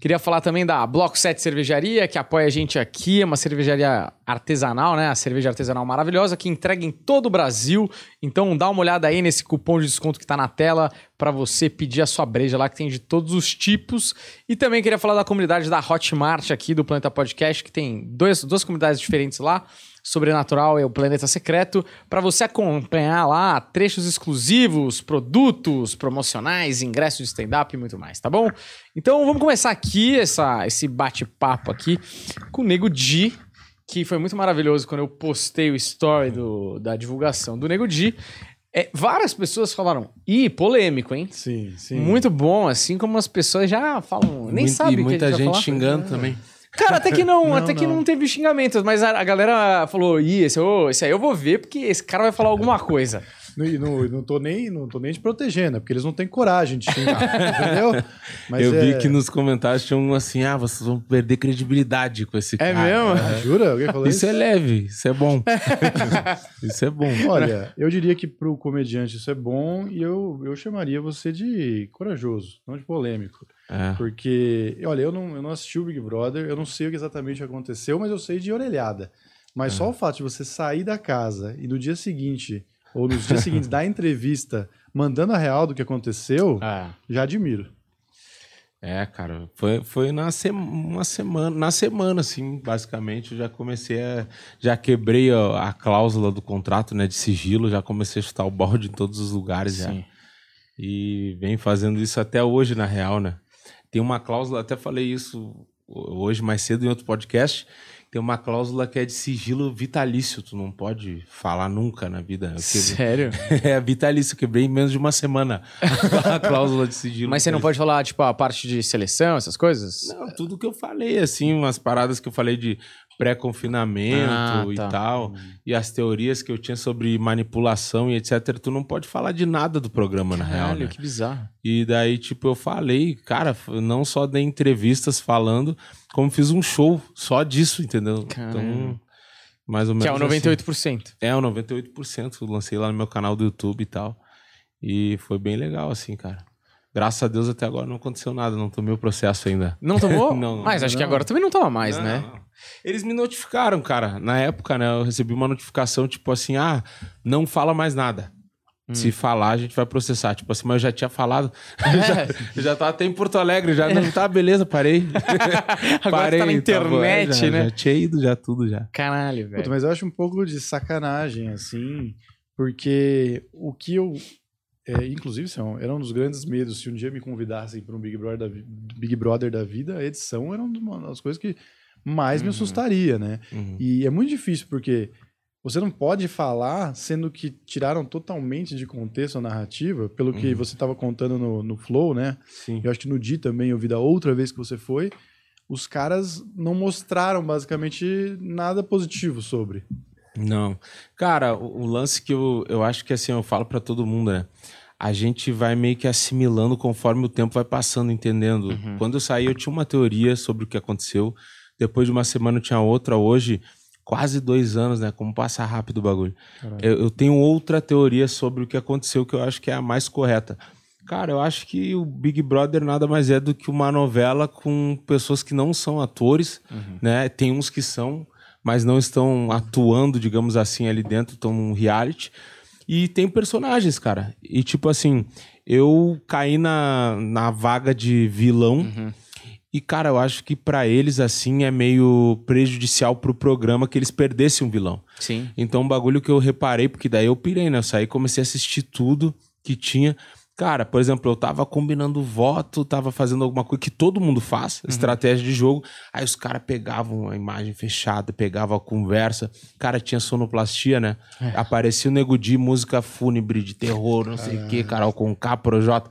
Queria falar também da Bloco 7 Cervejaria, que apoia a gente aqui. É uma cervejaria artesanal, né? A cerveja artesanal maravilhosa que entrega em todo o Brasil. Então dá uma olhada aí nesse cupom de desconto que tá na tela para você pedir a sua breja lá, que tem de todos os tipos. E também queria falar da comunidade da Hotmart aqui do Planeta Podcast, que tem dois, duas comunidades diferentes lá. Sobrenatural e o Planeta Secreto, para você acompanhar lá trechos exclusivos, produtos promocionais, ingressos de stand-up e muito mais, tá bom? Então vamos começar aqui essa, esse bate-papo aqui com o Nego Di, que foi muito maravilhoso quando eu postei o story do, da divulgação do Nego Di. É, várias pessoas falaram, ih, polêmico, hein? Sim, sim. Muito bom, assim como as pessoas já falam, nem Muito- sabem E o que a muita gente falar. xingando também. Cara, até que não, Não, até que não. não teve xingamentos, mas a, a galera falou, ih, esse, ô, esse aí eu vou ver porque esse cara vai falar alguma coisa. Não, e não, não, tô nem, não tô nem te protegendo, é porque eles não têm coragem de xingar, entendeu? Mas eu é... vi que nos comentários tinha um assim, ah, vocês vão perder credibilidade com esse É cara. mesmo? Ah, Jura? Alguém falou isso? Isso é leve, isso é bom. isso é bom. Olha, eu diria que pro comediante isso é bom e eu, eu chamaria você de corajoso, não de polêmico. É. Porque, olha, eu não, eu não assisti o Big Brother, eu não sei o que exatamente aconteceu, mas eu sei de orelhada. Mas só o fato de você sair da casa e no dia seguinte, ou nos dias seguintes, dar entrevista mandando a real do que aconteceu, Ah, já admiro. É, cara, foi, foi na sema, uma semana, na semana, assim, basicamente, eu já comecei a, já quebrei a, a cláusula do contrato, né, de sigilo, já comecei a chutar o balde em todos os lugares já. sim. E vem fazendo isso até hoje, na real, né? Tem uma cláusula, até falei isso hoje mais cedo em outro podcast, tem uma cláusula que é de sigilo vitalício, tu não pode falar nunca na vida. Quebrei- Sério? é vitalício, quebrei em menos de uma semana a cláusula de sigilo. Mas você não pode falar, tipo, a parte de seleção, essas coisas? Não, tudo que eu falei, assim, umas paradas que eu falei de pré-confinamento Ah, e tá. tal, e as teorias que eu tinha sobre manipulação e etc. Tu não pode falar de nada do programa, na real, Caralho, né? que bizarro. E daí, tipo, eu falei, cara, não só dei entrevistas falando, como fiz um show só disso, entendeu? Caramba. Então, mais ou menos. Que é o assim. 98%. É, o 98%. Eu lancei lá no meu canal do YouTube e tal. E foi bem legal, assim, cara. Graças a Deus até agora não aconteceu nada, não tomei o processo ainda. Não tomou? Não, Mas acho que não. agora também não toma mais, Não, né? não. Eles me notificaram, cara. Na época, né, eu recebi uma notificação, tipo assim, ah, não fala mais nada. Hum. Se falar, a gente vai processar. Tipo assim, mas eu já tinha falado. É. Eu já, eu já tava até em Porto Alegre, já. Não, tá, beleza, parei. Agora tá na internet, tava- já, né? Já tinha ido, já tudo, já. Caralho, velho. Puta, mas eu acho um pouco de sacanagem, assim, porque o que eu. É, inclusive, isso é era um dos grandes medos. Se um dia me convidassem para um Big Brother, da, Big Brother da vida, a edição era uma das coisas que mais me Uhum. assustaria, né? Uhum. E é muito difícil, porque você não pode falar, sendo que tiraram totalmente de contexto a narrativa, pelo que Uhum. você estava contando no, no Flow, né? Sim. Eu acho que no Di também, eu vi da outra vez que você foi, os caras não mostraram basicamente nada positivo sobre. Não. Cara, o, o lance que eu, eu acho que assim, eu falo pra todo mundo, né? A gente vai meio que assimilando conforme o tempo vai passando, entendendo? Uhum. Quando eu saí, eu tinha uma teoria sobre o que aconteceu. Depois de uma semana eu tinha outra. Hoje, quase dois anos, né? Como passa rápido o bagulho. Eu, eu tenho outra teoria sobre o que aconteceu que eu acho que é a mais correta. Cara, eu acho que o Big Brother nada mais é do que uma novela com pessoas que não são atores, né? Tem uns que são, mas não estão atuando, digamos assim, ali dentro, estão num reality. E tem personagens, cara. E tipo assim, eu caí na, na vaga de vilão. Uhum. E, cara, eu acho que pra eles, assim, é meio prejudicial pro programa que eles perdessem um vilão. Sim. Então, um bagulho que eu reparei, porque daí eu pirei, né? Eu saí, comecei a assistir tudo que tinha. Cara, por exemplo, eu tava combinando voto, tava fazendo alguma coisa que todo mundo faz, estratégia de jogo. Aí os caras pegavam a imagem fechada, pegavam a conversa. Cara, tinha sonoplastia, né? Aparecia o Nego Di, música fúnebre de terror, não sei o que, Carol com K, Projota.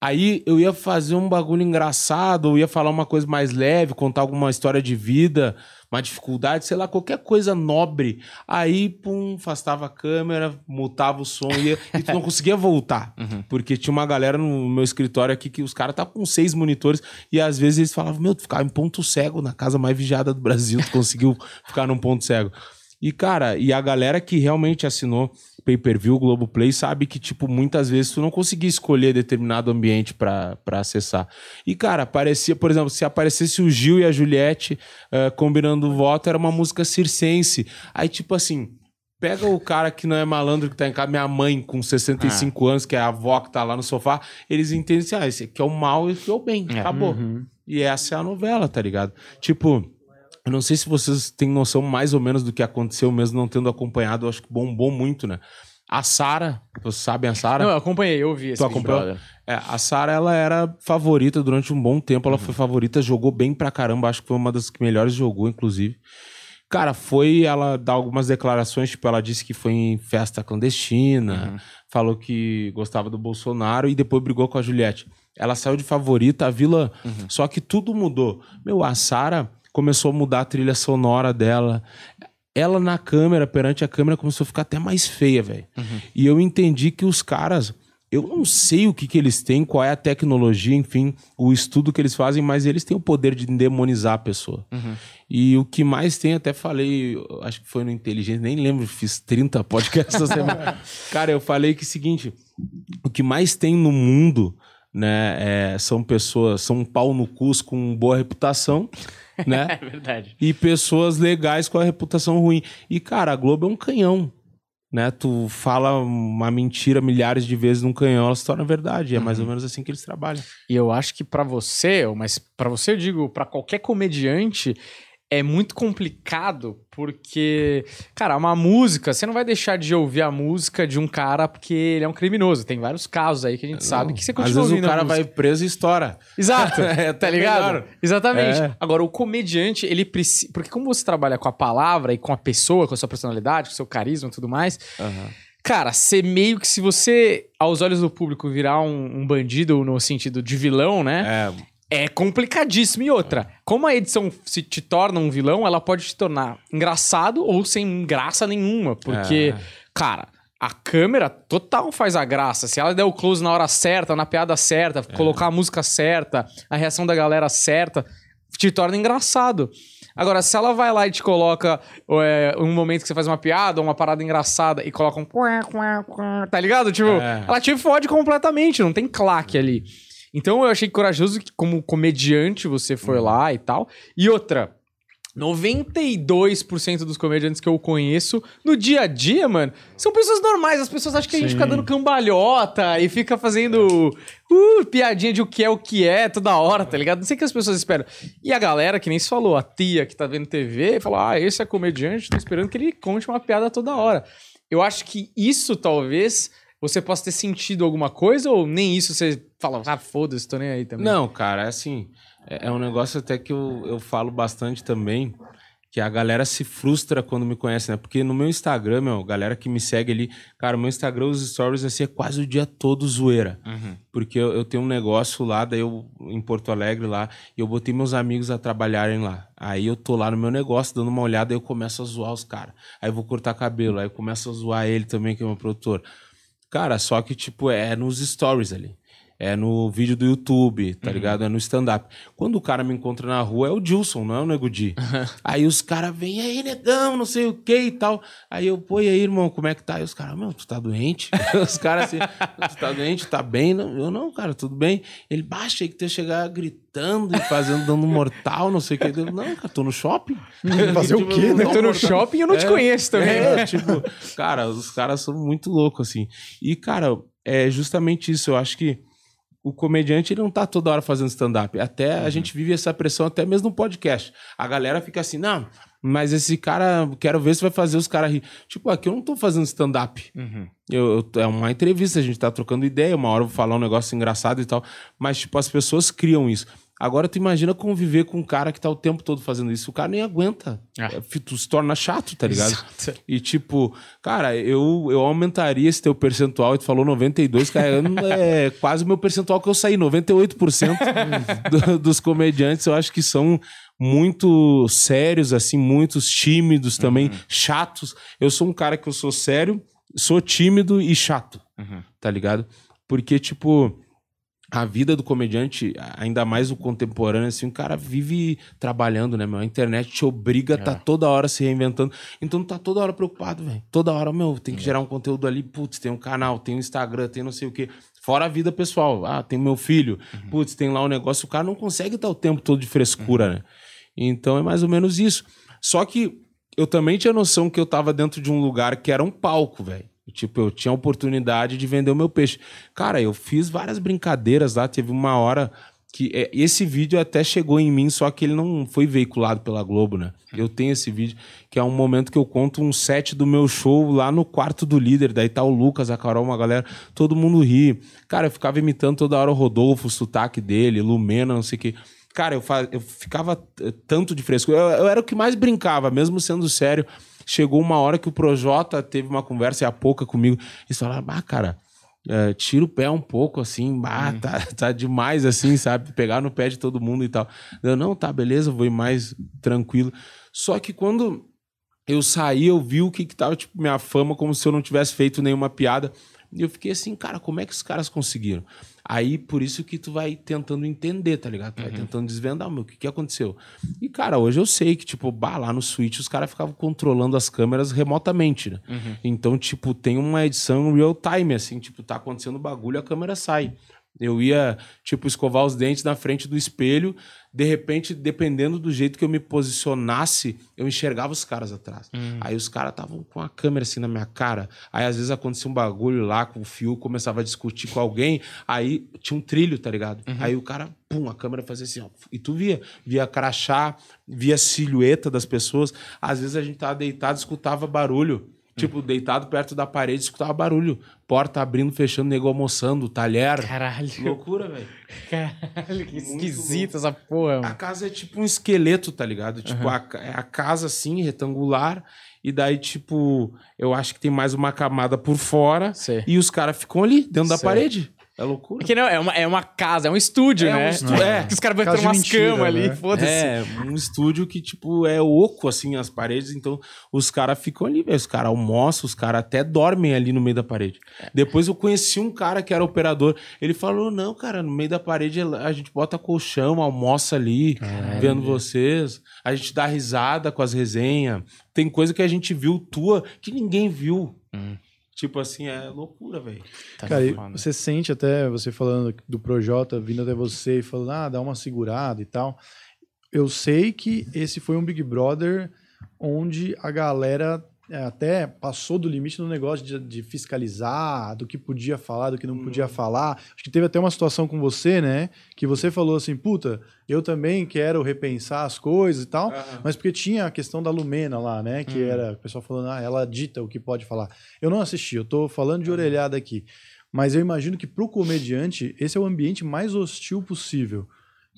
Aí eu ia fazer um bagulho engraçado, ou ia falar uma coisa mais leve, contar alguma história de vida, uma dificuldade, sei lá, qualquer coisa nobre. Aí, pum, afastava a câmera, mutava o som ia, e tu não conseguia voltar. Porque tinha uma galera no meu escritório aqui que os caras estavam com seis monitores e às vezes eles falavam: Meu, tu ficava em ponto cego na casa mais vigiada do Brasil, tu conseguiu ficar num ponto cego. E, cara, e a galera que realmente assinou pay-per-view, Globoplay, sabe que, tipo, muitas vezes tu não conseguia escolher determinado ambiente pra pra acessar. E, cara, aparecia, por exemplo, se aparecesse o Gil e a Juliette eh, combinando voto, era uma música circense. Aí, tipo assim, pega o cara que não é malandro, que tá em casa, minha mãe com 65 anos, que é a avó que tá lá no sofá, eles entendem assim, ah, esse aqui é o mal e esse aqui é o bem, acabou. E essa é a novela, tá ligado? Tipo, eu não sei se vocês têm noção mais ou menos do que aconteceu, mesmo não tendo acompanhado, eu acho que bombou muito, né? A Sara, vocês sabem a Sara? Não, eu acompanhei, eu vi esse Tu acompanhou? É, a Sara, ela era favorita durante um bom tempo. Ela foi favorita, jogou bem pra caramba. Acho que foi uma das que melhores jogou, inclusive. Cara, foi ela dar algumas declarações, tipo, ela disse que foi em festa clandestina, falou que gostava do Bolsonaro e depois brigou com a Juliette. Ela saiu de favorita, a Vila. Só que tudo mudou. Meu, a Sara começou a mudar a trilha sonora dela. Ela na câmera, perante a câmera, começou a ficar até mais feia, velho. E eu entendi que os caras. Eu não sei o que, que eles têm, qual é a tecnologia, enfim, o estudo que eles fazem, mas eles têm o poder de demonizar a pessoa. E o que mais tem, até falei, acho que foi no Inteligente, nem lembro, fiz 30 podcasts essa semana. Cara, eu falei que é o seguinte: o que mais tem no mundo, né, é, são pessoas, são pau no cus com boa reputação, né? É verdade. e pessoas legais com a reputação ruim. E, cara, a Globo é um canhão. Né? Tu fala uma mentira milhares de vezes num canhão, ela se torna verdade. É mais ou menos assim que eles trabalham. E eu acho que pra você, mas pra você eu digo, pra qualquer comediante, é muito complicado porque, cara, uma música, você não vai deixar de ouvir a música de um cara porque ele é um criminoso. Tem vários casos aí que a gente sabe que você Às continua vezes o ouvindo a cara vai preso e estoura. Exato, É, tá até ligado? melhor. Exatamente. É. Agora, o comediante, ele precisa. Porque, como você trabalha com a palavra e com a pessoa, com a sua personalidade, com o seu carisma e tudo mais, cara, você meio que se você, aos olhos do público, virar um, um bandido no sentido de vilão, né? É, É complicadíssimo. E outra, como a edição se te torna um vilão, ela pode te tornar engraçado ou sem graça nenhuma. Porque, É. cara, a câmera total faz a graça. Se ela der o close na hora certa, na piada certa, colocar a música certa, a reação da galera certa, te torna engraçado. Agora, se ela vai lá e te coloca é, um momento que você faz uma piada, uma parada engraçada e coloca um. Tá ligado? Tipo, É. ela te fode completamente, não tem claque ali. Então eu achei corajoso que, como comediante, você foi lá e tal. E outra. 92% dos comediantes que eu conheço no dia a dia, mano, são pessoas normais. As pessoas acham que a gente Sim. fica dando cambalhota e fica fazendo uh, piadinha de o que é o que é toda hora, tá ligado? Não sei o que as pessoas esperam. E a galera, que nem se falou, a tia que tá vendo TV, falou: ah, esse é comediante, tô esperando que ele conte uma piada toda hora. Eu acho que isso talvez você possa ter sentido alguma coisa ou nem isso você fala, ah, foda-se, tô nem aí também. Não, cara, é assim. É, é um negócio até que eu, eu falo bastante também. Que a galera se frustra quando me conhece, né? Porque no meu Instagram, meu, galera que me segue ali, cara, o meu Instagram, os stories, assim, é quase o dia todo zoeira. Uhum. Porque eu, eu tenho um negócio lá, daí eu, em Porto Alegre lá, e eu botei meus amigos a trabalharem lá. Aí eu tô lá no meu negócio, dando uma olhada, e eu começo a zoar os caras. Aí eu vou cortar cabelo, aí eu começo a zoar ele também, que é meu produtor. Cara, só que, tipo, é nos stories ali. É no vídeo do YouTube, tá ligado? É no stand-up. Quando o cara me encontra na rua, é o Dilson, não é o Nego Di. aí os caras vêm, aí, negão, não sei o que e tal. Aí eu, pô, e aí, irmão, como é que tá? Aí os caras, meu, tu tá doente? os caras assim, tu tá doente? Tá bem? Não, eu não, cara, tudo bem. Ele, baixa aí que tu ia chegar gritando e fazendo dano mortal, não sei o que. Eu, não, cara, tô no shopping. Fazer o quê, né? Tô no shopping e eu não te É. conheço também. É, tipo, cara, os caras são muito loucos, assim. E, cara, é justamente isso. Eu acho que o comediante ele não tá toda hora fazendo stand-up. Até a gente vive essa pressão até mesmo no podcast. A galera fica assim, não, mas esse cara, quero ver se vai fazer os caras rir. Tipo, aqui eu não tô fazendo stand-up. Eu, eu- é uma entrevista, a gente tá trocando ideia, uma hora eu vou falar um negócio engraçado e tal. Mas, tipo, as pessoas criam isso. Agora, tu imagina conviver com um cara que tá o tempo todo fazendo isso. O cara nem aguenta. Ah. É, tu se torna chato, tá ligado? Exato. E, tipo, cara, eu, eu aumentaria esse teu percentual. E tu falou 92, cara, é quase o meu percentual que eu saí. 98% do- dos comediantes eu acho que são muito sérios, assim, muitos tímidos também, chatos. Eu sou um cara que eu sou sério, sou tímido e chato, Uhum. tá ligado? Porque, tipo, a vida do comediante, ainda mais o contemporâneo, assim, o cara vive trabalhando, né, meu? A internet te obriga a tá toda hora se reinventando. Então tá toda hora preocupado, velho. Toda hora, meu, tem que gerar um conteúdo ali, putz, tem um canal, tem um Instagram, tem não sei o quê. Fora a vida pessoal. Ah, tem meu filho, putz, tem lá um negócio. O cara não consegue estar o tempo todo de frescura, né? Então é mais ou menos isso. Só que eu também tinha noção que eu tava dentro de um lugar que era um palco, velho. Tipo, eu tinha a oportunidade de vender o meu peixe. Cara, eu fiz várias brincadeiras lá. Teve uma hora que é, esse vídeo até chegou em mim, só que ele não foi veiculado pela Globo, né? Eu tenho esse vídeo, que é um momento que eu conto um set do meu show lá no quarto do líder. Daí tá o Lucas, a Carol, uma galera, todo mundo ri. Cara, eu ficava imitando toda hora o Rodolfo, o sotaque dele, Lumena, não sei o quê. Cara, eu, eu ficava eh, tanto de fresco. Eu, eu era o que mais brincava, mesmo sendo sério. Chegou uma hora que o Projota teve uma conversa e a pouca comigo. Eles falaram, ah, cara, é, tira o pé um pouco, assim, bah, tá, tá demais, assim, sabe? Pegar no pé de todo mundo e tal. Eu, não, tá, beleza, vou ir mais tranquilo. Só que quando eu saí, eu vi o que, que tava, tipo, minha fama, como se eu não tivesse feito nenhuma piada. E eu fiquei assim, cara, como é que os caras conseguiram? Aí, por isso que tu vai tentando entender, tá ligado? Tu vai tentando desvendar, meu, o que, que aconteceu? E, cara, hoje eu sei que, tipo, bah, lá no Switch os caras ficavam controlando as câmeras remotamente, né? Então, tipo, tem uma edição real time, assim, tipo, tá acontecendo bagulho, a câmera sai. Eu ia, tipo, escovar os dentes na frente do espelho. De repente, dependendo do jeito que eu me posicionasse, eu enxergava os caras atrás. Aí os caras estavam com a câmera assim na minha cara. Aí às vezes acontecia um bagulho lá com o fio, começava a discutir com alguém. Aí tinha um trilho, tá ligado? Aí o cara, pum, a câmera fazia assim, ó. E tu via, via crachá, via silhueta das pessoas. Às vezes a gente tava deitado, escutava barulho. Tipo, deitado perto da parede, escutava barulho. Porta abrindo, fechando, nego almoçando, talher. Caralho. Loucura, velho. Caralho, que esquisita essa porra, A mano. casa é tipo um esqueleto, tá ligado? Tipo, a, ca- é a casa assim, retangular. E daí, tipo, eu acho que tem mais uma camada por fora. Sei. E os caras ficam ali, dentro da Sei. parede. É loucura. Porque não, é uma, é uma casa, é um estúdio, É um né? estu- é. Que os caras botam umas camas ali, né? foda-se. É, um estúdio que, tipo, é oco, assim, as paredes. Então, os caras ficam ali, velho. Os caras almoçam, os caras até dormem ali no meio da parede. Depois eu conheci um cara que era operador. Ele falou, não, cara, no meio da parede a gente bota colchão, almoça ali, vendo vocês. A gente dá risada com as resenhas. Tem coisa que a gente viu tua que ninguém viu. Tipo assim, é loucura, velho. Tá Cara, foda. você sente até, você falando do Projota vindo até você e falando, ah, dá uma segurada e tal. Eu sei que esse foi um Big Brother onde a galera é, até passou do limite no negócio de, de fiscalizar, do que podia falar, do que não podia falar. Acho que teve até uma situação com você, né? Que você falou assim, puta, eu também quero repensar as coisas e tal. Mas porque tinha a questão da Lumena lá, né? Que era o pessoal falando, ah, ela dita o que pode falar. Eu não assisti, eu tô falando de orelhada aqui. Mas eu imagino que pro comediante, esse é o ambiente mais hostil possível.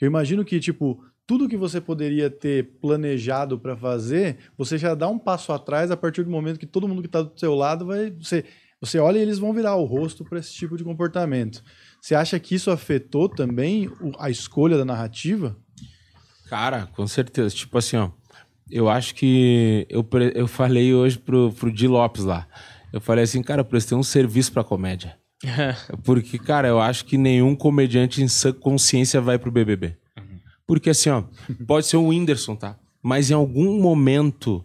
Eu imagino que, tipo, tudo que você poderia ter planejado para fazer, você já dá um passo atrás a partir do momento que todo mundo que tá do seu lado vai. Você, você olha e eles vão virar o rosto para esse tipo de comportamento. Você acha que isso afetou também a escolha da narrativa? Cara, com certeza. Tipo assim, ó. Eu acho que eu, eu falei hoje pro, pro Di Lopes lá. Eu falei assim, cara, eu prestei um serviço pra comédia. Porque, cara, eu acho que nenhum comediante em sã consciência vai pro BBB. Porque, assim, ó, pode ser o Whindersson, tá? Mas em algum momento,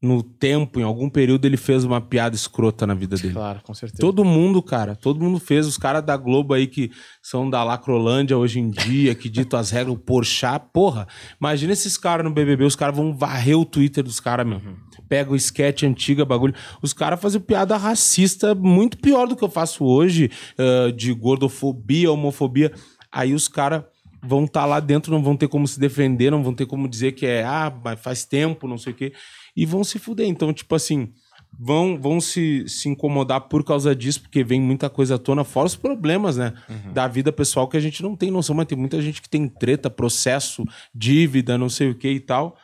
no tempo, em algum período, ele fez uma piada escrota na vida dele. Claro, com certeza. Todo mundo, cara, todo mundo fez. Os caras da Globo aí que são da Lacrolândia hoje em dia, que ditam as regras, o Porchat, porra. Imagina esses caras no BBB, os caras vão varrer o Twitter dos caras, meu. Pega o sketch antiga, bagulho. Os caras fazem piada racista muito pior do que eu faço hoje, ah, de gordofobia, homofobia. Aí os caras vão estar lá dentro, não vão ter como se defender, não vão ter como dizer que é, ah, mas faz tempo, não sei o quê. E vão se fuder. Então, tipo assim, vão, vão se, se incomodar por causa disso, porque vem muita coisa à tona, fora os problemas, né? Da vida pessoal que a gente não tem noção, mas tem muita gente que tem treta, processo, dívida, não sei o que e tal.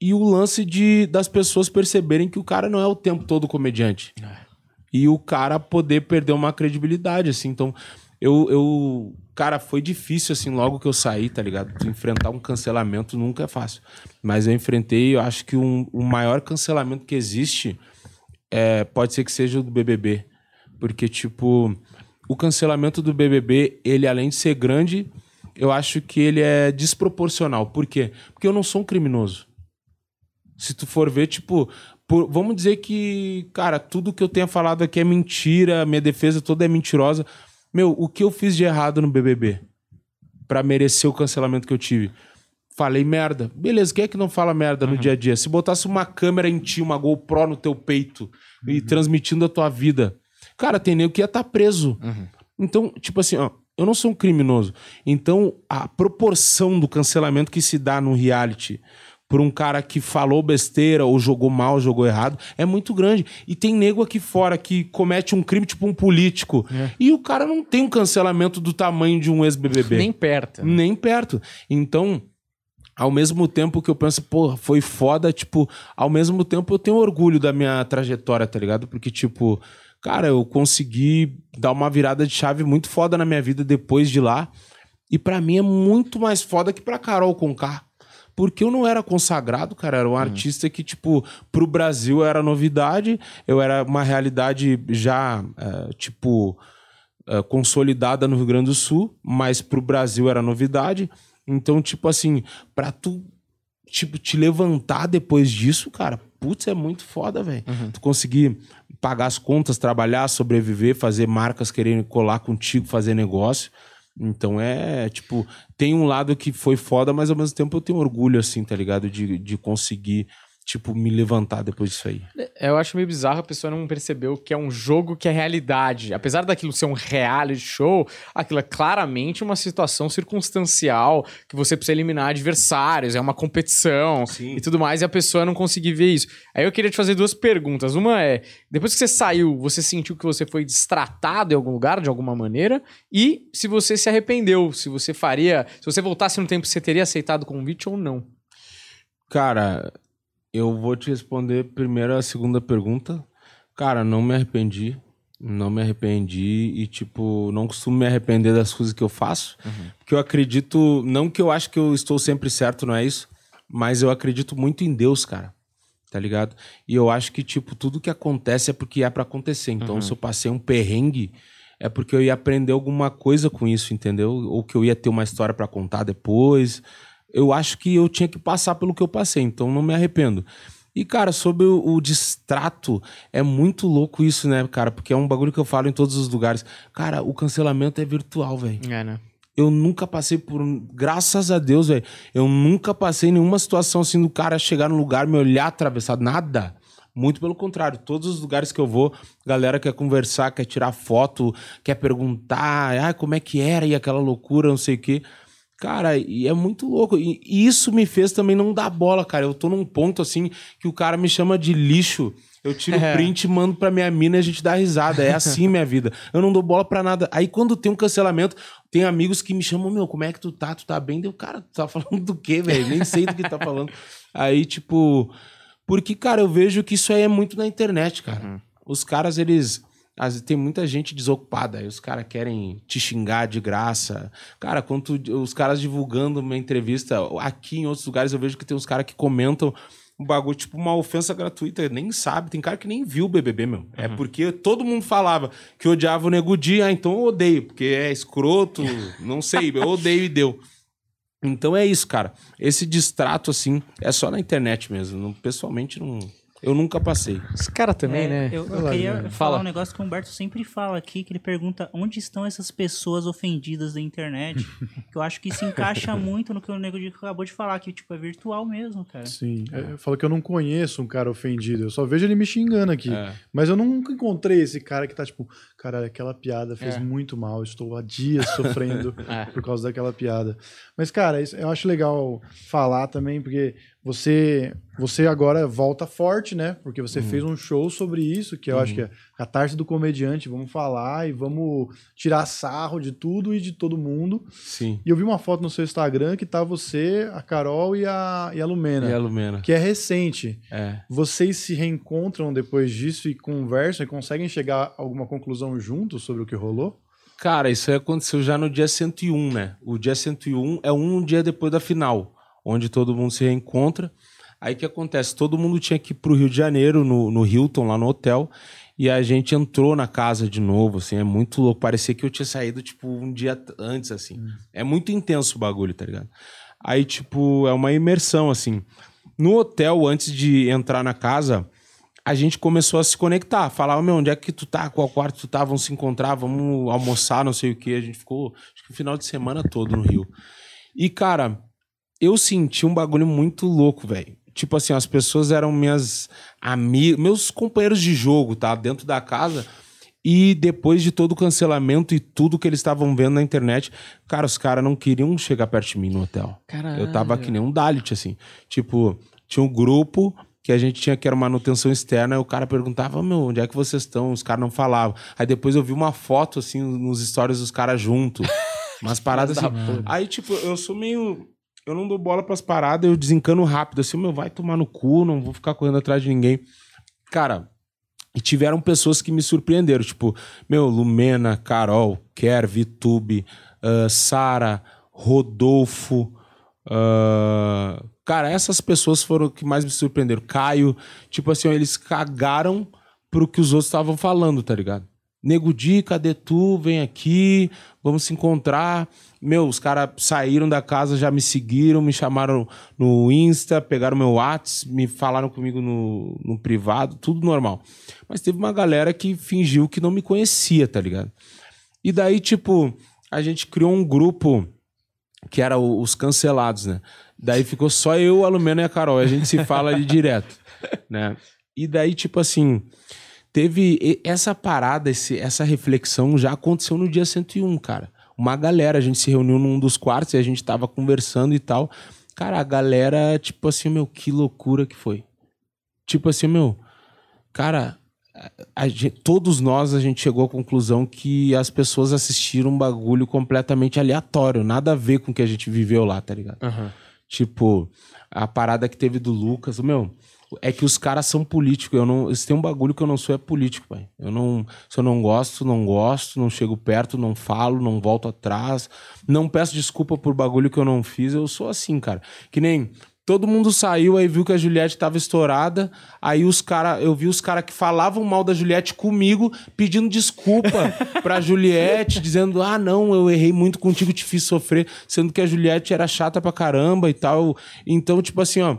E o lance de das pessoas perceberem que o cara não é o tempo todo comediante. E o cara poder perder uma credibilidade, assim. Então, eu, eu. Cara, foi difícil, assim, logo que eu saí, tá ligado? Enfrentar um cancelamento nunca é fácil. Mas eu enfrentei, eu acho que um, o maior cancelamento que existe é, pode ser que seja o do BBB. Porque, tipo, o cancelamento do BBB, ele além de ser grande, eu acho que ele é desproporcional. Por quê? Porque eu não sou um criminoso. Se tu for ver, tipo, por- vamos dizer que, cara, tudo que eu tenha falado aqui é mentira, minha defesa toda é mentirosa. Meu, o que eu fiz de errado no BBB Pra merecer o cancelamento que eu tive? Falei merda. Beleza, quem é que não fala merda no dia a dia? Se botasse uma câmera em ti, uma GoPro no teu peito e transmitindo a tua vida, cara, tem nego que ia estar preso. Então, tipo assim, ó, eu não sou um criminoso. Então, a proporção do cancelamento que se dá no reality por um cara que falou besteira ou jogou mal, jogou errado, é muito grande. E tem nego aqui fora que comete um crime, tipo um político, e o cara não tem um cancelamento do tamanho de um ex-BBB. Nem perto. né? Nem perto. Então, ao mesmo tempo que eu penso, pô, foi foda, tipo, ao mesmo tempo eu tenho orgulho da minha trajetória, tá ligado? Porque, tipo, cara, eu consegui dar uma virada de chave muito foda na minha vida depois de lá. E pra mim é muito mais foda que pra Carol Conká. Porque eu não era consagrado, cara. Era um artista que, tipo, pro Brasil era novidade. Eu era uma realidade já, eh, tipo, eh, consolidada no Rio Grande do Sul, mas pro Brasil era novidade. Então, tipo assim, pra tu tipo, te levantar depois disso, cara, putz, é muito foda, velho. Tu conseguir pagar as contas, trabalhar, sobreviver, fazer marcas querendo colar contigo, fazer negócio. Então é, tipo, tem um lado que foi foda, mas ao mesmo tempo eu tenho orgulho, assim, tá ligado? De, de conseguir, tipo, me levantar depois disso aí. Eu acho meio bizarro a pessoa não percebeu que é um jogo que é realidade. Apesar daquilo ser um reality show, aquilo é claramente uma situação circunstancial que você precisa eliminar adversários, é uma competição Sim. e tudo mais, e a pessoa não conseguir ver isso. Aí eu queria te fazer duas perguntas. Uma é: depois que você saiu, você sentiu que você foi destratado em algum lugar, de alguma maneira? E se você se arrependeu, se você faria. Se você voltasse no tempo, você teria aceitado o convite ou não? Cara, eu vou te responder primeiro a segunda pergunta. Cara, não me arrependi. Não me arrependi e, tipo, não costumo me arrepender das coisas que eu faço. Porque eu acredito, não que eu acho que eu estou sempre certo, não é isso, mas eu acredito muito em Deus, cara. Tá ligado? E eu acho que, tipo, tudo que acontece é porque é pra acontecer. Então, se eu passei um perrengue, é porque eu ia aprender alguma coisa com isso, entendeu? Ou que eu ia ter uma história pra contar depois. Eu acho que eu tinha que passar pelo que eu passei, então não me arrependo. E, cara, sobre o, o distrato, é muito louco isso, né, cara? Porque é um bagulho que eu falo em todos os lugares. Cara, o cancelamento é virtual, velho. É, né? Eu nunca passei por. Graças a Deus, velho. Eu nunca passei nenhuma situação assim do cara chegar no lugar, me olhar atravessado. Nada. Muito pelo contrário. Todos os lugares que eu vou, galera quer conversar, quer tirar foto, quer perguntar, ah, como é que era e aquela loucura, não sei o quê. Cara, e é muito louco. E isso me fez também não dar bola, cara. Eu tô num ponto assim que o cara me chama de lixo. Eu tiro o É. print, mando pra minha mina e a gente dá risada. É assim minha vida. Eu não dou bola pra nada. Aí quando tem um cancelamento, tem amigos que me chamam, meu, como é que tu tá? Tu tá bem? Deu, cara, tu tá falando do quê, velho? Nem sei do que tu tá falando. Aí, tipo. Porque, cara, eu vejo que isso aí é muito na internet, cara. Os caras, eles. As- Tem muita gente desocupada, aí os caras querem te xingar de graça. Cara, quando tu- os caras divulgando uma entrevista, aqui em outros lugares eu vejo que tem uns caras que comentam um bagulho, tipo uma ofensa gratuita, nem sabe. Tem cara que nem viu o BBB, meu. É porque todo mundo falava que odiava o Nego Di, ah, então eu odeio, porque é escroto, não sei, eu odeio e deu. Então é isso, cara. Esse distrato, assim, é só na internet mesmo. Não- pessoalmente, não, eu nunca passei. Os caras também, É, né? Eu, eu lá, queria falar Fala. um negócio que o Humberto sempre fala aqui, que ele pergunta onde estão essas pessoas ofendidas da internet. que eu acho que se encaixa muito no que o Nego acabou de falar, que tipo, é virtual mesmo, cara. Sim. É, Eu falo que eu não conheço um cara ofendido. Eu só vejo ele me xingando aqui. É. Mas eu nunca encontrei esse cara que tá tipo, cara, aquela piada fez É. muito mal. Estou há dias sofrendo É. por causa daquela piada. Mas, cara, isso- eu acho legal falar também, porque você você agora volta forte, né? Porque você fez um show sobre isso, que eu acho que é a catarse do comediante. Vamos falar e vamos tirar sarro de tudo e de todo mundo. Sim. E eu vi uma foto no seu Instagram que tá você, a Carol e a, e a Lumena, E a Lumena. que é recente. É. Vocês se reencontram depois disso e conversam e conseguem chegar a alguma conclusão juntos sobre o que rolou? Cara, isso aí aconteceu já no dia 101, né? O dia 101 é um dia depois da final, onde todo mundo se reencontra. Aí o que acontece? Todo mundo tinha que ir pro Rio de Janeiro, no, no Hilton, lá no hotel. E a gente entrou na casa de novo, assim, é muito louco. Parecia que eu tinha saído, tipo, um dia antes, assim. É muito intenso o bagulho, tá ligado? Aí, tipo, é uma imersão, assim. No hotel, antes de entrar na casa, a gente começou a se conectar. Falava, meu, onde é que tu tá? Qual quarto tu tá? Vamos se encontrar, vamos almoçar, não sei o quê. A gente ficou, acho que o final de semana todo no Rio. E, cara, eu senti um bagulho muito louco, velho. Tipo assim, as pessoas eram minhas amigas, meus companheiros de jogo, tá? Dentro da casa. E depois de todo o cancelamento e tudo que eles estavam vendo na internet, cara, os caras não queriam chegar perto de mim no hotel. Caralho. Eu tava que nem um Dalit, assim. Tipo, tinha um grupo que a gente tinha que era manutenção externa, e o cara perguntava, meu, onde é que vocês estão? Os caras não falavam. Aí depois eu vi uma foto, assim, nos stories dos caras junto. Umas paradas assim. Aí, tipo, eu sou meio. Eu não dou bola pras paradas, eu desencano rápido. Assim, meu, vai tomar no cu, não vou ficar correndo atrás de ninguém. Cara, e tiveram pessoas que me surpreenderam, tipo, meu, Lumena, Carol, Ker, Vitube, ah, Sara, Rodolfo. ah, cara, essas pessoas foram que mais me surpreenderam. Caio, tipo assim, eles cagaram pro que os outros estavam falando, tá ligado? Nego Di, cadê tu? Vem aqui, vamos se encontrar. Meu, os caras saíram da casa, já me seguiram, me chamaram no Insta, pegaram meu WhatsApp, me falaram comigo no, no privado, tudo normal. Mas teve uma galera que fingiu que não me conhecia, tá ligado? E daí, tipo, a gente criou um grupo que era o- os cancelados, né? Daí ficou só eu, a Lumena e a Carol. A gente se fala ali direto, né? E daí, tipo assim, teve essa parada, esse, essa reflexão já aconteceu no dia 101, cara. Uma galera, a gente se reuniu num dos quartos e a gente tava conversando e tal. Cara, a galera, tipo assim, meu, que loucura que foi. Tipo assim, meu, cara, gente- todos nós a gente chegou à conclusão que as pessoas assistiram um bagulho completamente aleatório, nada a ver com o que a gente viveu lá, tá ligado? Aham. Tipo, a parada que teve do Lucas, meu, é que os caras são políticos. Eu não, se tem um bagulho que eu não sou é político, pai. Eu não, se eu não gosto, não gosto, não chego perto, não falo, não volto atrás, não peço desculpa por bagulho que eu não fiz. Eu sou assim, cara. Que nem Todo mundo saiu, aí viu que a Juliette tava estourada. Aí os cara, eu vi os caras que falavam mal da Juliette comigo, pedindo desculpa pra Juliette, dizendo: ah, não, eu errei muito contigo, te fiz sofrer, sendo que a Juliette era chata pra caramba e tal. Então, tipo assim, ó.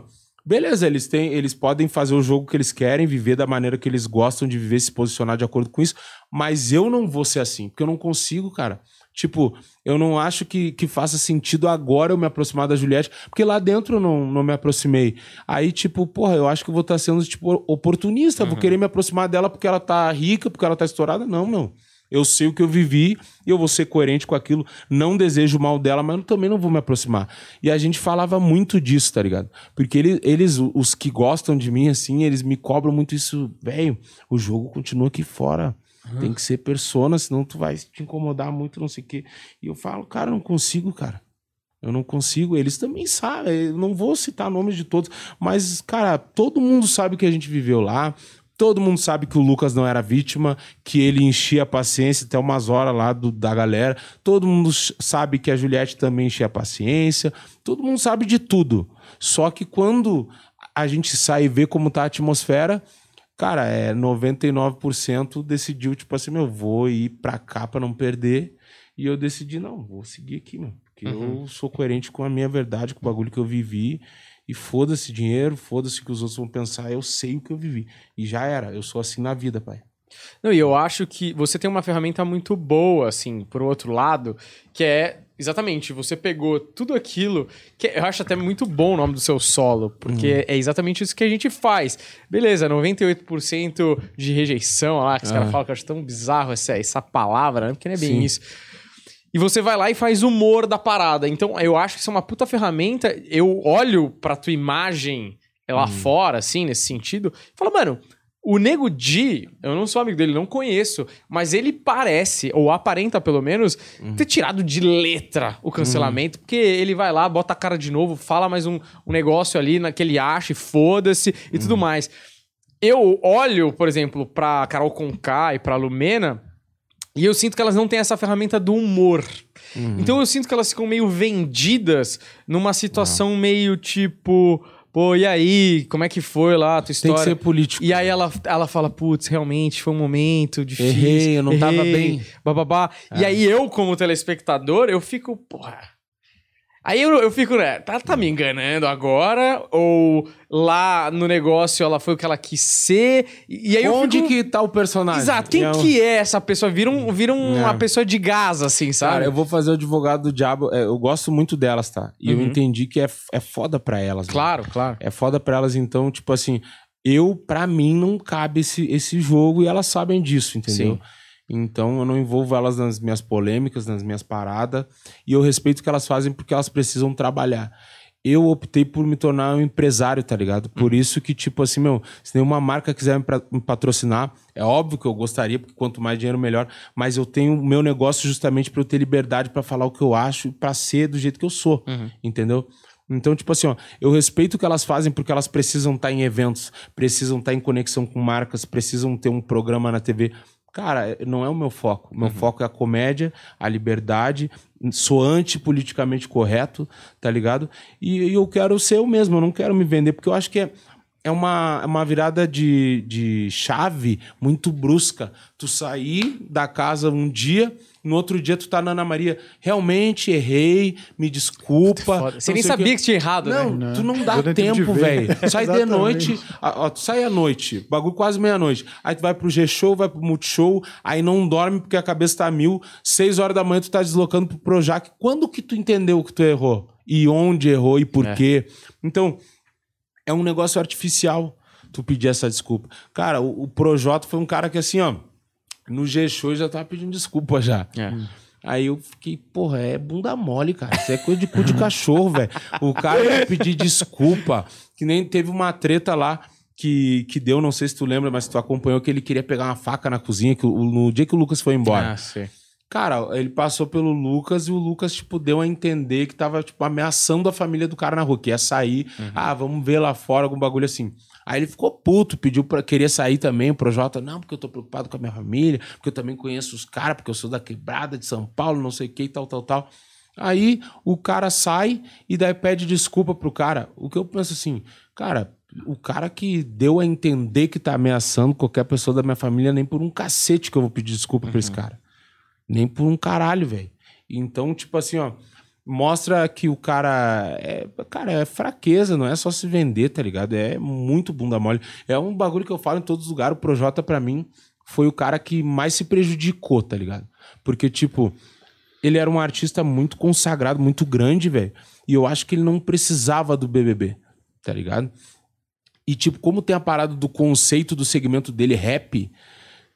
Beleza, eles têm, eles podem fazer o jogo que eles querem, viver da maneira que eles gostam de viver, se posicionar de acordo com isso, mas eu não vou ser assim, porque eu não consigo, cara. Tipo, eu não acho que, que faça sentido agora eu me aproximar da Juliette, porque lá dentro eu não, não me aproximei. Aí, tipo, porra, eu acho que eu vou estar sendo, tipo, oportunista, vou querer me aproximar dela porque ela tá rica, porque ela tá estourada. Não, meu. Eu sei o que eu vivi e eu vou ser coerente com aquilo. Não desejo o mal dela, mas eu também não vou me aproximar. E a gente falava muito disso, tá ligado? Porque ele- eles, os que gostam de mim, assim, eles me cobram muito isso. Velho, o jogo continua aqui fora. Tem que ser persona, senão tu vai te incomodar muito, não sei o quê. E eu falo, cara, eu não consigo, cara. Eu não consigo. Eles também sabem. Eu não vou citar nomes de todos, mas, cara, todo mundo sabe o que a gente viveu lá. Todo mundo sabe que o Lucas não era vítima, que ele enchia a paciência até umas horas lá do- da galera. Todo mundo sabe que a Juliette também enchia a paciência. Todo mundo sabe de tudo. Só que quando a gente sai e vê como tá a atmosfera, cara, é 99% decidiu, tipo assim, meu, vou ir pra cá pra não perder. E eu decidi, não, vou seguir aqui, meu. Porque eu sou coerente com a minha verdade, com o bagulho que eu vivi. E foda-se dinheiro, foda-se o que os outros vão pensar. Eu sei o que eu vivi. E já era. Eu sou assim na vida, pai. Não, e eu acho que você tem uma ferramenta muito boa, assim, por outro lado, que é exatamente, você pegou tudo aquilo, que eu acho até muito bom o nome do seu solo, porque é exatamente isso que a gente faz. Beleza, 98% de rejeição lá, que os caras Ah. falam que eu acho tão bizarro essa, essa palavra, né? Porque não é bem Sim. isso. E você vai lá e faz humor da parada. Então, eu acho que isso é uma puta ferramenta. Eu olho pra tua imagem lá fora, assim, nesse sentido, e falo, mano, o Nego Di, eu não sou amigo dele, não conheço, mas ele parece, ou aparenta pelo menos, ter tirado de letra o cancelamento, porque ele vai lá, bota a cara de novo, fala mais um, um negócio ali na- que ele acha e foda-se e tudo mais. Eu olho, por exemplo, pra Carol Conká e pra Lumena, e eu sinto que elas não têm essa ferramenta do humor. Então eu sinto que elas ficam meio vendidas numa situação meio tipo. pô, e aí, como é que foi lá a tua Tem história? que ser político. E aí ela, ela fala, putz, realmente foi um momento difícil. Errei, eu não tava bem. Bababá. E É. aí eu, como telespectador, eu fico, porra. Aí eu, eu fico, né, tá, tá me enganando agora? Ou lá no negócio ela foi o que ela quis ser? E, aí eu Onde fico... que tá o personagem? Exato, quem É que é essa pessoa? Vira, um, vira um- É. uma pessoa de gás, assim, sabe? Cara, eu vou fazer o advogado do diabo. É, eu gosto muito delas, tá? E eu Uhum. entendi que é, é foda pra elas. mano. Claro, claro. É foda pra elas, então, tipo assim, eu, pra mim, não cabe esse, esse jogo e elas sabem disso, entendeu? Sim. Então eu não envolvo elas nas minhas polêmicas, nas minhas paradas. E eu respeito o que elas fazem porque elas precisam trabalhar. Eu optei por me tornar um empresário, tá ligado? Por isso que, tipo assim, meu, se nenhuma marca quiser me, patrocinar, é óbvio que eu gostaria, porque quanto mais dinheiro, melhor. Mas eu tenho o meu negócio justamente pra eu ter liberdade pra falar o que eu acho e pra ser do jeito que eu sou, entendeu? Então, tipo assim, ó, eu respeito o que elas fazem porque elas precisam estar em eventos, precisam estar em conexão com marcas, precisam ter um programa na TV. Cara, não é o meu foco. Meu foco é a comédia, a liberdade. Sou antipoliticamente correto, tá ligado? E, e eu quero ser eu mesmo, eu não quero me vender, porque eu acho que é, é uma, é uma virada de, de chave muito brusca. Tu sair da casa um dia, no outro dia tu tá na Ana Maria. Realmente errei, me desculpa. Você não nem sei o quê." sabia que tinha errado, Não, né? tu não dá nem tempo velho. Sai de noite, ó, tu sai à noite, bagulho quase meia-noite. Aí tu vai pro G-Show, vai pro Multishow, aí não dorme porque a cabeça tá a mil. Seis horas da manhã tu tá deslocando pro Projac. Quando que tu entendeu que tu errou? E onde errou e por É. quê? Então, é um negócio artificial tu pedir essa desculpa. Cara, o, o Projota foi um cara que assim, ó, no G-Show já tava pedindo desculpa já. É. Aí eu fiquei, porra, é bunda mole, cara. Isso é coisa de cu de cachorro, velho. O cara vai pedir desculpa. Que nem teve uma treta lá que, que deu, não sei se tu lembra, mas tu acompanhou que ele queria pegar uma faca na cozinha, que o- no dia que o Lucas foi embora. Ah, sim. Cara, ele passou pelo Lucas e o Lucas, tipo, deu a entender que tava, tipo, ameaçando a família do cara na rua, que ia sair. Ah, vamos ver lá fora, algum bagulho assim. Aí ele ficou puto, pediu pra querer sair também, o Projota, não, porque eu tô preocupado com a minha família, porque eu também conheço os caras, porque eu sou da quebrada de São Paulo, não sei o que e tal, tal, tal. Aí o cara sai e daí pede desculpa pro cara. O que eu penso assim, cara, o cara que deu a entender que tá ameaçando qualquer pessoa da minha família, nem por um cacete que eu vou pedir desculpa pra esse cara. Nem por um caralho, velho. Então, tipo assim, ó, mostra que o cara é, cara, é fraqueza, não é só se vender, tá ligado? É muito bunda mole. É um bagulho que eu falo em todos os lugares, o Projota pra mim foi o cara que mais se prejudicou, tá ligado? Porque tipo, ele era um artista muito consagrado, muito grande, velho. E eu acho que ele não precisava do BBB, tá ligado? E, tipo, como tem a parada do conceito do segmento dele, rap,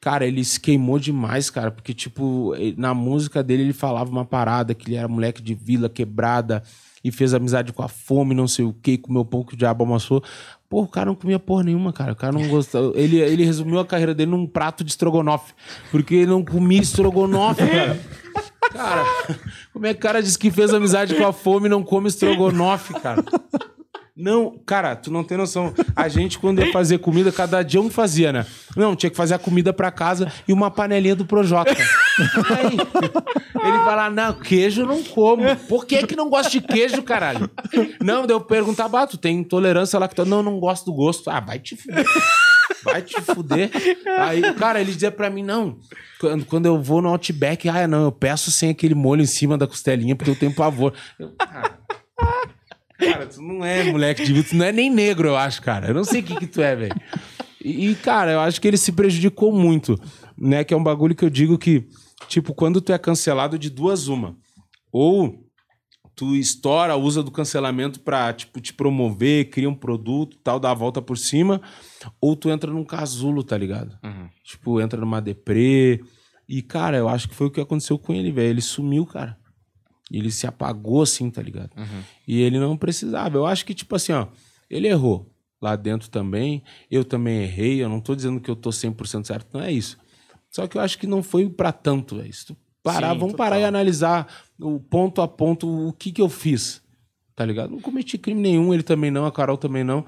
cara, ele se queimou demais, cara. Porque, tipo, na música dele ele falava uma parada que ele era moleque de vila, quebrada, e fez amizade com a fome, não sei o quê, comeu pão que o diabo amassou. Pô, o cara não comia porra nenhuma, cara. O cara não gostava. Ele, ele resumiu a carreira dele num prato de estrogonofe. Porque ele não comia estrogonofe, cara. Cara, como é que o cara diz que fez amizade com a fome e não come estrogonofe, cara? Não, cara, tu não tem noção. A gente, quando ia fazer comida, cada dia um fazia, né? Não, tinha que fazer a comida pra casa e uma panelinha do Projota. Aí, ele fala, não, queijo eu não como. Por que que não gosta de queijo, caralho? Não, daí eu perguntar, bah, tu tem intolerância lá que Não, não gosto do gosto. Ah, vai te fuder. Vai te fuder. Aí, cara, ele dizia pra mim, não, quando, quando eu vou no Outback, ah, não, eu peço sem aquele molho em cima da costelinha, porque eu tenho pavor. Eu, cara, cara, tu não é moleque de vida, tu não é nem negro, eu acho, cara. Eu não sei o que que tu é, velho. E, cara, eu acho que ele se prejudicou muito, né? Que é um bagulho que eu digo que, tipo, quando tu é cancelado de duas uma, ou tu estoura, usa do cancelamento pra, tipo, te promover, cria um produto, tal, dá a volta por cima, ou tu entra num casulo, tá ligado? Tipo, entra numa deprê. E, cara, eu acho que foi o que aconteceu com ele, velho. Ele sumiu, cara. Ele se apagou assim, tá ligado? E ele não precisava. Eu acho que, tipo assim, ó, ele errou lá dentro também. Eu também errei. Eu não tô dizendo que eu tô 100% certo, não é isso. Só que eu acho que não foi pra tanto, velho. Se tu parar, Sim, vamos total. parar e analisar o ponto a ponto o que que eu fiz, tá ligado? Não cometi crime nenhum, ele também não, a Carol também não.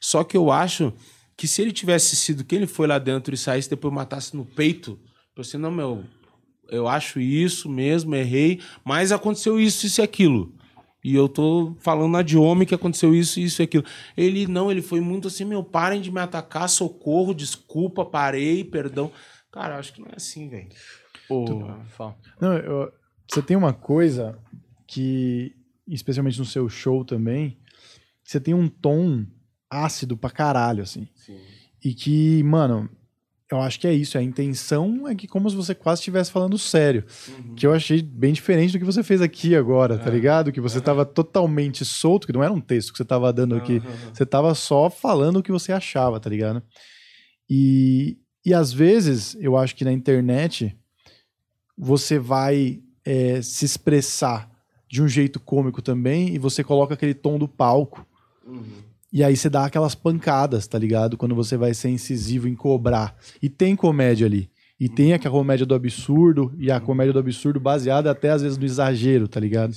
Só que eu acho que se ele tivesse sido quem ele foi lá dentro e saísse depois matasse no peito, eu assim, não, meu, eu acho isso mesmo, errei, mas aconteceu isso, isso e aquilo. E eu tô falando na de homem que aconteceu isso, isso e aquilo. Ele não, ele foi muito assim, meu, parem de me atacar, socorro, desculpa, parei, perdão. Cara, acho que não é assim, velho. Pô, fala. Não, eu- você tem uma coisa que, especialmente no seu show também, você tem um tom ácido pra caralho, assim. E que, mano, eu acho que é isso. A intenção é que como se você quase estivesse falando sério. Que eu achei bem diferente do que você fez aqui agora, tá ligado? Que você tava totalmente solto, que não era um texto que você tava dando aqui. Você tava só falando o que você achava, tá ligado? E, e às vezes, eu acho que na internet, você vai é, se expressar de um jeito cômico também e você coloca aquele tom do palco. E aí você dá aquelas pancadas, tá ligado? Quando você vai ser incisivo em cobrar. E tem comédia ali. E tem a comédia do absurdo, e a comédia do absurdo baseada até às vezes no exagero, tá ligado?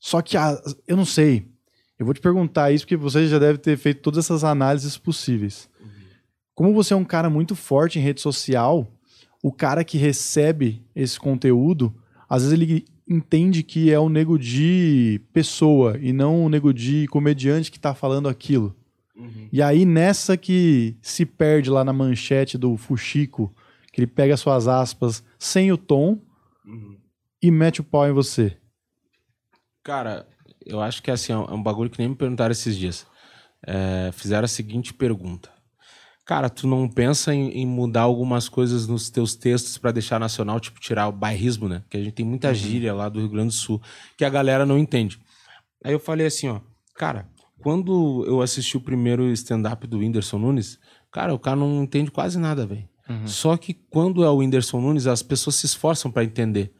Só que a- eu não sei. Eu vou te perguntar isso porque você já deve ter feito todas essas análises possíveis. Como você é um cara muito forte em rede social, o cara que recebe esse conteúdo, às vezes ele entende que é o nego de pessoa e não o nego de comediante que tá falando aquilo. E aí nessa que se perde lá na manchete do Fuxico, que ele pega suas aspas sem o tom e mete o pau em você. Cara, eu acho que assim, é um bagulho que nem me perguntaram esses dias. É, fizeram a seguinte pergunta. Cara, tu não pensa em, em mudar algumas coisas nos teus textos pra deixar nacional, tipo tirar o bairrismo, né? Que a gente tem muita gíria lá do Rio Grande do Sul que a galera não entende. Aí eu falei assim, ó, cara, quando eu assisti o primeiro stand-up do Whindersson Nunes, cara, o cara não entende quase nada, velho. Só que quando é o Whindersson Nunes, as pessoas se esforçam pra entender.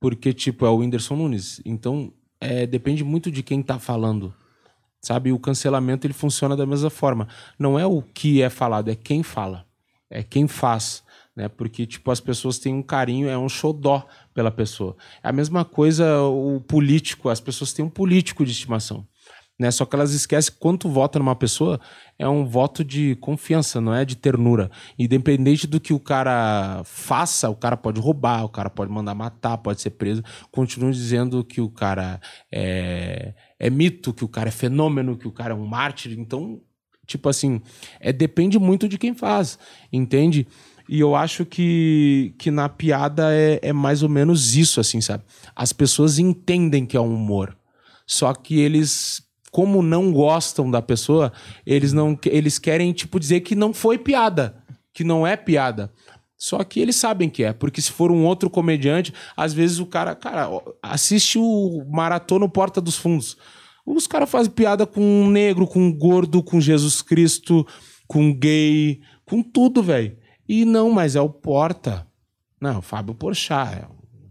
Porque, tipo, é o Whindersson Nunes. Então, é, depende muito de quem tá falando. Sabe? O cancelamento ele funciona da mesma forma. Não é o que é falado, é quem fala. É quem faz. Né? Porque, tipo, as pessoas têm um carinho, é um xodó pela pessoa. É a mesma coisa o político, as pessoas têm um político de estimação. Né? Só que elas esquecem que quando vota numa pessoa, é um voto de confiança, não é de ternura. Independente do que o cara faça, o cara pode roubar, o cara pode mandar matar, pode ser preso. Continuam dizendo que o cara é, é mito, que o cara é fenômeno, que o cara é um mártir. Então, tipo assim, é, depende muito de quem faz, entende? E eu acho que, que na piada é, é mais ou menos isso, assim, sabe? As pessoas entendem que é um humor. Só que eles, como não gostam da pessoa, eles não eles querem, tipo, dizer que não foi piada, que não é piada. Só que eles sabem que é, porque se for um outro comediante, às vezes o cara, cara, assiste o Maratona Porta dos Fundos. Os caras fazem piada com um negro, com um gordo, com Jesus Cristo, com gay, com tudo, velho. E não, mas é o Porta. Não, o Fábio Porchat, é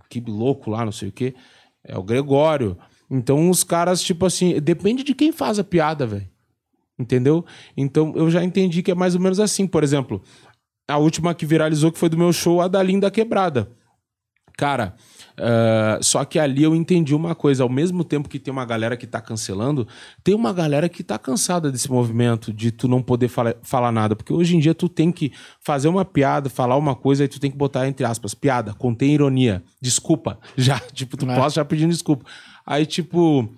que louco lá, não sei o quê. É o Gregório. Então os caras, tipo assim, depende de quem faz a piada, velho. Entendeu? Então eu já entendi que é mais ou menos assim. Por exemplo, a última que viralizou, que foi do meu show, a da Linda Quebrada. Cara, ah, só que ali eu entendi uma coisa. Ao mesmo tempo que tem uma galera que tá cancelando, tem uma galera que tá cansada desse movimento de tu não poder fala- falar nada. Porque hoje em dia tu tem que fazer uma piada, falar uma coisa, aí tu tem que botar entre aspas, piada, contém ironia. Desculpa. Já, tipo, tu É. posso já pedindo desculpa. Aí, tipo,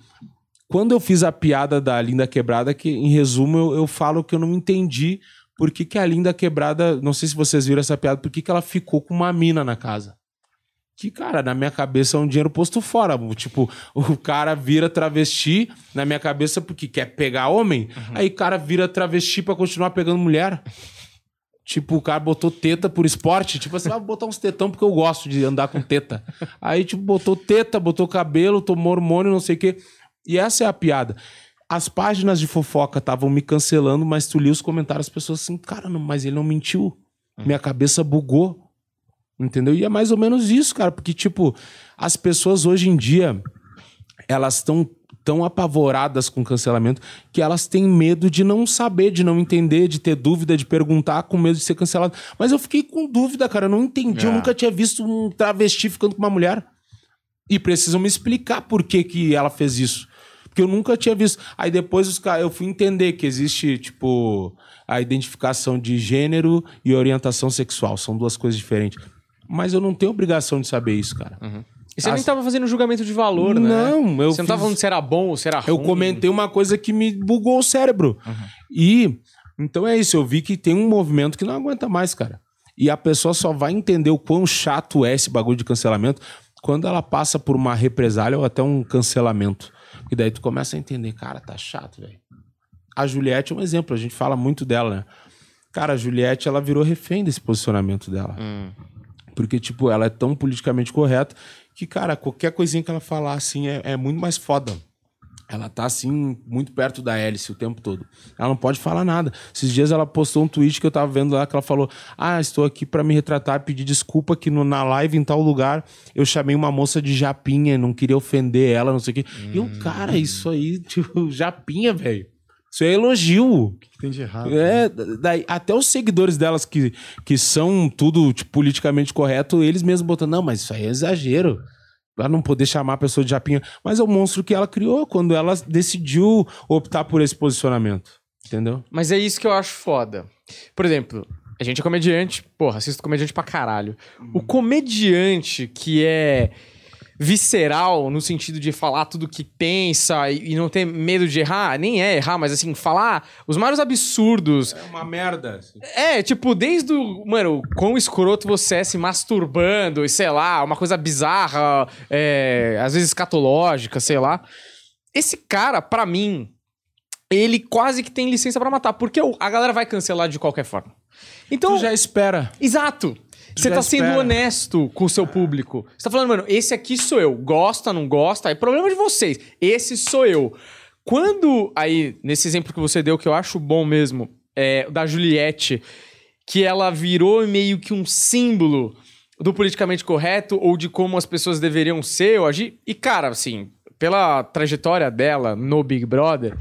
quando eu fiz a piada da Linda Quebrada, que em resumo eu, eu falo que eu não entendi por que, que a Linda Quebrada, não sei se vocês viram essa piada, por que, que ela ficou com uma mina na casa. Que, cara, na minha cabeça é um dinheiro posto fora. Tipo, o cara vira travesti na minha cabeça porque quer pegar homem, aí o cara vira travesti pra continuar pegando mulher. Tipo, o cara botou teta por esporte. Tipo assim, ah, vou botar uns tetão porque eu gosto de andar com teta. Aí, tipo, botou teta, botou cabelo, tomou hormônio, não sei o quê. E essa é a piada. As páginas de fofoca estavam me cancelando, mas tu lia os comentários, as pessoas assim, cara, não, mas ele não mentiu. Minha cabeça bugou. Entendeu? E é mais ou menos isso, cara. Porque, tipo, as pessoas hoje em dia, elas estão tão apavoradas com cancelamento que elas têm medo de não saber, de não entender, de ter dúvida, de perguntar com medo de ser cancelado. Mas eu fiquei com dúvida, cara. Eu não entendi. Eu É. nunca tinha visto um travesti ficando com uma mulher. E precisam me explicar por que, que ela fez isso. Porque eu nunca tinha visto. Aí depois os caras, eu fui entender que existe, tipo, a identificação de gênero e orientação sexual. São duas coisas diferentes. Mas eu não tenho obrigação de saber isso, cara. E você Ah, nem tava fazendo julgamento de valor, né? Não, eu Você não tava fiz- falando se era bom ou se era Eu ruim. comentei uma coisa que me bugou o cérebro. E então é isso, eu vi que tem um movimento que não aguenta mais, cara. E a pessoa só vai entender o quão chato é esse bagulho de cancelamento quando ela passa por uma represália ou até um cancelamento. E daí tu começa a entender, cara, tá chato, velho. A Juliette é um exemplo, a gente fala muito dela, né? Cara, a Juliette, ela virou refém desse posicionamento dela. Porque, tipo, ela é tão politicamente correta que, cara, qualquer coisinha que ela falar, assim, é, é muito mais foda. Ela tá, assim, muito perto da hélice o tempo todo. Ela não pode falar nada. Esses dias ela postou um tweet que eu tava vendo lá, que ela falou, ah, estou aqui pra me retratar, pedir desculpa que no, na live em tal lugar eu chamei uma moça de japinha, não queria ofender ela, não sei o quê. E eu, cara, isso aí, tipo, japinha, velho. Isso é elogio. O que tem de errado? É, daí, até os seguidores delas que, que são tudo tipo, politicamente correto, eles mesmos botando, não, mas isso aí é exagero. Pra não poder chamar a pessoa de japinha. Mas é o monstro que ela criou quando ela decidiu optar por esse posicionamento. Entendeu? Mas é isso que eu acho foda. Por exemplo, a gente é comediante, porra, assisto comediante pra caralho. O comediante que é visceral no sentido de falar tudo que pensa e, e não ter medo de errar, nem é errar, mas assim, falar os maiores absurdos. É uma merda. É, tipo, desde o. Mano, quão escroto você é se masturbando e sei lá, uma coisa bizarra, é, às vezes escatológica, sei lá. Esse cara, pra mim, ele quase que tem licença pra matar, porque a galera vai cancelar de qualquer forma. Então. Tu já espera. Exato. Você tá sendo espera. honesto com o seu público. Você tá falando, mano, esse aqui sou eu. Gosta, não gosta, é problema de vocês. Esse sou eu. Quando, aí, nesse exemplo que você deu, que eu acho bom mesmo, é, da Juliette, que ela virou meio que um símbolo do politicamente correto ou de como as pessoas deveriam ser ou agir. E, cara, assim, pela trajetória dela no Big Brother,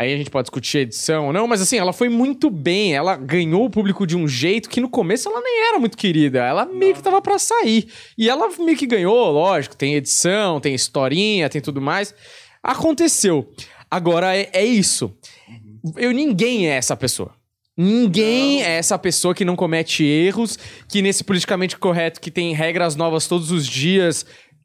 Aí a gente pode discutir a edição ou não, mas assim, ela foi muito bem. Ela ganhou o público de um jeito que no começo ela nem era muito querida. Ela meio que tava pra sair. E ela meio que ganhou, lógico. Tem edição, tem historinha, tem tudo mais. Aconteceu. Agora é, é isso. Eu, ninguém é essa pessoa. Ninguém é essa pessoa que não comete erros, que nesse politicamente correto, que tem regras novas todos os dias,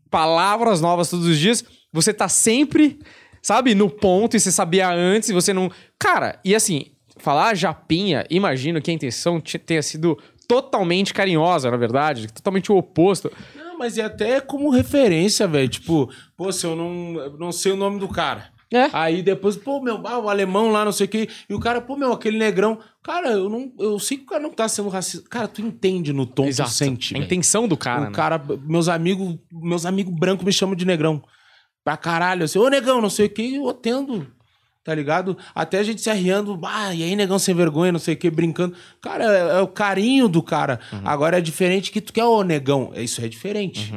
palavras novas todos os dias, você tá sempre, sabe, no ponto e você sabia antes e você não. Cara, e assim, falar japinha, imagino que a intenção te- tenha sido totalmente carinhosa, na verdade, totalmente o oposto. Não, mas e até como referência, velho. Tipo, pô, se eu não, eu não sei o nome do cara. É. Aí depois, pô, meu, ah, o alemão lá, não sei o quê. E o cara, pô, meu, aquele negrão. Cara, eu não. Eu sei que o cara não tá sendo racista. Cara, tu entende no tom, tu sente. a velho. intenção do cara, o né? cara, meus amigos, meus amigos brancos me chamam de negrão. Pra caralho, assim, ô negão, não sei o que, eu atendo. Tá ligado? Até a gente se arriando, ah, e aí, negão sem vergonha, não sei o que, brincando. Cara, é, é o carinho do cara. Agora é diferente que tu quer, ô negão. Isso é diferente.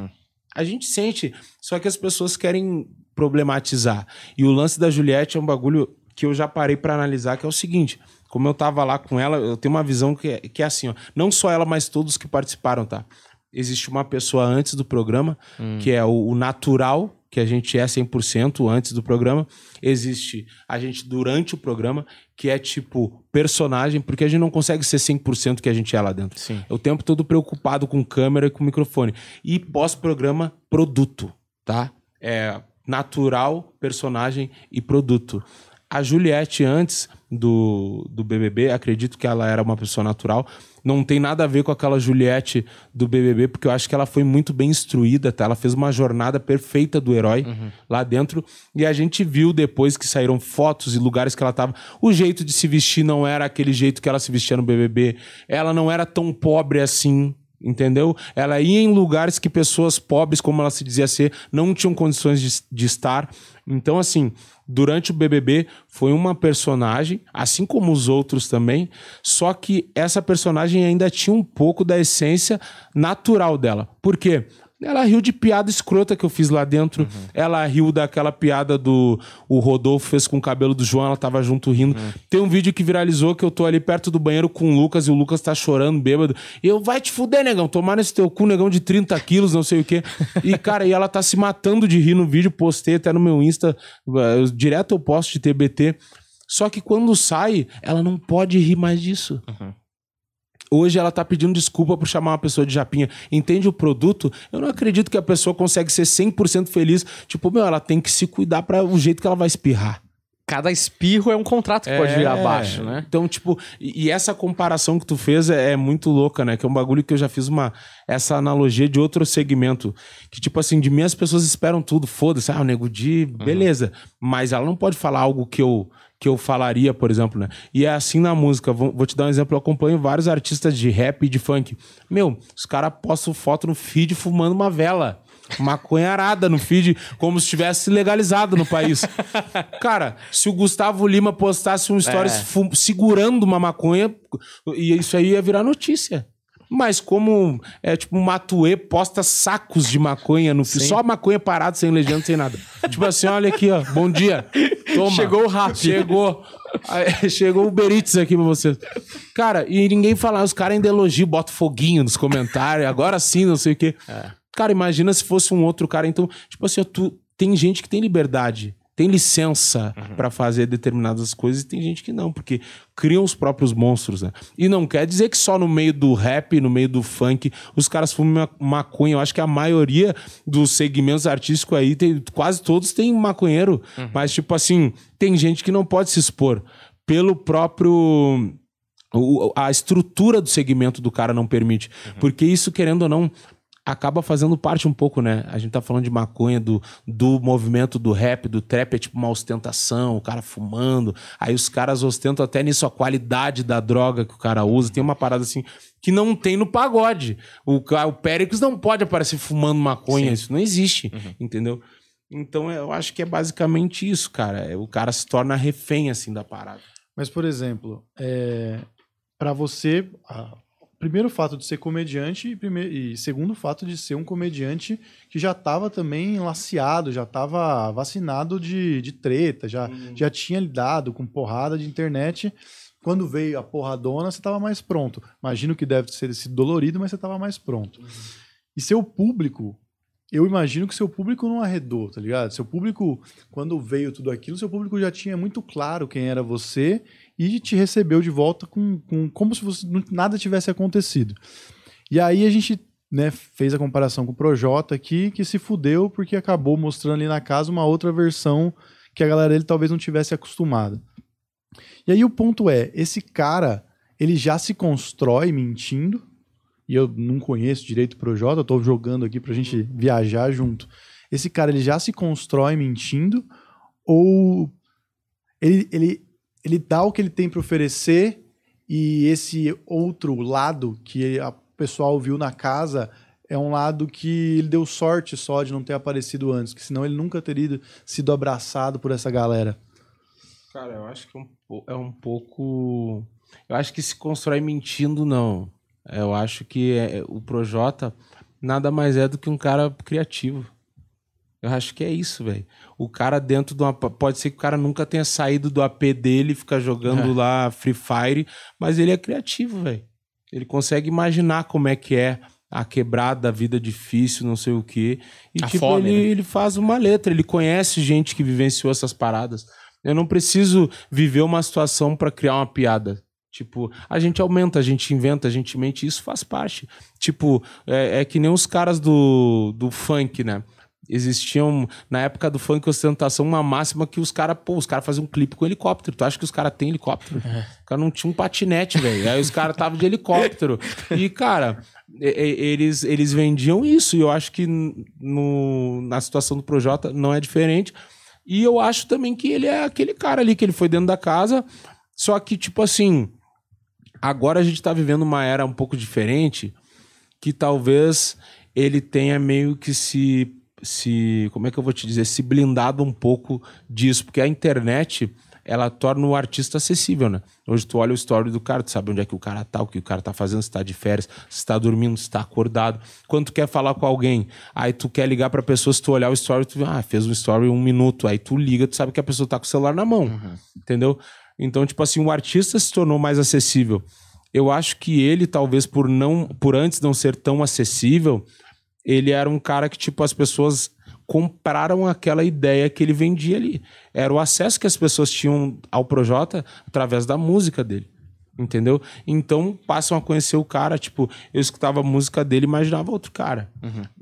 A gente sente, só que as pessoas querem problematizar. E o lance da Juliette é um bagulho que eu já parei pra analisar, que é o seguinte: como eu tava lá com ela, eu tenho uma visão que é, que é assim, ó. Não só ela, mas todos que participaram, tá? Existe uma pessoa antes do programa, que é o, o natural, que a gente é 100% antes do programa. Existe a gente durante o programa, que é tipo personagem, porque a gente não consegue ser 100% que a gente é lá dentro. Sim. É o tempo todo preocupado com câmera e com microfone. E pós-programa, produto, tá? É natural, personagem e produto. A Juliette, antes do, do BBB, acredito que ela era uma pessoa natural. Não tem nada a ver com aquela Juliette do BBB, porque eu acho que ela foi muito bem instruída, tá? Ela fez uma jornada perfeita do herói lá dentro. E a gente viu depois que saíram fotos e lugares que ela tava. O jeito de se vestir não era aquele jeito que ela se vestia no BBB. Ela não era tão pobre assim. Entendeu? Ela ia em lugares que pessoas pobres, como ela se dizia ser, não tinham condições de, de estar. Então, assim, durante o BBB foi uma personagem, assim como os outros também, só que essa personagem ainda tinha um pouco da essência natural dela. Por quê? Ela riu de piada escrota que eu fiz lá dentro. Ela riu daquela piada do o Rodolfo fez com o cabelo do João, ela tava junto rindo. Tem um vídeo que viralizou que eu tô ali perto do banheiro com o Lucas e o Lucas tá chorando, bêbado. E eu, vai te fuder, negão, tomar nesse teu cu, negão de 30 quilos, não sei o quê. E, cara, e ela tá se matando de rir no vídeo, postei até no meu Insta, eh, direto eu posto de TBT. Só que quando sai, ela não pode rir mais disso. Hoje ela tá pedindo desculpa por chamar uma pessoa de japinha. Entende o produto? Eu não acredito que a pessoa consegue ser 100% feliz. Tipo, meu, ela tem que se cuidar para o jeito que ela vai espirrar. Cada espirro é um contrato que pode vir abaixo, né? Então, tipo, e, essa comparação que tu fez é, é muito louca, né? Que é um bagulho que eu já fiz uma essa analogia de outro segmento. Que, tipo assim, de mim as pessoas esperam tudo, foda-se, ah, o nego de, beleza. Mas ela não pode falar algo que eu que eu falaria, por exemplo, né? E é assim na música. Vou, vou te dar um exemplo. Eu acompanho vários artistas de rap e de funk. Meu, os caras postam foto no feed fumando uma vela. Maconha arada no feed, como se estivesse legalizado no país. Cara, se o Gustavo Lima postasse um stories É. segurando uma maconha, e isso aí ia virar notícia. Mas como é tipo um Matuê posta sacos de maconha no feed, só maconha parada, sem legenda, sem nada. tipo assim, olha aqui, ó, bom dia. Toma. Chegou o rap. Chegou. Chegou o Uber Eats aqui pra vocês. Cara, e ninguém fala, os caras ainda elogiam, botam foguinho nos comentários, agora sim, não sei o quê. Cara, imagina se fosse um outro cara. Então, tipo assim, ó, tu, tem gente que tem liberdade, tem licença pra fazer determinadas coisas e tem gente que não, porque criam os próprios monstros, né? E não quer dizer que só no meio do rap, no meio do funk, os caras fumam ma- maconha. Eu acho que a maioria dos segmentos artísticos aí, tem, quase todos têm maconheiro. Mas, tipo assim, tem gente que não pode se expor pelo próprio o- a estrutura do segmento do cara não permite. Porque isso, querendo ou não, acaba fazendo parte um pouco, né? A gente tá falando de maconha, do, do movimento do rap, do trap, é tipo uma ostentação, o cara fumando. Aí os caras ostentam até nisso a qualidade da droga que o cara usa. Tem uma parada assim que não tem no pagode. O, o Péricles não pode aparecer fumando maconha, isso não existe, entendeu? Então eu acho que é basicamente isso, cara. É, O cara se torna refém, assim, da parada. Mas, por exemplo, é, para você, a- primeiro fato de ser comediante e, primeiro, e segundo fato de ser um comediante que já estava também laceado, já estava vacinado de, de treta, já, já tinha lidado com porrada de internet. Quando veio a porradona, você estava mais pronto. Imagino que deve ter sido dolorido, mas você estava mais pronto. E seu público, eu imagino que seu público não arredou, tá ligado? Seu público, quando veio tudo aquilo, seu público já tinha muito claro quem era você e te recebeu de volta com, com como se você, nada tivesse acontecido. E aí a gente né, fez a comparação com o Projota aqui, que se fudeu porque acabou mostrando ali na casa uma outra versão que a galera dele talvez não tivesse acostumada. E aí o ponto é, esse cara, ele já se constrói mentindo, e eu não conheço direito o Projota, eu tô jogando aqui pra gente viajar junto. Esse cara, ele já se constrói mentindo, ou ele, ele, ele dá o que ele tem para oferecer e esse outro lado que o pessoal viu na casa é um lado que ele deu sorte só de não ter aparecido antes, que senão ele nunca teria sido abraçado por essa galera. Cara, eu acho que é um, é um pouco. Eu acho que se constrói mentindo, não. Eu acho que é- o Projota nada mais é do que um cara criativo. Eu acho que é isso, velho. O cara dentro de uma. Pode ser que o cara nunca tenha saído do AP dele e ficar jogando lá Free Fire, mas ele é criativo, velho. Ele consegue imaginar como é que é a quebrada, a vida difícil, não sei o quê. E, A tipo, fome, ele, né? ele faz uma letra, ele conhece gente que vivenciou essas paradas. Eu não preciso viver uma situação pra criar uma piada. Tipo, a gente aumenta, a gente inventa, a gente mente, isso faz parte. Tipo, é, é que nem os caras do, do funk, né? Existiam, na época do funk ostentação, uma máxima que os caras, pô, os caras faziam um clipe com helicóptero. Tu acha que os caras têm helicóptero? O cara não tinha um patinete, velho. Aí os caras estavam de helicóptero. E, cara, eles, eles vendiam isso. E eu acho que no, na situação do Projota não é diferente. E eu acho também que ele é aquele cara ali que ele foi dentro da casa. Só que, tipo assim, agora a gente tá vivendo uma era um pouco diferente que talvez ele tenha meio que se se como é que eu vou te dizer se blindado um pouco disso porque a internet ela torna o artista acessível, né? Hoje tu olha o story do cara, tu sabe onde é que o cara tá, o que o cara tá fazendo, se tá de férias, se tá dormindo, se tá acordado. Quando tu quer falar com alguém, aí tu quer ligar pra pessoa, se tu olhar o story, tu ah, fez um story um minuto, aí tu liga, tu sabe que a pessoa tá com o celular na mão, entendeu? Então, tipo assim, o artista se tornou mais acessível. Eu acho que ele, talvez por não, por antes não ser tão acessível, ele era um cara que, tipo, as pessoas compraram aquela ideia que ele vendia ali. Era o acesso que as pessoas tinham ao Projota através da música dele. Entendeu? Então passam a conhecer o cara. Tipo, eu escutava a música dele e imaginava outro cara.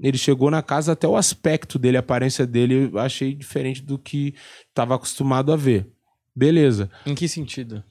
Ele chegou na casa, até o aspecto dele, a aparência dele, eu achei diferente do que estava acostumado a ver. Beleza. Em que sentido?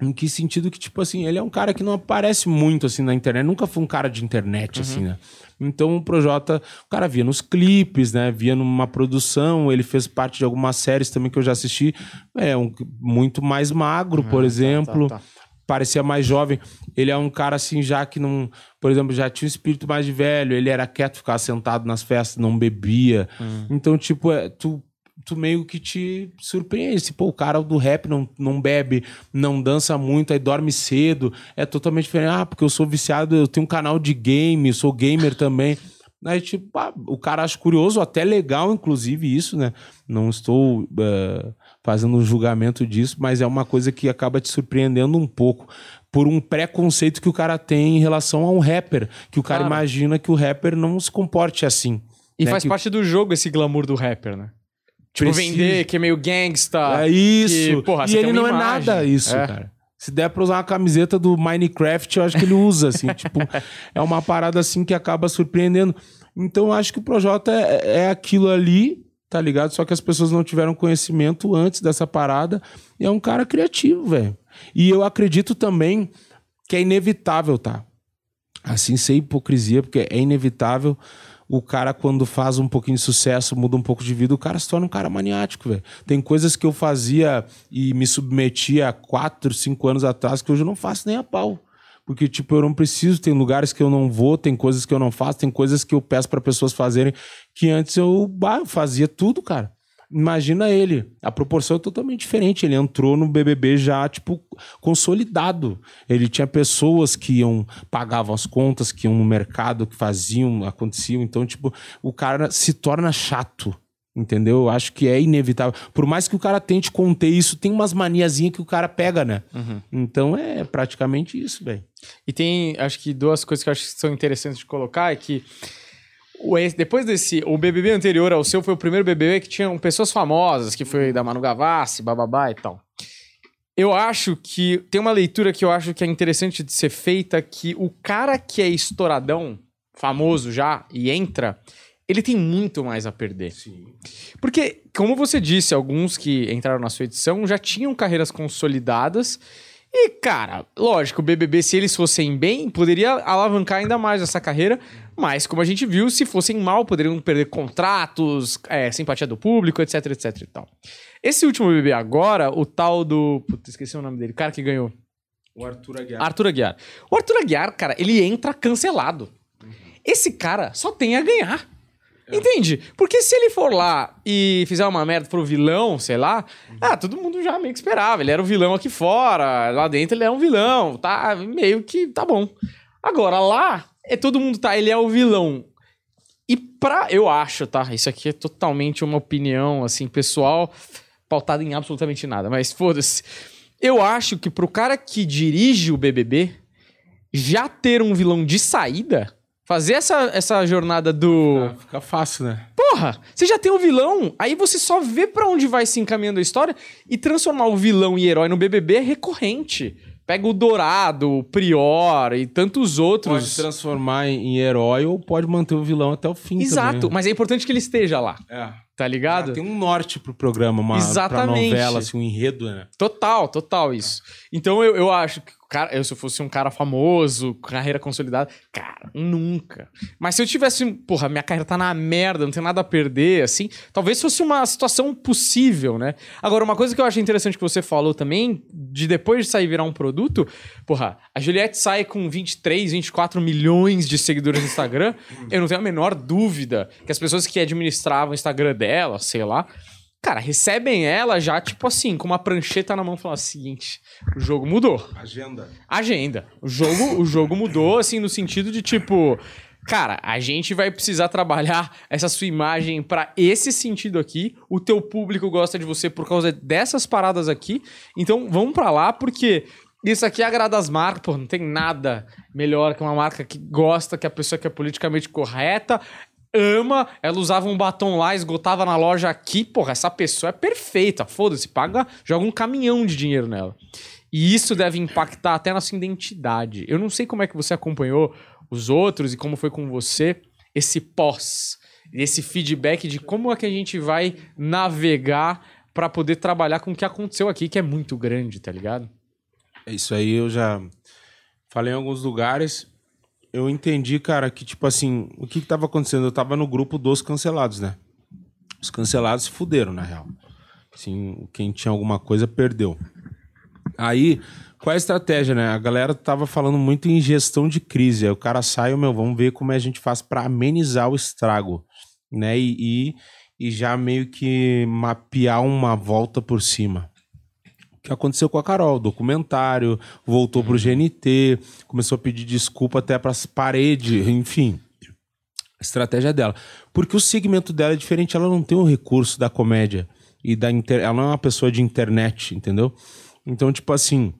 Em que sentido que, tipo assim, ele é um cara que não aparece muito, assim, na internet. Nunca foi um cara de internet, assim, né? Então, o Projota, o cara via nos clipes, né? Via numa produção. Ele fez parte de algumas séries também que eu já assisti. É, um, muito mais magro, por exemplo. tá, tá. Parecia mais jovem. Ele é um cara, assim, já que não... Por exemplo, já tinha um espírito mais de velho. Ele era quieto, ficava sentado nas festas, não bebia. Então, tipo, é, tu tu meio que te surpreende. Se, pô, o cara do rap não, não bebe, não dança muito, aí dorme cedo, é totalmente diferente. Ah, porque eu sou viciado, eu tenho um canal de game, sou gamer também. Aí, tipo, ah, o cara acha curioso, até legal, inclusive, isso, né? Não estou eh, fazendo um julgamento disso, mas é uma coisa que acaba te surpreendendo um pouco. Por um preconceito que o cara tem em relação a um rapper. Que o cara Claro. imagina que o rapper não se comporte assim. E né? faz Que- parte do jogo esse glamour do rapper, né? Tipo, Precisa. vender que é meio gangsta. É isso. que, porra, e ele não é imagem. nada isso, É. cara. Se der pra usar uma camiseta do Minecraft, eu acho que ele usa, assim. tipo, é uma parada assim que acaba surpreendendo. Então, eu acho que o Projota é, é aquilo ali, tá ligado? Só que as pessoas não tiveram conhecimento antes dessa parada. E é um cara criativo, velho. E eu acredito também que é inevitável, tá? Assim, sem hipocrisia, porque é inevitável o cara, quando faz um pouquinho de sucesso, muda um pouco de vida, o cara se torna um cara maniático, velho. Tem coisas que eu fazia e me submetia há quatro, cinco anos atrás que hoje eu não faço nem a pau. Porque, tipo, eu não preciso, tem lugares que eu não vou, tem coisas que eu não faço, tem coisas que eu peço para pessoas fazerem que antes eu, bah, fazia tudo, cara. Imagina ele, a proporção é totalmente diferente. Ele entrou no BBB já, tipo, consolidado. Ele tinha pessoas que iam, pagavam as contas, que iam no mercado, que faziam, aconteciam. Então, tipo, o cara se torna chato. Entendeu? Eu acho que é inevitável. Por mais que o cara tente conter isso, tem umas maniazinhas que o cara pega, né? Então é praticamente isso, velho. E tem, acho que duas coisas que eu acho que são interessantes de colocar é que o ex- depois desse, o BBB anterior ao seu foi o primeiro BBB que tinham pessoas famosas, que foi da Manu Gavassi, bababá e tal. Eu acho que tem uma leitura que eu acho que é interessante de ser feita que o cara que é estouradão, famoso já e entra, ele tem muito mais a perder. Porque, como você disse, alguns que entraram na sua edição já tinham carreiras consolidadas. E, cara, lógico, o BBB, se eles fossem bem, poderia alavancar ainda mais essa carreira. Mas, como a gente viu, se fossem mal, poderiam perder contratos, é, simpatia do público, etc, etc e tal. Esse último BBB agora, o tal do. Puta, esqueci o nome dele. O cara que ganhou. O Arthur Aguiar. Arthur Aguiar. O Arthur Aguiar, cara, ele entra cancelado. Esse cara só tem a ganhar. Entende? Porque se ele for lá e fizer uma merda pro vilão, sei lá, ah, todo mundo já meio que esperava. Ele era o vilão aqui fora, lá dentro ele é um vilão, tá? Meio que tá bom. Agora lá, é todo mundo tá, ele é o vilão. E pra, eu acho, tá? Isso aqui é totalmente uma opinião, assim, pessoal, pautada em absolutamente nada, mas foda-se. Eu acho que pro cara que dirige o BBB, já ter um vilão de saída, fazer essa, essa jornada do. Ah, fica fácil, né? Porra, você já tem o vilão, aí você só vê pra onde vai se encaminhando a história e transformar o vilão em herói no BBB é recorrente. Pega o Dourado, o Prior e tantos outros. Pode transformar em herói ou pode manter o vilão até o fim Exato, também. mas é importante que ele esteja lá, É. tá ligado? Ah, tem um norte pro programa, uma Exatamente. novela, assim, um enredo, né? Total, total isso. Então eu, eu acho que cara, eu, se eu fosse um cara famoso, carreira consolidada, cara, nunca. Mas se eu tivesse, porra, minha carreira tá na merda, não tenho nada a perder, assim, talvez fosse uma situação possível, né? Agora, uma coisa que eu acho interessante que você falou também, de depois de sair virar um produto, porra, a Juliette sai com 23, 24 milhões de seguidores no Instagram, eu não tenho a menor dúvida que as pessoas que administravam o Instagram dela, sei lá, Cara, recebem ela já, tipo assim, com uma prancheta na mão, falando o seguinte: o jogo mudou. Agenda. Agenda. O jogo, o jogo mudou, assim, no sentido de, tipo. Cara, a gente vai precisar trabalhar essa sua imagem pra esse sentido aqui. O teu público gosta de você por causa dessas paradas aqui. Então, vamos pra lá, porque isso aqui agrada as marcas. Pô, não tem nada melhor que uma marca que gosta, que a pessoa que é politicamente correta, ama, ela usava um batom lá, esgotava na loja aqui. Porra, essa pessoa é perfeita. Foda-se, paga, joga um caminhão de dinheiro nela. E isso deve impactar até a nossa identidade. Eu não sei como é que você acompanhou os outros e como foi com você esse pós, esse feedback de como é que a gente vai navegar para poder trabalhar com o que aconteceu aqui, que é muito grande, tá ligado? É Isso aí eu já falei em alguns lugares. Eu entendi, cara, que tipo assim, o que, que tava acontecendo? Eu tava no grupo dos cancelados, né? Os cancelados se fuderam, na real. Assim, quem tinha alguma coisa perdeu. Aí, qual é a estratégia, né? A galera tava falando muito em gestão de crise. Aí o cara sai, meu, vamos ver como é a gente faz para amenizar o estrago, né? E, e, e já meio que mapear uma volta por cima. Que aconteceu com a Carol? Documentário, voltou pro GNT, começou a pedir desculpa até pras paredes, enfim. Estratégia dela. Porque o segmento dela é diferente, ela não tem o recurso da comédia e da inter... ela não é uma pessoa de internet, entendeu? Então, tipo assim,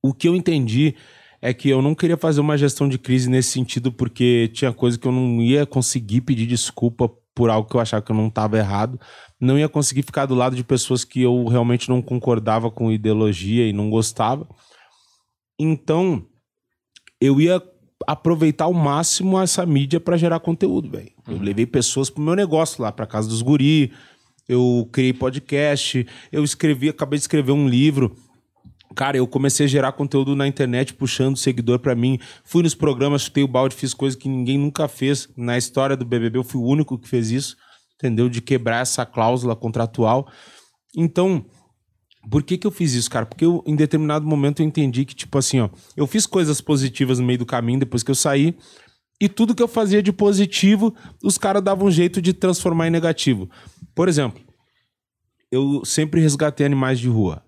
o que eu entendi é que eu não queria fazer uma gestão de crise nesse sentido, porque tinha coisa que eu não ia conseguir pedir desculpa por algo que eu achava que eu não estava errado. Não ia conseguir ficar do lado de pessoas que eu realmente não concordava com ideologia e não gostava. Então, eu ia aproveitar ao máximo essa mídia para gerar conteúdo, velho. Eu levei pessoas pro meu negócio lá, pra casa dos guri, eu criei podcast, eu escrevi, acabei de escrever um livro. Cara, eu comecei a gerar conteúdo na internet, puxando seguidor pra mim. Fui nos programas, chutei o balde, fiz coisas que ninguém nunca fez. Na história do BBB, eu fui o único que fez isso, entendeu? De quebrar essa cláusula contratual. Então, por que que eu fiz isso, cara? Porque eu, em determinado momento, eu entendi que, tipo assim, ó, eu fiz coisas positivas no meio do caminho depois que eu saí. E tudo que eu fazia de positivo, os caras davam um jeito de transformar em negativo. Por exemplo, eu sempre resgatei animais de rua.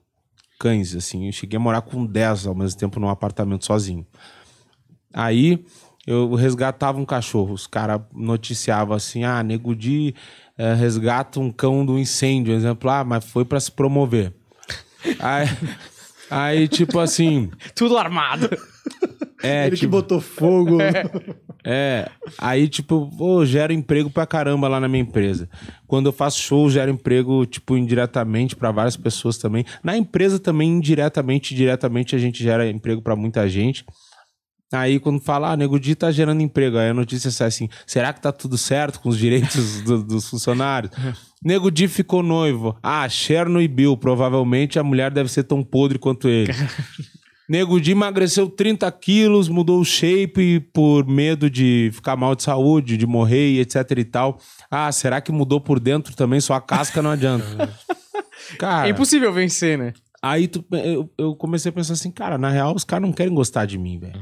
Cães, assim. Eu cheguei a morar com 10 ao mesmo tempo num apartamento sozinho. Aí eu resgatava um cachorro. Os caras noticiavam assim: ah, Nego Di eh, resgata um cão do incêndio. Exemplo, ah, mas foi para se promover. aí, aí, tipo assim. Tudo armado. É, Ele que tipo, botou fogo. É, aí, tipo, pô, gera emprego pra caramba lá na minha empresa. Quando eu faço show, gera emprego, tipo, indiretamente pra várias pessoas também. Na empresa também, indiretamente, diretamente, a gente gera emprego pra muita gente. Aí, quando fala, ah, Nego Di tá gerando emprego, aí a notícia sai assim, será que tá tudo certo com os direitos do- dos funcionários? Nego Di ficou noivo. Ah, Cherno e Bill, provavelmente a mulher deve ser tão podre quanto ele. Nego Di emagreceu 30 quilos, mudou o shape por medo de ficar mal de saúde, de morrer e etc e tal. Ah, será que mudou por dentro também? Só a casca não adianta. Cara, É impossível vencer, né? aí tu- eu, eu comecei a pensar assim, cara, na real os caras não querem gostar de mim, velho.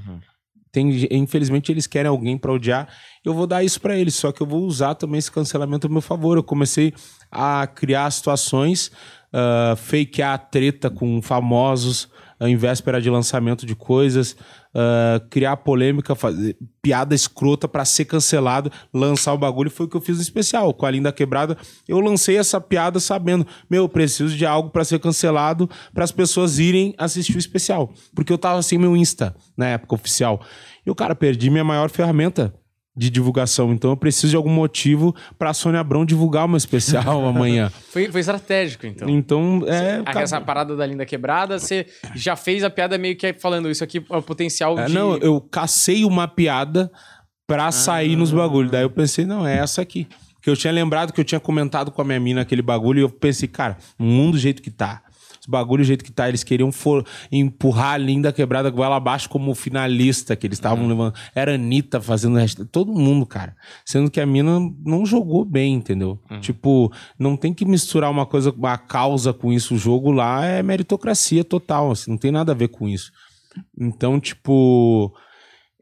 Tem, infelizmente eles querem alguém pra odiar. Eu vou dar isso pra eles, só que eu vou usar também esse cancelamento a meu favor. Eu comecei a criar situações, ah, fakear treta com famosos em véspera de lançamento de coisas, ah, criar polêmica, fazer piada escrota pra ser cancelado, lançar o bagulho. Foi o que eu fiz no especial. Com a Linda Quebrada, eu lancei essa piada sabendo, meu, eu preciso de algo pra ser cancelado para as pessoas irem assistir o especial. Porque eu tava sem meu Insta na época oficial. E o cara, perdi minha maior ferramenta de divulgação. Então eu preciso de algum motivo pra Sônia Abrão divulgar o meu especial amanhã. Foi, foi estratégico, então. Então, é. Ah, cara, Essa parada da linda quebrada, você já fez a piada meio que falando isso aqui é o potencial é, de... Não, eu cacei uma piada pra sair nos bagulhos. Daí eu pensei, não, é essa aqui. Porque eu tinha lembrado que eu tinha comentado com a minha mina aquele bagulho e eu pensei, cara, o mundo do jeito que tá. Os bagulho do jeito que tá, eles queriam for, empurrar a Linda Quebrada com ela abaixo como finalista, que eles estavam levando. Era Anitta fazendo hashtag, todo mundo, cara. Sendo que a mina não jogou bem, entendeu? Tipo, não tem que misturar uma coisa, uma causa com isso. O jogo lá é meritocracia total, assim, não tem nada a ver com isso. Então, tipo,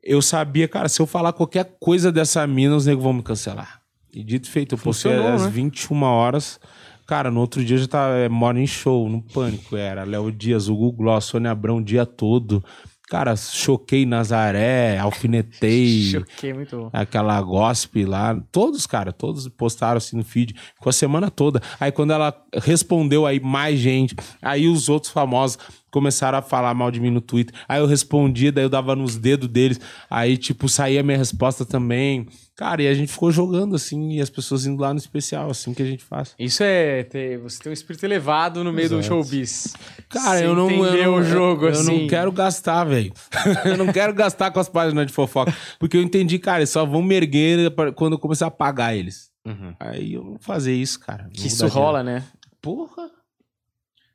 eu sabia, cara, se eu falar qualquer coisa dessa mina, os negros vão me cancelar. E dito feito, eu postei às né? 21 horas. Cara, no outro dia já tava é, morning show, no pânico. Era Léo Dias, o Google Gloss, Sônia Abrão o dia todo. Cara, choquei Nazaré, alfinetei. Choquei, muito bom. Aquela gospel lá, todos, cara, todos postaram assim no feed, ficou a semana toda. Aí quando ela respondeu, aí mais gente, aí os outros famosos começaram a falar mal de mim no Twitter. Aí eu respondia, daí eu dava nos dedos deles. Aí, tipo, saía minha resposta também. Cara, e a gente ficou jogando, assim, e as pessoas indo lá no especial, assim que a gente faz. Isso é ter, você tem um espírito elevado no meio do Exato. showbiz. Cara, Você eu não, eu não- o jogo eu, assim. eu não quero gastar, velho. eu não quero gastar com as páginas de fofoca. Porque eu entendi, cara, eles só vão me erguer quando eu começar a pagar eles. Uhum. Aí eu não vou fazer isso, cara. Que isso dar dinheiro. rola, né? Porra.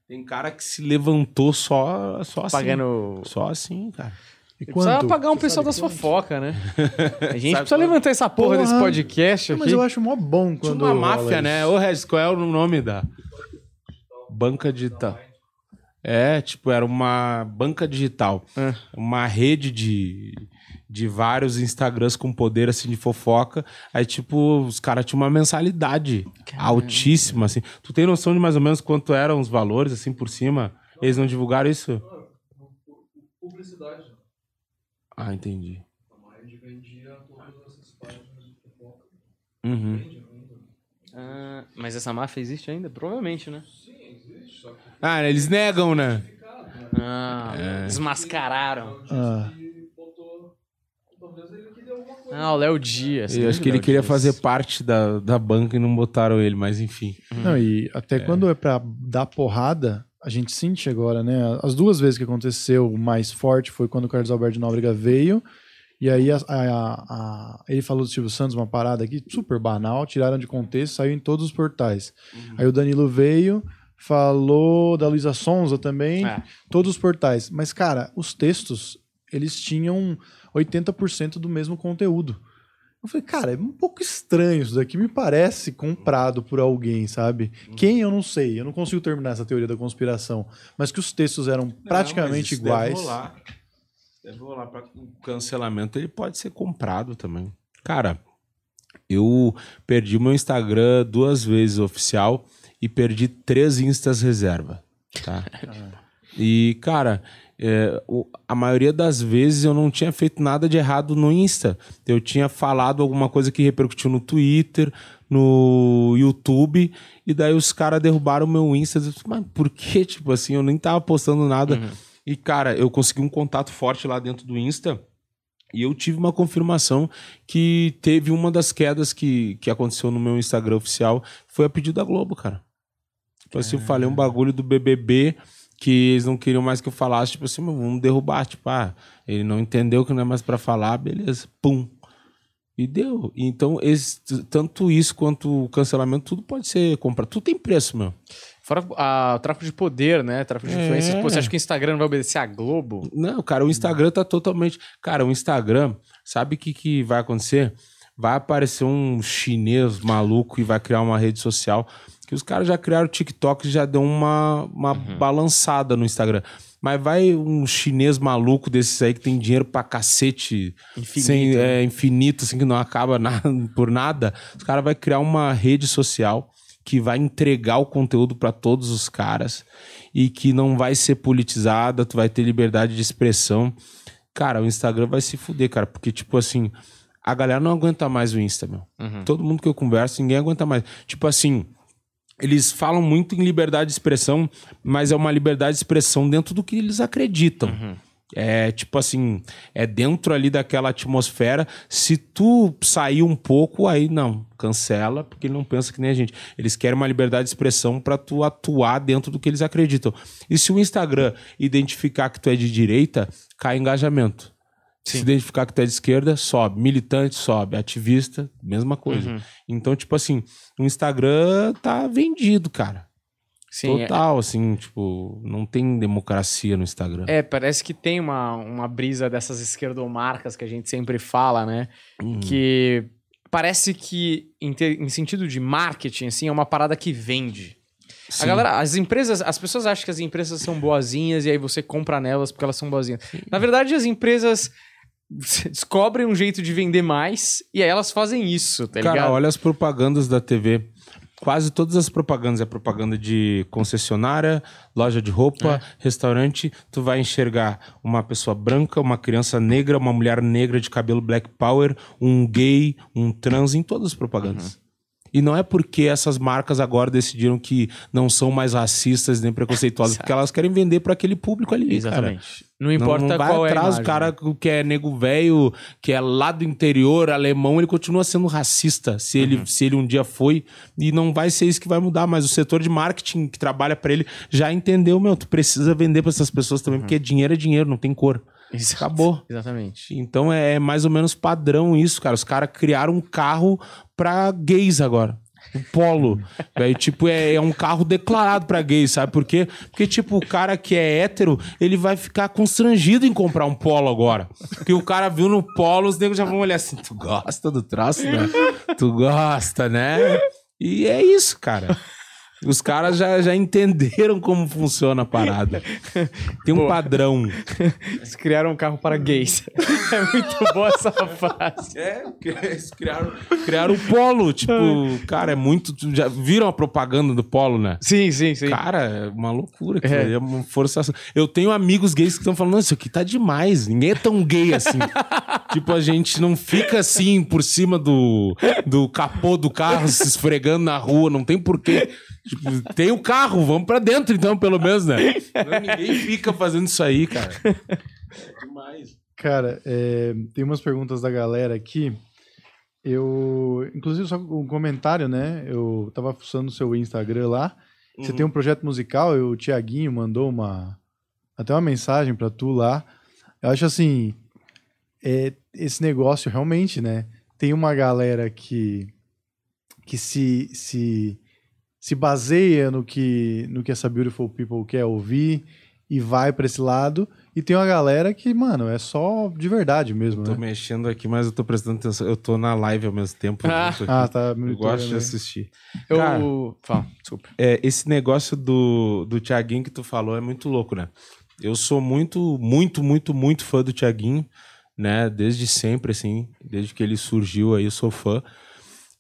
Tem cara que se levantou só, só assim. Pagando. Só assim, cara. E Precisa pagar um Você pessoal das quanto? fofocas, né? A gente precisa quanto? levantar essa porra, Porra. desse podcast Não, aqui. mas eu acho mó bom Tinha quando uma rola máfia, né? Ô, Regis, qual é o nome da banca digital? É, tipo, era uma banca digital. É. Uma rede de, de vários Instagrams com poder, assim, de fofoca. Aí, tipo, os caras tinham uma mensalidade altíssima, assim. Tu tem noção de mais ou menos quanto eram os valores, assim, por cima? Eles não divulgaram isso? Publicidade. Ah, entendi. A Mind vendia todas essas páginas de fofoca. Uhum. Vende ainda. Ah, mas essa máfia existe ainda? Provavelmente, né? Sim, existe, só que Ah, eles negam, né? Ah, É. desmascararam. Ah. botou. Talvez ele queria alguma coisa. Ah, o Léo Dias. Eu acho que ele Léo queria Dias. fazer parte da, da banca e não botaram ele, mas enfim. Não, e até quando é pra dar porrada, a gente sente agora, né? As duas vezes que aconteceu mais forte foi quando o Carlos Alberto de Nóbrega veio. E aí a- a- a- ele falou do Silvio Santos, uma parada aqui super banal, tiraram de contexto, saiu em todos os portais. Aí o Danilo veio, falou da Luísa Sonza também, É. todos os portais. Mas, cara, os textos, eles tinham 80% do mesmo conteúdo. Eu falei, cara, é um pouco estranho isso daqui, me parece comprado por alguém, sabe? Quem eu não sei, eu não consigo terminar essa teoria da conspiração, mas que os textos eram praticamente Não, isso iguais. Deve rolar. Deve rolar pra cancelamento, ele pode ser comprado também. Cara, eu perdi o meu Instagram duas vezes oficial e perdi três instas reserva, tá? E, cara, é, o- a maioria das vezes eu não tinha feito nada de errado no Insta. Eu tinha falado alguma coisa que repercutiu no Twitter, no YouTube, e daí os caras derrubaram o meu Insta. Mas por que? Tipo assim, eu nem tava postando nada. E, cara, eu consegui um contato forte lá dentro do Insta. E eu tive uma confirmação que teve uma das quedas que, que aconteceu no meu Instagram oficial. Foi a pedido da Globo, cara. Tipo assim, eu falei um bagulho do BBB que eles não queriam mais que eu falasse. Tipo assim, "Mas vamos derrubar. Tipo, ah, ele não entendeu que não é mais pra falar, beleza. Pum. E deu. Então, esse- tanto isso quanto o cancelamento, tudo pode ser comprado. Tudo tem preço, meu. Fora ah, o tráfico de poder, né? Tráfico de É. influências. Pô, você acha que o Instagram não vai obedecer à Globo? Não, cara, o Instagram tá totalmente. Cara, o Instagram, sabe o que, que vai acontecer? Vai aparecer um chinês maluco e vai criar uma rede social. Que os caras já criaram o TikTok e já deu uma, uma balançada no Instagram. Mas vai um chinês maluco desses aí que tem dinheiro pra cacete, Infinito, sem, né? é, infinito, assim, que não acaba nada, por nada. Os caras vão criar uma rede social que vai entregar o conteúdo pra todos os caras e que não vai ser politizada, tu vai ter liberdade de expressão. Cara, o Instagram vai se fuder, cara, porque, tipo assim, a galera não aguenta mais o Insta, meu. Todo mundo que eu converso, ninguém aguenta mais. Tipo assim, eles falam muito em liberdade de expressão, mas é uma liberdade de expressão dentro do que eles acreditam. É tipo assim, é dentro ali daquela atmosfera. Se tu sair um pouco, aí não, cancela, porque ele não pensa que nem a gente. Eles querem uma liberdade de expressão pra tu atuar dentro do que eles acreditam. E se o Instagram identificar que tu é de direita, cai engajamento. Se identificar que tu é de esquerda, sobe. Militante, sobe. Ativista, mesma coisa. Então, tipo assim, o Instagram tá vendido, cara. Sim, é- Total, assim, tipo, não tem democracia no Instagram. É, parece que tem uma, uma brisa dessas esquerdomarcas que a gente sempre fala, né? Uhum. Que parece que, em, te- em sentido de marketing, assim, é uma parada que vende. A Sim. galera, as empresas, as pessoas acham que as empresas são boazinhas e aí você compra nelas porque elas são boazinhas. Na verdade, as empresas descobrem um jeito de vender mais e aí elas fazem isso, tá Cara, ligado? olha as propagandas da TV. Quase todas as propagandas é propaganda de concessionária, loja de roupa, restaurante. Tu vai enxergar uma pessoa branca, uma criança negra, uma mulher negra de cabelo black power, um gay, um trans em todas as propagandas. E não é porque essas marcas agora decidiram que não são mais racistas nem preconceituosas, porque elas querem vender para aquele público ali, cara. Não importa não, não vai qual é atrás, imagem. o cara que é nego velho, que é lá do interior, alemão, ele continua sendo racista, se ele, se ele um dia foi, e não vai ser isso que vai mudar, mas o setor de marketing que trabalha para ele já entendeu, meu, tu precisa vender para essas pessoas também, porque dinheiro é dinheiro, não tem cor. Exato. Acabou. Exatamente. Então é mais ou menos padrão isso, cara. Os caras criaram um carro pra gays agora. O Polo. Velho, tipo, é, é um carro declarado pra gays, sabe por quê? Porque, tipo, o cara que é hétero, ele vai ficar constrangido em comprar um Polo agora. Porque o cara viu no Polo, os negros já vão olhar assim: tu gosta do troço, né? Tu gosta, né? E é isso, cara. Os caras já, já entenderam como funciona a parada. Tem um Pô. padrão. Eles criaram um carro para gays. é muito boa essa frase. É, eles criaram, criaram o polo. Tipo, cara, é muito. Já viram a propaganda do polo, né? Sim, sim, sim. Cara, é uma loucura. É. É. é uma forçação. Eu tenho amigos gays que estão falando, "Não, isso aqui tá demais. Ninguém é tão gay assim. tipo, a gente não fica assim por cima do, do capô do carro se esfregando na rua. Não tem porquê. Tipo, tem o carro, vamos pra dentro então, pelo menos, né? Não, ninguém fica fazendo isso aí, cara. É demais. Cara, é, tem umas perguntas da galera aqui. Eu, inclusive, só um comentário, né? Eu tava fuçando o seu Instagram lá. Você Uhum. tem um projeto musical, e o Tiaguinho mandou uma até uma mensagem pra tu lá. Eu acho assim, é, esse negócio realmente, né? Tem uma galera que que se se se baseia no que no que essa beautiful people quer ouvir e vai pra esse lado, e tem uma galera que, mano, é só de verdade mesmo, Tô né? mexendo aqui, mas eu tô prestando atenção. Eu tô na live ao mesmo tempo. Ah. junto aqui. Ah, tá. eu gosto de assistir. Eu. Cara, Fala, desculpa. é, esse negócio do, do Thiaguinho que tu falou é muito louco, né? Eu sou muito, muito, muito, muito fã do Thiaguinho, né? Desde sempre, assim. Desde que ele surgiu aí, eu sou fã.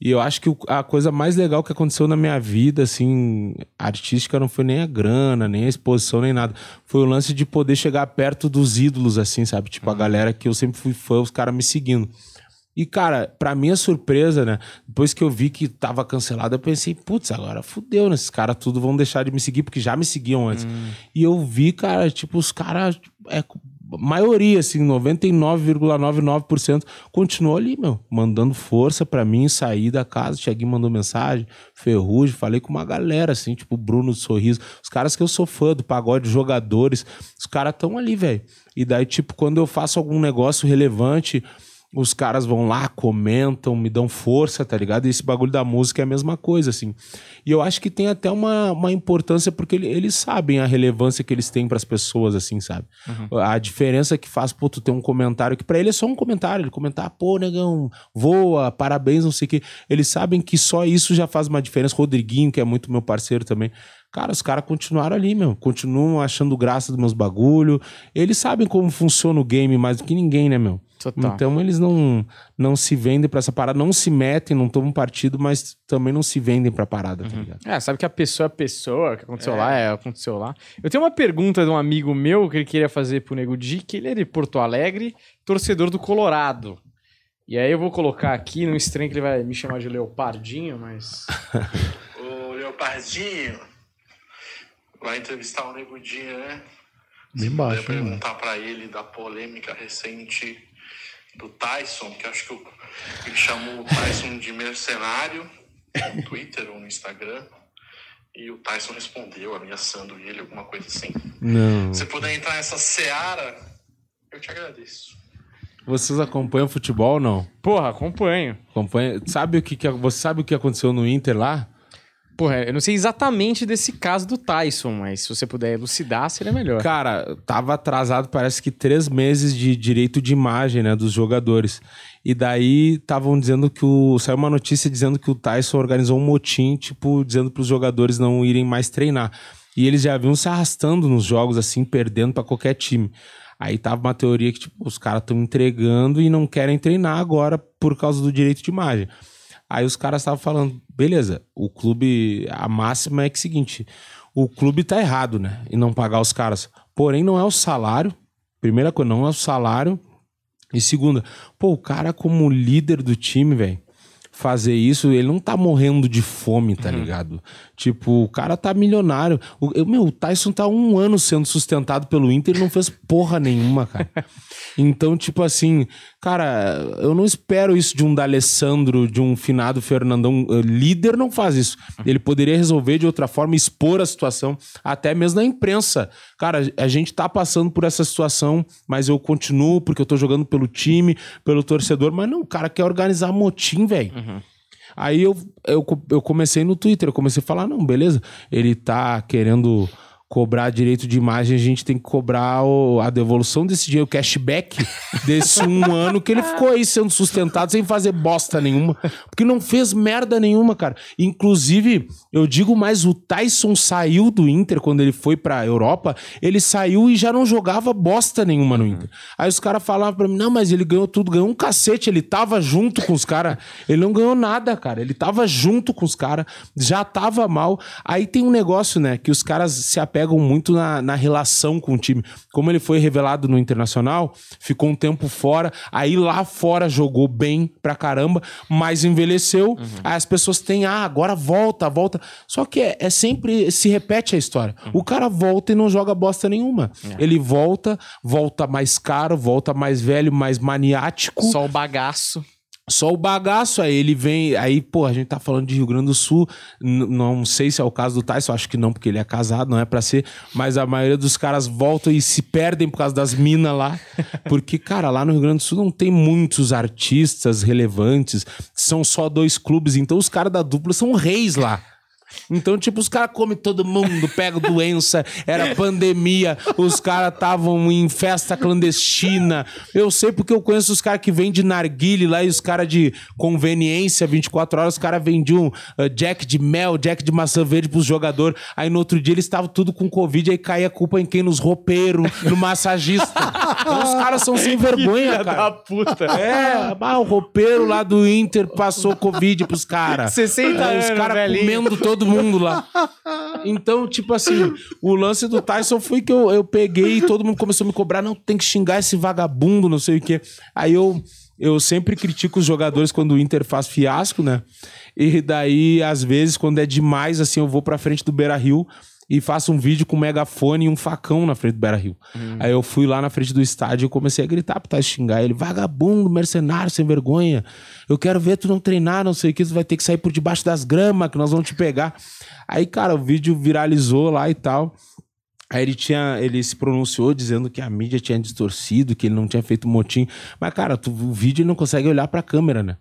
E eu acho que a coisa mais legal que aconteceu na minha vida, assim, artística, não foi nem a grana, nem a exposição, nem nada. Foi o lance de poder chegar perto dos ídolos, assim, sabe? Tipo, a galera que eu sempre fui fã, os caras me seguindo. E, cara, pra minha surpresa, né? Depois que eu vi que tava cancelado, eu pensei, putz, agora fudeu, né? Esses caras tudo vão deixar de me seguir, porque já me seguiam antes. E eu vi, cara, tipo, os caras. É, maioria, assim, 99,99% continuou ali, meu, mandando força pra mim sair da casa. O Thiaguinho mandou mensagem, Ferrugem, falei com uma galera, assim, tipo Bruno Sorriso, os caras que eu sou fã do pagode, jogadores, os caras tão ali, velho. E daí, tipo, quando eu faço algum negócio relevante, os caras vão lá, comentam, me dão força, tá ligado? E esse bagulho da música é a mesma coisa, assim. E eu acho que tem até uma, uma importância, porque ele- eles sabem a relevância que eles têm pras pessoas, assim, sabe? A diferença que faz, pô, tu ter um comentário que pra ele é só um comentário, ele comentar, pô, negão, voa, parabéns, não sei o quê. Eles sabem que só isso já faz uma diferença. Rodriguinho, que é muito meu parceiro também. Cara, os caras continuaram ali, meu. Continuam achando graça dos meus bagulho. Eles sabem como funciona o game mais do que ninguém, né, meu? Total. Então eles não, não se vendem pra essa parada, não se metem, não tomam partido, mas também não se vendem pra parada, tá ligado? É, sabe que a pessoa é a pessoa, que aconteceu lá é aconteceu lá. Eu tenho uma pergunta de um amigo meu que ele queria fazer pro Nego Di, que ele é de Porto Alegre, torcedor do Colorado. E aí eu vou colocar aqui no estranho que ele vai me chamar de Leopardinho, mas. Ô, Leopardinho, vai entrevistar o Nego Di, né? Bem baixo, perguntar pra ele da polêmica recente do Tyson, que acho que ele chamou o Tyson de mercenário no Twitter ou no Instagram. E o Tyson respondeu ameaçando ele, alguma coisa assim. Não. Se puder entrar nessa seara, eu te agradeço. Vocês acompanham futebol ou não? Porra, acompanho. Acompanha... Sabe o que, que você sabe o que aconteceu no Inter lá? Porra, eu não sei exatamente desse caso do Tyson, mas se você puder elucidar, seria melhor. Cara, tava atrasado, parece que três meses de direito de imagem, né, dos jogadores. E daí estavam dizendo que o. Saiu uma notícia dizendo que o Tyson organizou um motim, tipo, dizendo pros jogadores não irem mais treinar. E eles já vinham se arrastando nos jogos, assim, perdendo pra qualquer time. Aí tava uma teoria que, tipo, os caras estão entregando e não querem treinar agora por causa do direito de imagem. Aí os caras estavam falando, beleza, o clube, a máxima é que é o seguinte, o clube tá errado, né, em não pagar os caras. Porém, não é o salário, primeira coisa, não é o salário. E segunda, pô, o cara como líder do time, velho, fazer isso, ele não tá morrendo de fome, tá Uhum. ligado? Tipo, o cara tá milionário. O, eu- meu, o Tyson tá um ano sendo sustentado pelo Inter e não fez porra nenhuma, cara. Então, tipo assim, cara, eu não espero isso de um D'Alessandro, de um finado Fernandão. Eh, Líder não faz isso. Ele poderia resolver de outra forma, expor a situação, até mesmo na imprensa. Cara, a gente tá passando por essa situação, mas eu continuo porque eu tô jogando pelo time, pelo torcedor. Mas não, o cara quer organizar motim, velho. Aí eu, eu, eu comecei no Twitter, eu comecei a falar, não, beleza, ele tá querendo cobrar direito de imagem, a gente tem que cobrar o- a devolução desse dinheiro, o cashback desse um ano que ele ficou aí sendo sustentado sem fazer bosta nenhuma, porque não fez merda nenhuma, cara. Inclusive, eu digo mais, o Tyson saiu do Inter quando ele foi pra Europa, ele saiu e já não jogava bosta nenhuma no Inter. Aí os caras falavam pra mim, não, mas ele ganhou tudo, ganhou um cacete, ele tava junto com os caras, ele não ganhou nada, cara, ele tava junto com os caras, já tava mal. Aí tem um negócio, né, que os caras se apegam muito na, na relação com o time. Como ele foi revelado no Internacional, ficou um tempo fora, aí lá fora jogou bem pra caramba, mas envelheceu, aí as pessoas têm, ah, agora volta, volta. Só que é, é sempre, se repete a história. O cara volta e não joga bosta nenhuma. Ele volta, volta mais caro, volta mais velho, mais maniático. Só o bagaço. Só o bagaço, aí ele vem. Aí, pô, a gente tá falando de Rio Grande do Sul. não sei se é o caso do Tyson, acho que não, porque ele é casado, não é pra ser. Mas a maioria dos caras voltam e se perdem por causa das minas lá. Porque, cara, lá no Rio Grande do Sul não tem muitos artistas relevantes. São só dois clubes. Então os caras da dupla são reis lá. Então, tipo, os caras comem todo mundo, pegam doença, era pandemia, os caras estavam em festa clandestina. Eu sei porque eu conheço os caras que vendem narguile lá e os caras de conveniência, 24 horas, os caras vendiam uh, jack de mel, jack de maçã verde pros jogadores. Aí no outro dia eles estavam tudo com Covid, aí caía a culpa em quem? Nos roupeiros, no massagista. Então, os caras são sem vergonha, cara. puta. É, ah, o roupeiro lá do Inter passou Covid pros caras. 60 Aí Os caras comendo todo mundo lá. Então, tipo assim, o lance do Tyson foi que eu, eu peguei e todo mundo começou a me cobrar. Não, tem que xingar esse vagabundo, não sei o quê. Aí eu, eu sempre critico os jogadores quando o Inter faz fiasco, né? E daí, às vezes, quando é demais, assim, eu vou pra frente do Beira Rio e faço um vídeo com um megafone e um facão na frente do Beira Rio. Aí eu fui lá na frente do estádio e comecei a gritar Tyson xingar ele: vagabundo, mercenário, sem vergonha. Eu quero ver tu não treinar, não sei o que, tu vai ter que sair por debaixo das gramas, que nós vamos te pegar. Aí, cara, o vídeo viralizou lá e tal. Aí ele tinha, ele se pronunciou dizendo que a mídia tinha distorcido, que ele não tinha feito motim. Mas, cara, tu, o vídeo ele não consegue olhar pra câmera, né?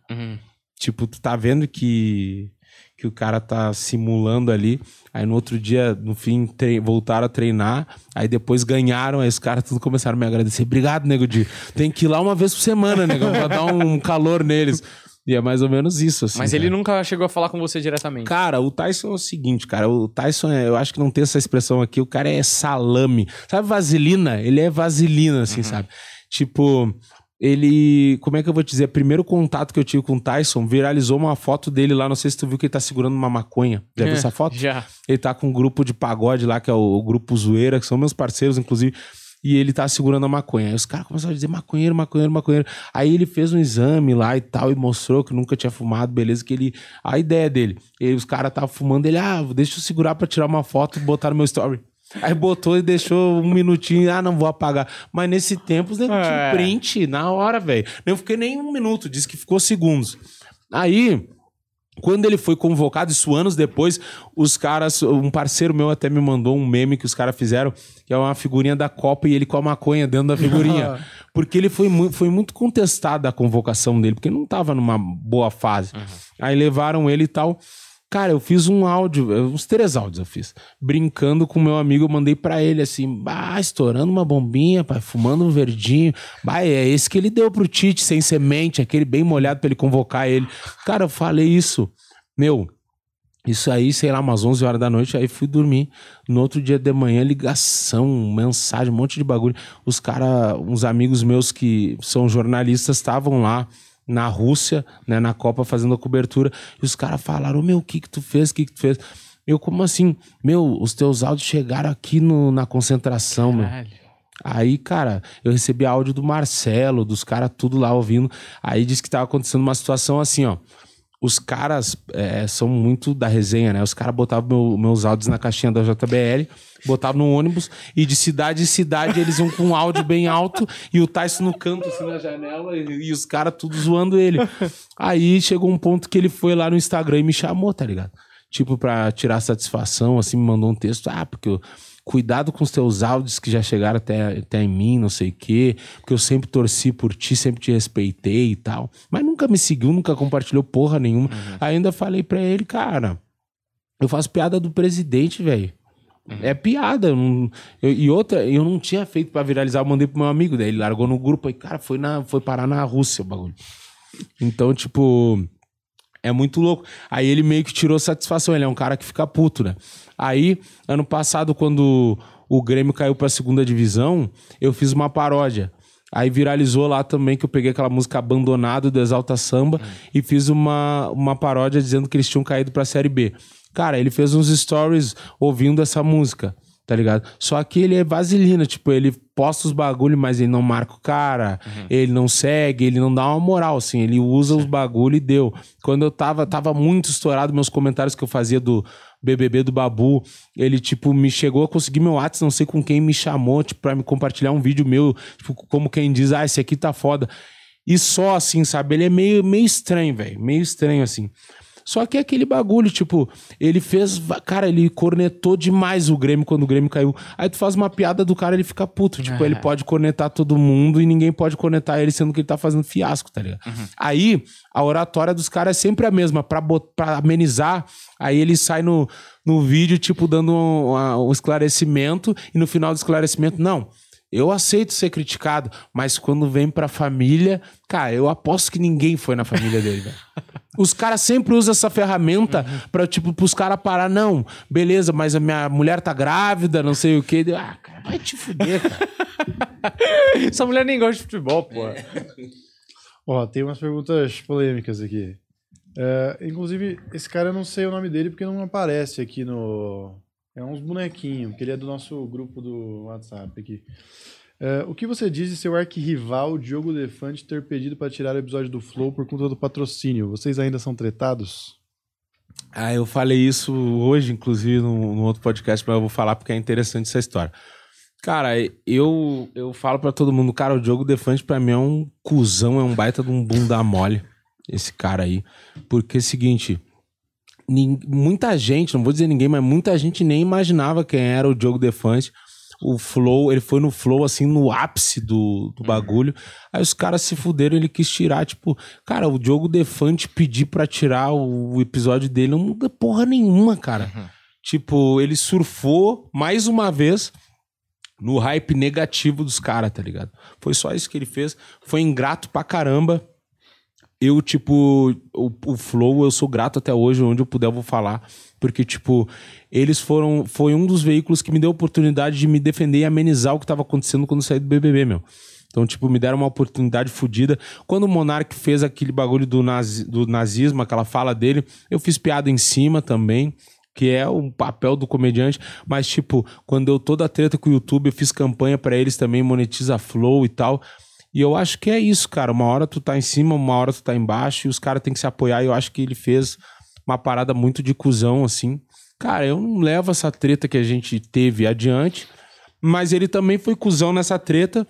Tipo, tu tá vendo que, que o cara tá simulando ali. Aí no outro dia, no fim, voltaram a treinar. Aí depois ganharam. Aí os caras tudo começaram a me agradecer. Obrigado, nego de Tem que ir lá uma vez por semana, nego, pra dar um calor neles. E é mais ou menos isso, assim. Mas cara. ele nunca chegou a falar com você diretamente. Cara, o Tyson é o seguinte, cara. O Tyson, é, eu acho que não tem essa expressão aqui. O cara é salame. Sabe vaselina? Ele é vaselina, assim, sabe? Tipo, ele. Como é que eu vou te dizer? Primeiro contato que eu tive com o Tyson viralizou uma foto dele lá. Não sei se tu viu que ele tá segurando uma maconha. Já viu essa foto? Já. Ele tá com um grupo de pagode lá, que é o, o grupo Zoeira, que são meus parceiros, inclusive. E ele tá segurando a maconha. Aí os caras começaram a dizer maconheiro, maconheiro, maconheiro. Aí ele fez um exame lá e tal, e mostrou que nunca tinha fumado, beleza, que ele. A ideia dele. Ele, os caras estavam fumando, ele, ah, deixa eu segurar pra tirar uma foto e botar no meu story. Aí botou e deixou um minutinho, ah, não vou apagar. Mas nesse tempo os negros É. print na hora, velho. Não fiquei nem um minuto, disse que ficou segundos. Aí. Quando ele foi convocado, isso anos depois, os caras, um parceiro meu até me mandou um meme que os caras fizeram, que é uma figurinha da Copa e ele com a maconha dentro da figurinha. porque ele foi, mu foi muito contestado a convocação dele, porque não tava numa boa fase. Aí levaram ele e tal. Cara, eu fiz um áudio, uns três áudios eu fiz. Brincando com meu amigo, eu mandei pra ele assim, bah, estourando uma bombinha, pai, fumando um verdinho. Bah, é esse que ele deu pro Tite, sem semente, aquele bem molhado pra ele convocar ele. Cara, eu falei isso. Meu, isso aí, sei lá, umas 11 horas da noite, aí fui dormir. No outro dia de manhã, ligação, mensagem, um monte de bagulho. Os caras, uns amigos meus que são jornalistas, estavam lá na Rússia, né, na Copa, fazendo a cobertura. E os caras falaram: Meu, o que que tu fez? O que que tu fez? Eu, como assim? Meu, os teus áudios chegaram aqui no, na concentração, meu. Caralho. Aí, cara, eu recebi áudio do Marcelo, dos caras tudo lá ouvindo. Aí disse que tava acontecendo uma situação assim, ó. Os caras é, são muito da resenha, né? Os caras botavam meu- meus áudios na caixinha da JBL, botavam no ônibus e de cidade em cidade eles iam com um áudio bem alto e o Tyson no canto, assim, na janela e, e os caras tudo zoando ele. Aí chegou um ponto que ele foi lá no Instagram e me chamou, tá ligado? Tipo, pra tirar satisfação, assim, me mandou um texto. Ah, porque eu, cuidado com os teus áudios que já chegaram até, até em mim, não sei o quê. Porque eu sempre torci por ti, sempre te respeitei e tal. Mas nunca me seguiu, nunca compartilhou porra nenhuma. Ainda falei pra ele, cara, eu faço piada do presidente, velho. É piada. não- eu- e outra, eu não tinha feito pra viralizar, eu mandei pro meu amigo, daí ele largou no grupo aí, cara, foi, na, foi parar na Rússia o bagulho. Então, tipo, é muito louco. Aí ele meio que tirou satisfação, ele é um cara que fica puto, né? Aí, ano passado, quando o Grêmio caiu pra segunda divisão, eu fiz uma paródia. Aí viralizou lá também que eu peguei aquela música Abandonado do Exalta Samba e fiz uma, uma paródia dizendo que eles tinham caído pra Série B. Cara, ele fez uns stories ouvindo essa música, tá ligado? Só que ele é vaselina, tipo, ele posta os bagulho, mas ele não marca o cara, ele não segue, ele não dá uma moral, assim, ele usa os bagulho e deu. Quando eu tava, tava muito estourado meus comentários que eu fazia do BBB do Babu, ele, tipo, me chegou a conseguir meu WhatsApp, não sei com quem me chamou, tipo, pra me compartilhar um vídeo meu, tipo, como quem diz, ah, esse aqui tá foda. E só assim, sabe? Ele é meio, meio estranho, velho. Meio estranho, assim. Só que é aquele bagulho, tipo, ele fez. Cara, ele cornetou demais o Grêmio quando o Grêmio caiu. Aí tu faz uma piada do cara, ele fica puto. Tipo, ele pode cornetar todo mundo e ninguém pode cornetar ele, sendo que ele tá fazendo fiasco, tá ligado? Aí, a oratória dos caras é sempre a mesma, pra, pra amenizar. Aí ele sai no, no vídeo, tipo, dando um, uma- um esclarecimento, e no final do esclarecimento, não. Eu aceito ser criticado, mas quando vem pra família, cara, eu aposto que ninguém foi na família dele, velho. Os caras sempre usam essa ferramenta pra, tipo, pros caras parar. Não, beleza, mas a minha mulher tá grávida, não sei o quê. Ah, cara, vai te fuder, cara. Essa mulher nem gosta de futebol, pô. Ó, tem umas perguntas polêmicas aqui. É, inclusive, esse cara eu não sei o nome dele porque não aparece aqui no. É uns bonequinhos, porque ele é do nosso grupo do WhatsApp aqui. É, o que você diz de seu arquirrival Diogo Defante ter pedido para tirar o episódio do Flow por conta do patrocínio? Vocês ainda são tretados? Ah, eu falei isso hoje, inclusive, no, outro podcast, mas eu vou falar porque é interessante essa história. Cara, eu, eu falo pra todo mundo, cara, o Diogo Defante pra mim é um cuzão, é um baita de um bunda mole, esse cara aí. Porque é o seguinte, muita gente, não vou dizer ninguém, mas muita gente nem imaginava quem era o Diogo Defante. O Flow, ele foi no Flow, assim, no ápice do, do bagulho. Aí os caras se fuderam, ele quis tirar, tipo, cara, o Diogo Defante pedir pra tirar o, o episódio dele não muda porra nenhuma, cara. Tipo, ele surfou mais uma vez no hype negativo dos caras, tá ligado? Foi só isso que ele fez. Foi ingrato pra caramba. Eu, tipo, o, o Flow, eu sou grato até hoje, onde eu puder eu vou falar. Porque, tipo, eles foram. Foi um dos veículos que me deu a oportunidade de me defender e amenizar o que tava acontecendo quando saí do BBB, meu. Então, tipo, me deram uma oportunidade fodida. Quando o Monark fez aquele bagulho do, nazi- do nazismo, aquela fala dele, eu fiz piada em cima também, que é o papel do comediante. Mas, tipo, quando eu toda a treta com o YouTube, eu fiz campanha pra eles também, monetiza Flow e tal. E eu acho que é isso, cara. Uma hora tu tá em cima, uma hora tu tá embaixo, e os caras têm que se apoiar. E eu acho que ele fez uma parada muito de cuzão, assim. Cara, eu não levo essa treta que a gente teve adiante, mas ele também foi cuzão nessa treta,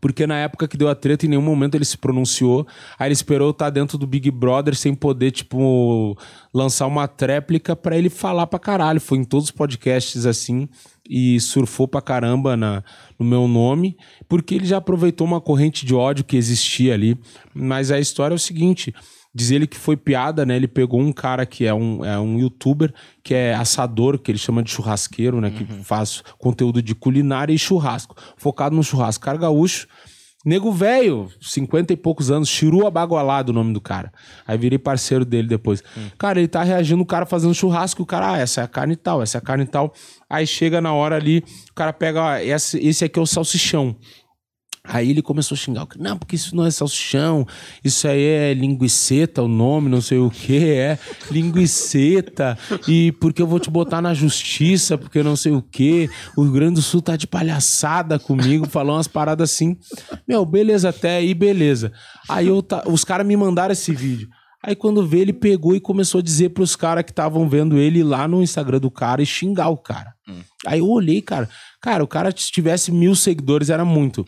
porque na época que deu a treta, em nenhum momento ele se pronunciou. Aí ele esperou estar dentro do Big Brother sem poder, tipo, lançar uma tréplica pra ele falar pra caralho. Foi em todos os podcasts assim e surfou pra caramba na, no meu nome, porque ele já aproveitou uma corrente de ódio que existia ali. Mas a história é o seguinte. Diz ele que foi piada, né? Ele pegou um cara que é um, é um youtuber, que é assador, que ele chama de churrasqueiro, né? Que faz conteúdo de culinária e churrasco. Focado no churrasco. Cara gaúcho. Nego velho, 50 e poucos anos, Chiru Abagualado o nome do cara. Aí virei parceiro dele depois. Cara, ele tá reagindo, o cara fazendo churrasco, o cara, ah, essa é a carne e tal, essa é a carne e tal. Aí chega na hora ali, o cara pega, ó, esse, esse aqui é o salsichão. Aí ele começou a xingar, não, porque isso não é salsichão, isso aí é linguiceta, o nome, não sei o que, é linguiceta, e porque eu vou te botar na justiça, porque não sei o que, o Rio Grande do Sul tá de palhaçada comigo, falou umas paradas assim. Meu, beleza, até aí, beleza. Aí eu ta- os caras me mandaram esse vídeo. Aí quando vê, ele pegou e começou a dizer pros caras que estavam vendo ele lá no Instagram do cara e xingar o cara. Aí eu olhei, cara. Cara, o cara se tivesse mil seguidores era muito.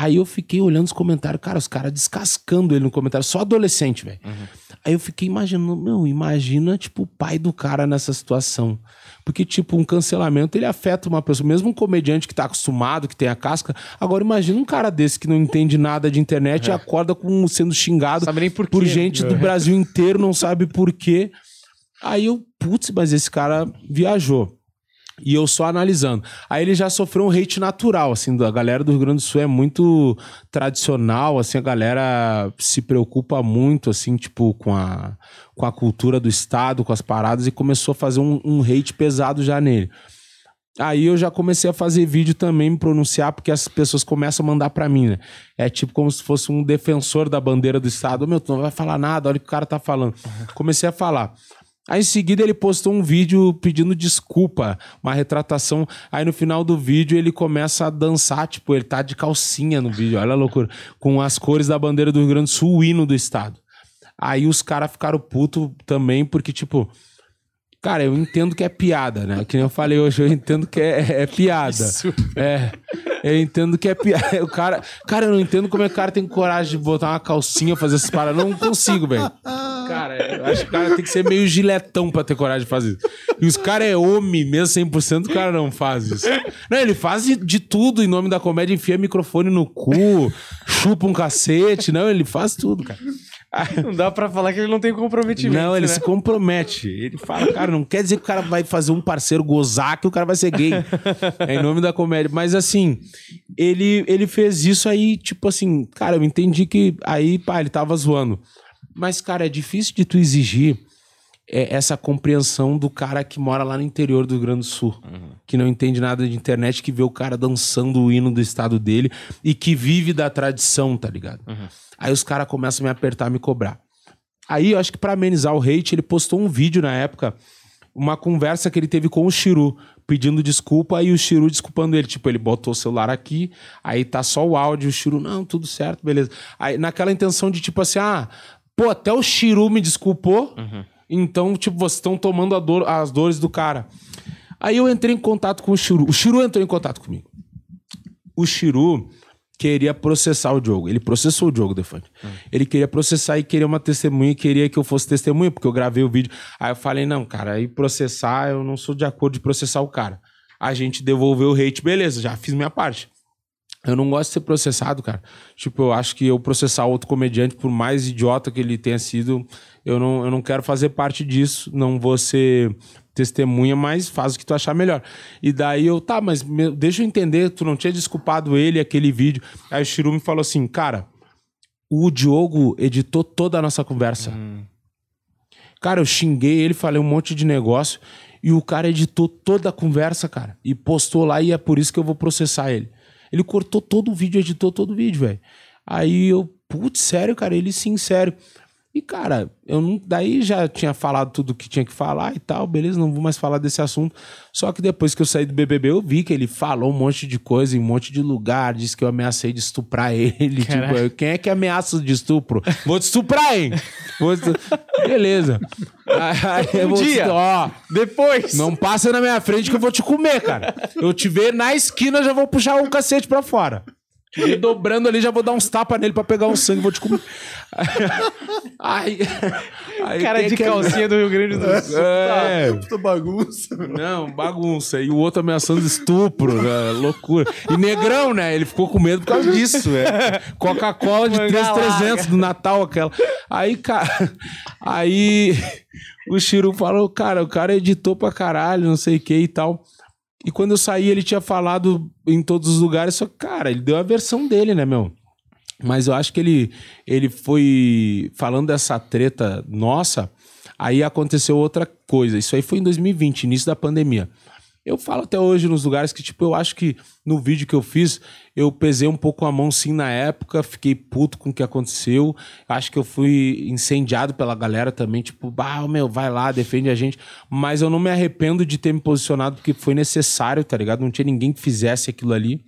Aí eu fiquei olhando os comentários, cara, os caras descascando ele no comentário, só adolescente, velho. Aí eu fiquei imaginando, meu, imagina, tipo, o pai do cara nessa situação. Porque, tipo, um cancelamento, ele afeta uma pessoa, mesmo um comediante que tá acostumado, que tem a casca. Agora, imagina um cara desse que não entende nada de internet e acorda com sendo xingado por por gente do Brasil inteiro, não sabe por quê. Aí eu, putz, mas esse cara viajou. E eu só analisando. Aí ele já sofreu um hate natural, assim, da galera do Rio Grande do Sul é muito tradicional, assim, a galera se preocupa muito, assim, tipo, com a, com a cultura do estado, com as paradas, e começou a fazer um, um hate pesado já nele. Aí eu já comecei a fazer vídeo também, me pronunciar, porque as pessoas começam a mandar pra mim, né? É tipo como se fosse um defensor da bandeira do Estado. Meu, tu não vai falar nada, olha o que o cara tá falando. Comecei a falar. Aí em seguida ele postou um vídeo pedindo desculpa, uma retratação. Aí no final do vídeo ele começa a dançar, tipo, ele tá de calcinha no vídeo, olha a loucura. Com as cores da bandeira do Rio Grande do Sul, o hino do Estado. Aí os caras ficaram putos também, porque, tipo, Cara, eu entendo que é piada, né? Que nem eu falei hoje, eu entendo que é, é piada. É. Eu entendo que é piada. O cara, cara, eu não entendo como é que o cara tem coragem de botar uma calcinha, fazer essas paradas. Não consigo, velho. Cara, eu acho que o cara tem que ser meio giletão pra ter coragem de fazer isso. E os caras é homem, mesmo 100%, o cara não faz isso. Não, ele faz de, de tudo em nome da comédia, enfia microfone no cu, chupa um cacete. Não, ele faz tudo, cara. Não dá pra falar que ele não tem comprometimento. Não, ele né? se compromete. Ele fala, cara, não quer dizer que o cara vai fazer um parceiro gozar que o cara vai ser gay. é em nome da comédia. Mas assim, ele, ele fez isso aí, tipo assim, cara, eu entendi que aí, pá, ele tava zoando. Mas, cara, é difícil de tu exigir é, essa compreensão do cara que mora lá no interior do Rio Grande do Sul, que não entende nada de internet, que vê o cara dançando o hino do estado dele e que vive da tradição, tá ligado? Aí os caras começam a me apertar, me cobrar. Aí, eu acho que pra amenizar o hate, ele postou um vídeo na época, uma conversa que ele teve com o Chiru, pedindo desculpa, e o Chiru desculpando ele. Tipo, ele botou o celular aqui, aí tá só o áudio, o Chiru, não, tudo certo, beleza. Aí, naquela intenção de tipo assim, ah, pô, até o Chiru me desculpou, então, tipo, vocês estão tomando a dor- as dores do cara. Aí eu entrei em contato com o Chiru. O Chiru entrou em contato comigo. O Chiru queria processar o Diogo. Ele processou o Diogo Defante. Ele queria processar e queria uma testemunha e queria que eu fosse testemunha, porque eu gravei o vídeo. Aí eu falei, não, cara, aí processar, eu não sou de acordo de processar o cara. A gente devolveu o hate, beleza, já fiz minha parte. Eu não gosto de ser processado, cara. Tipo, eu acho que eu processar outro comediante, por mais idiota que ele tenha sido, eu não, eu não quero fazer parte disso. Não vou ser testemunha, mas faz o que tu achar melhor. E daí eu, tá, mas me- deixa eu entender, tu não tinha desculpado ele aquele vídeo. Aí o Chiru me falou assim, cara, o Diogo editou toda a nossa conversa. Cara, eu xinguei ele, falei um monte de negócio e o cara editou toda a conversa, cara, e postou lá e é por isso que eu vou processar ele. Ele cortou todo o vídeo, editou todo o vídeo, velho. Aí eu, putz, sério, cara, ele sim, sério. E, cara, eu não. Daí já tinha falado tudo que tinha que falar e tal, beleza, não vou mais falar desse assunto. Só que depois que eu saí do BBB, eu vi que ele falou um monte de coisa em um monte de lugar, disse que eu ameacei de estuprar ele. Tipo, eu, quem é que ameaça de estupro? Vou te estuprar, hein? Vou te... Beleza. Aí, eu vou te- dia. Ó, Depois. não passa na minha frente que eu vou te comer, cara. Eu te ver na esquina, já vou puxar o cacete pra fora. Ver dobrando ali, já vou dar uns tapas nele pra pegar um sangue, vou te comer. Aí, aí Cara de que é- calcinha do Rio Grande do Sul. É, Puta bagunça. não, bagunça. E o outro ameaçando estupro, né? loucura. E negrão, né? Ele ficou com medo por causa disso, é. Coca-Cola de Manga 3,300 do Natal, aquela. Aí, cara. Aí o Chiru falou, cara, o cara editou pra caralho, não sei o que e tal. E quando eu saí, ele tinha falado em todos os lugares, só que, cara, ele deu a versão dele, né, meu? Mas eu acho que ele, ele foi falando dessa treta nossa, aí aconteceu outra coisa. Isso aí foi em 2020, início da pandemia. Eu falo até hoje nos lugares que, tipo, eu acho que no vídeo que eu fiz, eu pesei um pouco a mão sim na época, fiquei puto com o que aconteceu. Acho que eu fui incendiado pela galera também, tipo, bah, meu, vai lá, defende a gente. Mas eu não me arrependo de ter me posicionado porque foi necessário, tá ligado? Não tinha ninguém que fizesse aquilo ali.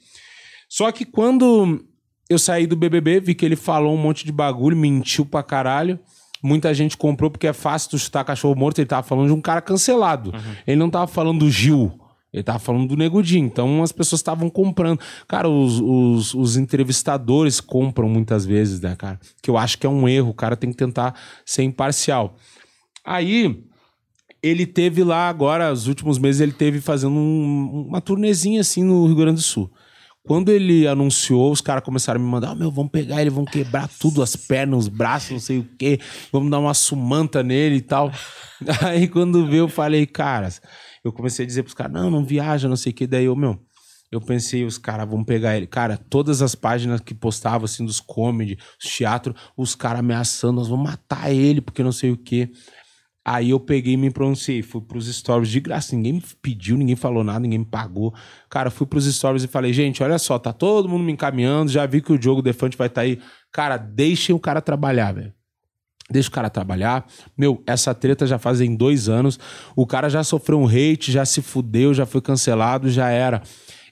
Só que quando eu saí do BBB, vi que ele falou um monte de bagulho, mentiu pra caralho. muita gente comprou porque é fácil tu chutar cachorro morto. Ele tava falando de um cara cancelado. Ele não tava falando do Gil. Ele tava falando do Nego Di. Então as pessoas estavam comprando. Cara, os, os, os entrevistadores compram muitas vezes, né, cara? Que eu acho que é um erro. O cara tem que tentar ser imparcial. Aí ele teve lá agora, os últimos meses, ele teve fazendo um- uma turnezinha assim no Rio Grande do Sul. Quando ele anunciou, os caras começaram a me mandar: "Ah, meu, vamos pegar ele, vamos quebrar tudo, as pernas, os braços, não sei o quê, vamos dar uma sumanta nele e tal. Aí quando veio, eu falei, caras, eu comecei a dizer pros caras: não, não viaja, não sei o quê. Daí eu, meu, eu pensei, os caras vão pegar ele. Cara, todas as páginas que postavam, assim, dos comedy, os teatro, os caras ameaçando, nós vamos matar ele, porque não sei o quê. Aí eu peguei e me pronunciei, fui pros stories de graça, ninguém me pediu, ninguém falou nada, ninguém me pagou. Cara, fui pros stories e falei, gente, olha só, tá todo mundo me encaminhando, já vi que o Diogo Defante vai estar aí. Cara, deixem o cara trabalhar, velho. Deixa o cara trabalhar. Meu, essa treta já fazem dois anos. O cara já sofreu um hate, já se fudeu, já foi cancelado, já era.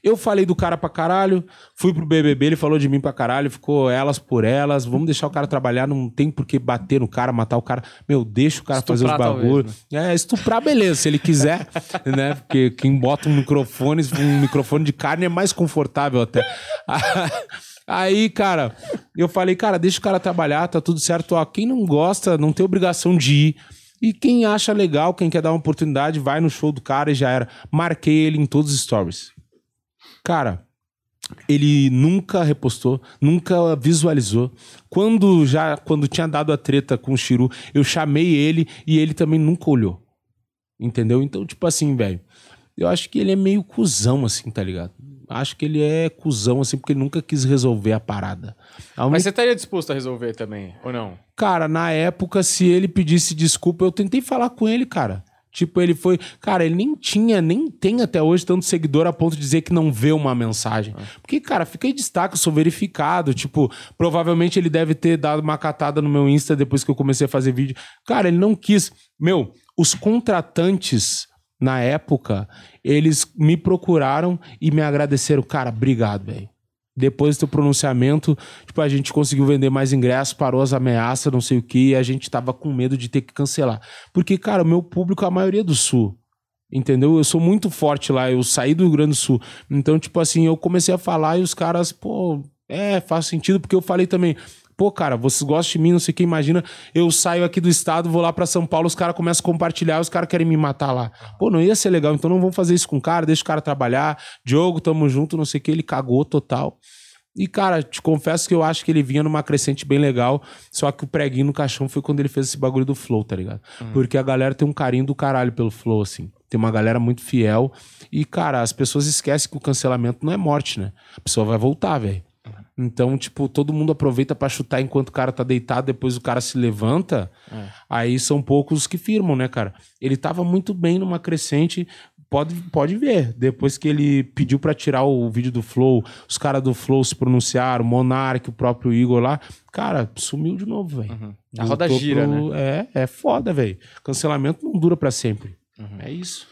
Eu falei do cara pra caralho, fui pro BBB, ele falou de mim pra caralho, ficou elas por elas. Vamos deixar o cara trabalhar, não tem por que bater no cara, matar o cara. Meu, deixa o cara fazer os Estuprar, bagulho. talvez, É, estuprar, beleza, se ele quiser, né? Porque quem bota um microfone, um microfone de carne é mais confortável até. Aí, cara, eu falei, cara, deixa o cara trabalhar, tá tudo certo. Ó, quem não gosta, não tem obrigação de ir. E quem acha legal, quem quer dar uma oportunidade, vai no show do cara e já era. Marquei ele em todos os stories. Cara, ele nunca repostou, nunca visualizou. Quando já, quando tinha dado a treta com o Chiru, eu chamei ele e ele também nunca olhou. Entendeu? Então, tipo assim, velho, eu acho que ele é meio cuzão, assim, tá ligado? Acho que ele é cuzão, assim, porque ele nunca quis resolver a parada. A única- Mas você estaria disposto a resolver também, ou não? Cara, na época, se ele pedisse desculpa, eu tentei falar com ele, cara. Tipo, ele foi. Cara, ele nem tinha, nem tem até hoje tanto seguidor a ponto de dizer que não vê uma mensagem. Porque, cara, fica em destaque, eu sou verificado. Tipo, provavelmente ele deve ter dado uma catada no meu Insta depois que eu comecei a fazer vídeo. Cara, ele não quis. Meu, os contratantes, na época, eles me procuraram e me agradeceram. Cara, obrigado, velho. Depois do teu pronunciamento, tipo, a gente conseguiu vender mais ingressos, parou as ameaças, não sei o que, e a gente tava com medo de ter que cancelar. Porque, cara, o meu público é a maioria do Sul. Entendeu? Eu sou muito forte lá, eu saí do Rio Grande do Sul. Então, tipo assim, eu comecei a falar e os caras, pô, é, faz sentido, porque eu falei também, pô, cara, vocês gostam de mim, não sei o que, imagina, eu saio aqui do estado, vou lá pra São Paulo, os caras começam a compartilhar, os caras querem me matar lá. Pô, não ia ser legal, então não vamos fazer isso com o cara, deixa o cara trabalhar. Diogo, tamo junto, não sei o que, ele cagou total. E, cara, te confesso que eu acho que ele vinha numa crescente bem legal, só que o preguinho no caixão foi quando ele fez esse bagulho do Flow, tá ligado? Porque a galera tem um carinho do caralho pelo Flow, assim. Tem uma galera muito fiel. E, cara, as pessoas esquecem que o cancelamento não é morte, né? A pessoa vai voltar, velho. Então, tipo, todo mundo aproveita pra chutar enquanto o cara tá deitado, depois o cara se levanta. Aí são poucos os que firmam, né, cara? Ele tava muito bem numa crescente. Pode, pode ver. Depois que ele pediu pra tirar o vídeo do Flow, os caras do Flow se pronunciaram, o Monark, o próprio Igor lá. Cara, sumiu de novo, velho. A roda gira, pro- É, é foda, velho. Cancelamento não dura pra sempre. É isso.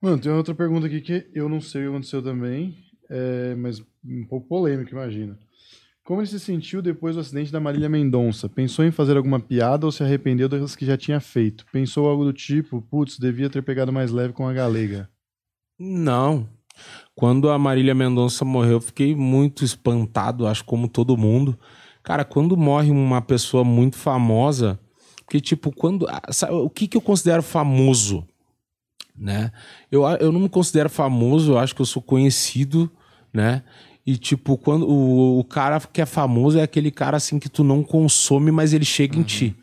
Mano, tem outra pergunta aqui que eu não sei o que aconteceu também, é, mas um pouco polêmico, imagina. Como ele se sentiu depois do acidente da Marília Mendonça? Pensou em fazer alguma piada ou se arrependeu das que já tinha feito? Pensou algo do tipo, putz, devia ter pegado mais leve com a galega? Não. Quando a Marília Mendonça morreu, eu fiquei muito espantado, acho como todo mundo. Cara, quando morre uma pessoa muito famosa, porque tipo, quando, ah, sabe, o que que eu considero famoso, né? Eu, eu não me considero famoso, eu acho que eu sou conhecido, né? E tipo, quando o, o cara que é famoso é aquele cara assim que tu não consome, mas ele chega em ti.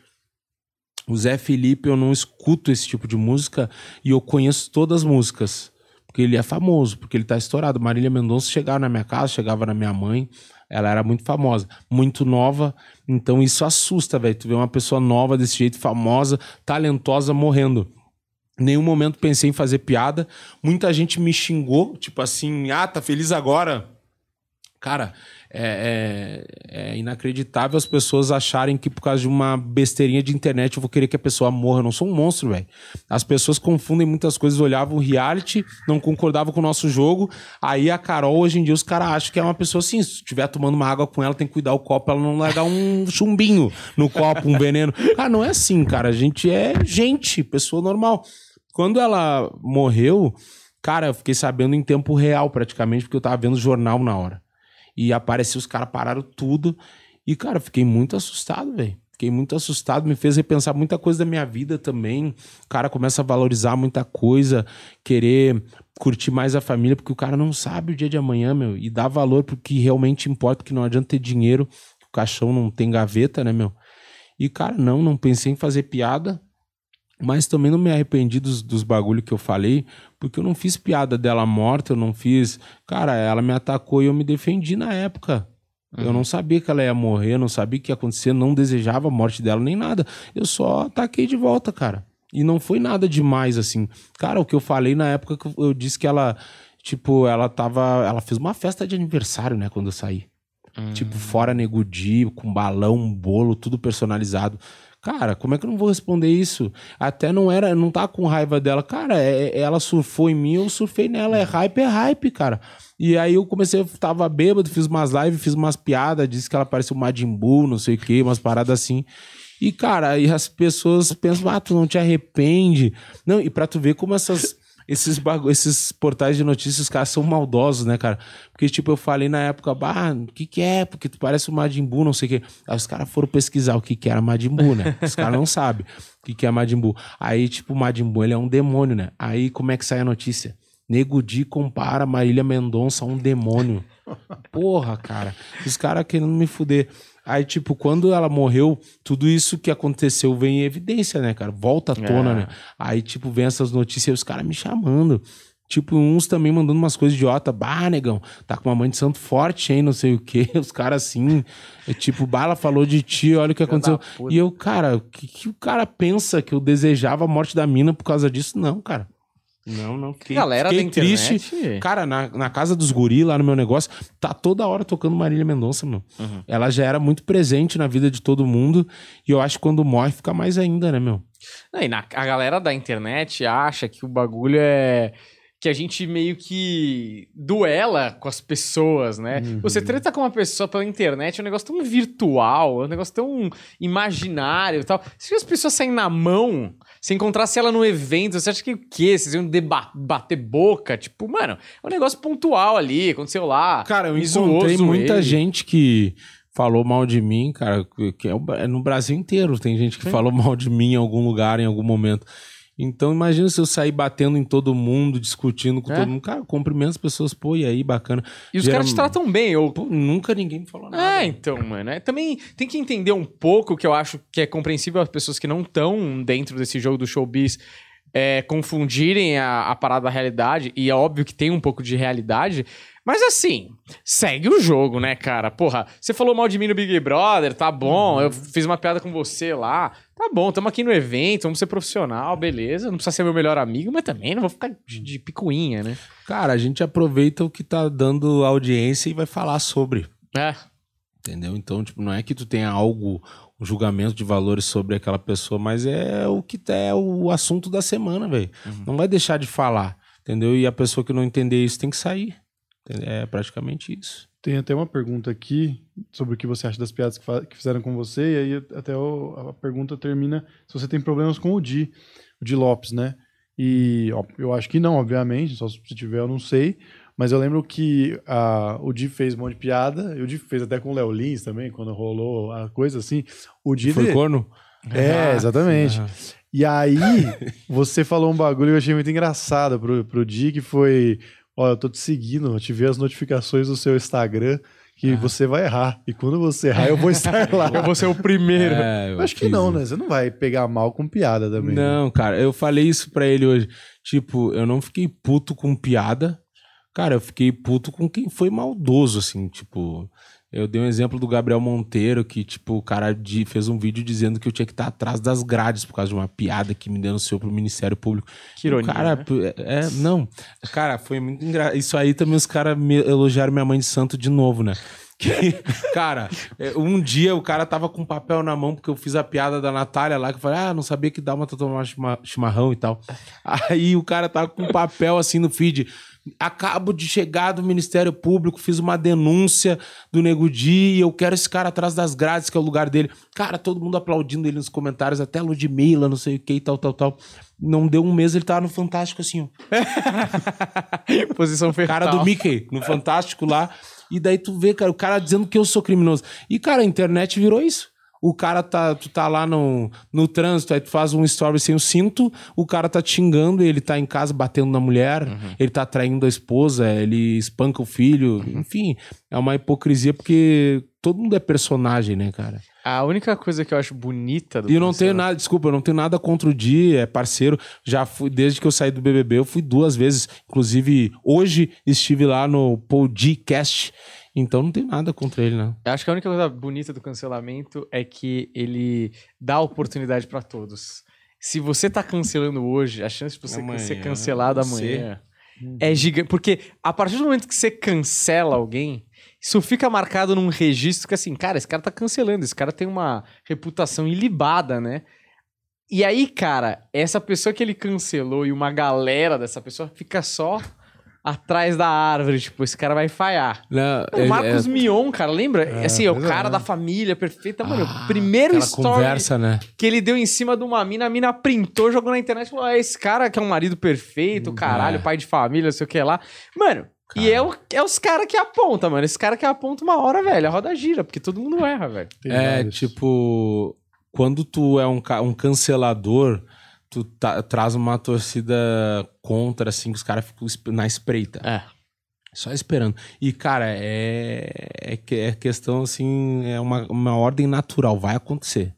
O Zé Felipe, eu não escuto esse tipo de música e eu conheço todas as músicas. Porque ele é famoso, porque ele tá estourado. Marília Mendonça chegava na minha casa, chegava na minha mãe. Ela era muito famosa, muito nova. Então isso assusta, velho. Tu vê uma pessoa nova desse jeito, famosa, talentosa, morrendo. Nenhum momento pensei em fazer piada. Muita gente me xingou, tipo assim, ah, tá feliz agora? Cara, é, é- é inacreditável as pessoas acharem que por causa de uma besteirinha de internet eu vou querer que a pessoa morra. Eu não sou um monstro, velho. As pessoas confundem muitas coisas, olhavam o reality, não concordavam com o nosso jogo. Aí a Carol, hoje em dia, os caras acham que é uma pessoa assim. Se estiver tomando uma água com ela, tem que cuidar o copo, ela não largar um chumbinho no copo, um veneno. Cara, não é assim, cara. A gente é gente, pessoa normal. Quando ela morreu, cara, eu fiquei sabendo em tempo real, praticamente, porque eu tava vendo jornal na hora. E apareceu, os caras pararam tudo. E, cara, fiquei muito assustado, velho. Fiquei muito assustado, me fez repensar muita coisa da minha vida também. O cara começa a valorizar muita coisa, querer curtir mais a família, porque o cara não sabe o dia de amanhã, meu. E dá valor pro que realmente importa, que não adianta ter dinheiro, o caixão não tem gaveta, né, meu? E, cara, não, não pensei em fazer piada, mas também não me arrependi dos, dos bagulho que eu falei, porque eu não fiz piada dela morta, eu não fiz. Cara, ela me atacou e eu me defendi na época. Eu não sabia que ela ia morrer, não sabia o que ia acontecer, não desejava a morte dela nem nada. Eu só ataquei de volta, cara. E não foi nada demais, assim. Cara, o que eu falei na época que eu- disse que ela, tipo, ela tava. Ela fez uma festa de aniversário, né, quando eu saí. Tipo, fora Negudi, com balão, bolo, tudo personalizado. Cara, como é que eu não vou responder isso? Até não era, não tá com raiva dela. Cara, é- é- ela surfou em mim, eu surfei nela. É hype, é hype, cara. E aí eu comecei, eu tava bêbado, fiz umas lives, fiz umas piadas, disse que ela parecia um Majin não sei o quê, umas paradas assim. E, cara, aí as pessoas pensam, ah, tu não te arrepende. Não, e pra tu ver como essas, esses, bagu- esses portais de notícias, os caras são maldosos, né, cara? Porque, tipo, eu falei na época, bah, o que que é? Porque tu parece o Majin Buu, não sei o quê. Aí os caras foram pesquisar o que que era Majin Buu, né? Os caras não sabem o que que é Majin Buu. Aí, tipo, o Majin Buu, ele é um demônio, né? Aí, como é que sai a notícia? Nego Di compara Marília Mendonça a um demônio. Porra, cara. Os caras querendo me fuder. Aí, tipo, quando ela morreu, tudo isso que aconteceu vem em evidência, né, cara? Volta à tona, É. né? Aí, tipo, vem essas notícias e os caras me chamando. Tipo, uns também mandando umas coisas idiota. Bah, negão, tá com uma mãe de santo forte, hein? Não sei o quê. Os caras assim. É tipo, Bala falou de ti, olha o que aconteceu. E eu, cara, o que, que o cara pensa que eu desejava a morte da mina por causa disso? Não, cara. Não, não. Fiquei, Galera fiquei da internet. triste. Cara, na, na casa dos guri, lá no meu negócio, tá toda hora tocando Marília Mendonça, meu. Uhum. Ela já era muito presente na vida de todo mundo. E eu acho que quando morre fica mais ainda, né, meu? Não, e na- a galera da internet acha que o bagulho é. Que a gente meio que duela com as pessoas, né? Você treta com uma pessoa pela internet é um negócio tão virtual, é um negócio tão imaginário e tal. Se as pessoas saem na mão, se encontrasse ela no evento, você acha que o quê? Vocês iam bater boca? Tipo, mano, é um negócio pontual ali, aconteceu lá. Cara, eu encontrei muita gente que falou mal de mim, cara, que- é, é no Brasil inteiro. Tem gente que falou mal de mim em algum lugar, em algum momento. Então, imagina se eu sair batendo em todo mundo, discutindo com É. todo mundo. Cara, cumprimento as pessoas, pô, e aí, bacana. E os Geral- caras te tratam bem, ou Pô, nunca ninguém me falou nada. É, então, mano. é, também tem que entender um pouco que eu acho que é compreensível as pessoas que não estão dentro desse jogo do showbiz é, confundirem a, a parada da realidade. E é óbvio que tem um pouco de realidade. Mas assim, segue o jogo, né, cara? Porra, você falou mal de mim no Big Brother, tá bom. Eu fiz uma piada com você lá. Tá bom, tamo aqui no evento, vamos ser profissional, beleza. Não precisa ser meu melhor amigo, mas também não vou ficar de, de picuinha, né? Cara, a gente aproveita o que tá dando audiência e vai falar sobre. É. Entendeu? Então, tipo, não é que tu tenha algo, um julgamento de valores sobre aquela pessoa, mas é o que tá- é o assunto da semana, velho. Não vai deixar de falar, entendeu? E a pessoa que não entender isso tem que sair. É praticamente isso. Tem até uma pergunta aqui sobre o que você acha das piadas que, que fizeram com você, e aí até o- a pergunta termina se você tem problemas com o Di, o Di Lopes, né? E ó, eu acho que não, obviamente, só se tiver eu não sei, mas eu lembro que a, o Di fez um monte de piada, e o Di fez até com o Léo Lins também, quando rolou a coisa assim. O Di. Foi ele- corno? É, exatamente. Ah, E aí, você falou um bagulho que eu achei muito engraçado pro, pro Di, que foi: Ó, eu tô te seguindo, eu te vi as notificações do seu Instagram que você vai errar. E quando você errar, eu vou estar lá. Eu vou ser o primeiro. É, Eu acho que não, isso. né? Você não vai pegar mal com piada também. né? Não, cara, eu falei isso pra ele hoje. Tipo, eu não fiquei puto com piada. Cara, eu fiquei puto com quem foi maldoso, assim, tipo. Eu dei um exemplo do Gabriel Monteiro, que, tipo, o cara de- fez um vídeo dizendo que eu tinha que estar atrás das grades por causa de uma piada que me denunciou pro Ministério Público. Que ironia, O cara, né? é, é, não. Cara, foi muito engraçado. Isso aí também os caras me elogiaram minha mãe de santo de novo, né? Que, cara, é, um dia o cara tava com papel na mão, porque eu fiz a piada da Natália lá, que eu falei, ah, não sabia que dá uma tomar chima- chimarrão e tal. Aí o cara tava com papel assim no feed. Acabo de chegar do Ministério Público, fiz uma denúncia do Nego Di e eu quero esse cara atrás das grades, que é o lugar dele. Cara, todo mundo aplaudindo ele nos comentários, até Ludmilla, não sei o que e tal, tal, tal. Não deu um mês, ele tava no Fantástico assim, ó. Posição fetal. Cara do Mickey, no Fantástico lá. E daí tu vê, cara, o cara dizendo que eu sou criminoso. E, cara, a internet virou isso. O cara tá, tu tá lá no, no trânsito, aí tu faz um story sem o cinto, o cara tá te xingando, ele tá em casa batendo na mulher, ele tá traindo a esposa, ele espanca o filho, enfim, é uma hipocrisia porque todo mundo é personagem, né, cara? A única coisa que eu acho bonita do E eu não tenho nada, desculpa, eu não tenho nada contra o Di, é parceiro. Já fui, desde que eu saí do BBB, eu fui duas vezes. Inclusive, hoje estive lá no Podcast. Então não tenho nada contra ele, não. Eu acho que a única coisa bonita do cancelamento é que ele dá oportunidade pra todos. Se você tá cancelando hoje, a chance de você Amanhã, ser cancelado você. amanhã é gigante. Porque a partir do momento que você cancela alguém, isso fica marcado num registro que assim, cara, esse cara tá cancelando, esse cara tem uma reputação ilibada, né? E aí, cara, essa pessoa que ele cancelou e uma galera dessa pessoa fica só atrás da árvore, tipo, esse cara vai falhar. Não, O Marcos Mion, cara, lembra? É, assim, é o pois é. cara da família perfeita. Mano, o primeiro aquela story conversa, né? que ele deu em cima de uma mina, a mina printou, jogou na internet e falou: ah, esse cara que é um marido perfeito, caralho, É. pai de família, não sei o que lá. Mano, e é, o- é os caras que apontam, mano. Esse cara que aponta uma hora, velho, a roda gira, porque todo mundo erra, velho. Tem É, vários. tipo, quando tu é um, ca- um cancelador, tu tá- traz uma torcida contra, assim, que os caras ficam na espreita. É. Só esperando. E, cara, é, é, é questão, assim, é uma, uma ordem natural, vai acontecer.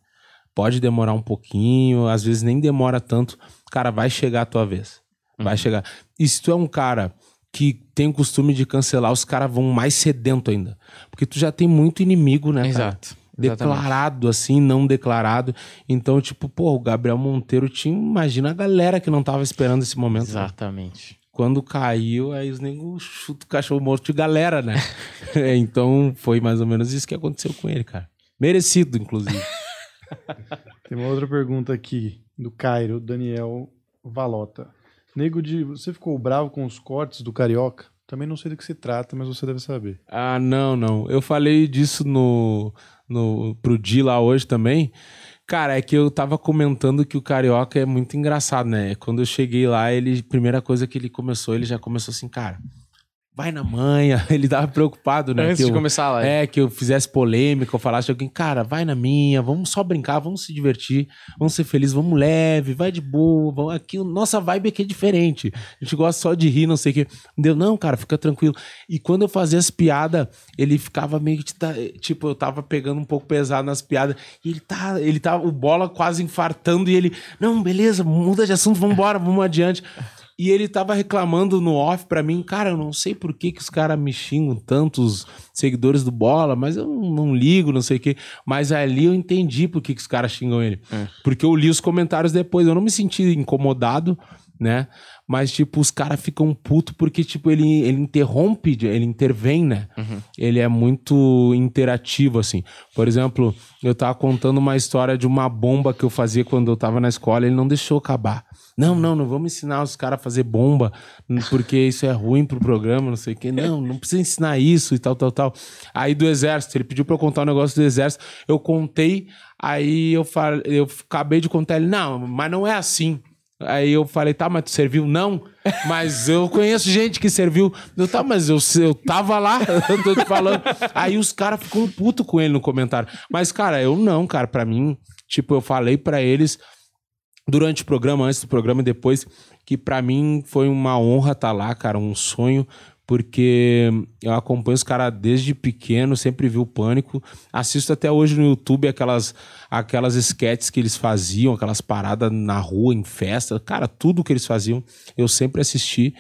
Pode demorar um pouquinho, às vezes nem demora tanto. Cara, vai chegar a tua vez. Vai chegar. E se tu é um cara que tem o costume de cancelar, os caras vão mais sedento ainda. Porque tu já tem muito inimigo, né, cara? Exatamente. declarado, assim, não declarado. Então, tipo, pô, o Gabriel Monteiro tinha. Imagina a galera que não tava esperando esse momento. né? Exatamente. Quando caiu, aí os negros chutam o cachorro morto de galera, né? É, então, foi mais ou menos isso que aconteceu com ele, cara. Merecido, inclusive. Tem uma outra pergunta aqui, do Cairo, Daniel Valota. Nego de. Você ficou bravo com os cortes do Carioca? Também não sei do que se trata, mas você deve saber. ah, não, não. Eu falei disso no, no, pro Di lá hoje também. Cara, é que eu tava comentando que o Carioca é muito engraçado, né? Quando eu cheguei lá, ele, primeira coisa que ele começou, ele já começou assim, cara, vai na manha. Ele tava preocupado, né? Antes que de eu- começar a live. É, que eu fizesse polêmica, eu falasse alguém, cara, vai na minha, vamos só brincar, vamos se divertir, vamos ser felizes, vamos leve, vai de boa, vamos aqui, o- nossa vibe aqui é diferente. A gente gosta só de rir, não sei o quê. Deu, não, cara, fica tranquilo. E quando eu fazia as piadas, ele ficava meio que, tá- tipo, eu tava pegando um pouco pesado nas piadas, e ele tá, ele tava, o bola quase infartando, e ele, não, beleza, muda de assunto, vambora, vamos adiante. E ele tava reclamando no off pra mim, cara, eu não sei por que, que os caras me xingam tanto, os seguidores do Bola, mas eu não, não ligo, não sei o quê. Mas ali eu entendi por que, que os caras xingam ele. Porque eu li os comentários depois, eu não me senti incomodado, né? Mas, tipo, os caras ficam putos porque, tipo, ele, ele interrompe, ele intervém, né? Ele é muito interativo, assim. Por exemplo, eu tava contando uma história de uma bomba que eu fazia quando eu tava na escola, ele não deixou acabar. Não, não, não vamos ensinar os caras a fazer bomba, porque isso é ruim pro programa, não sei o quê. Não, não precisa ensinar isso e tal, tal, tal. Aí do exército, ele pediu pra eu contar um negócio do exército, eu contei, aí eu, falei, eu acabei de contar ele, não, mas não é assim. Aí eu falei, tá, mas tu serviu? Não, mas eu conheço gente que serviu. Eu, tá, mas eu, eu tava lá, eu tô te falando. Aí os caras ficam puto com ele no comentário. Mas, cara, eu não, cara, pra mim, tipo, eu falei pra eles durante o programa, antes do programa e depois, que pra mim foi uma honra estar lá, cara, um sonho, porque eu acompanho os caras desde pequeno, sempre vi o Pânico, assisto até hoje no YouTube aquelas aquelas sketches que eles faziam, aquelas paradas na rua, em festa, cara, tudo que eles faziam, eu sempre assisti.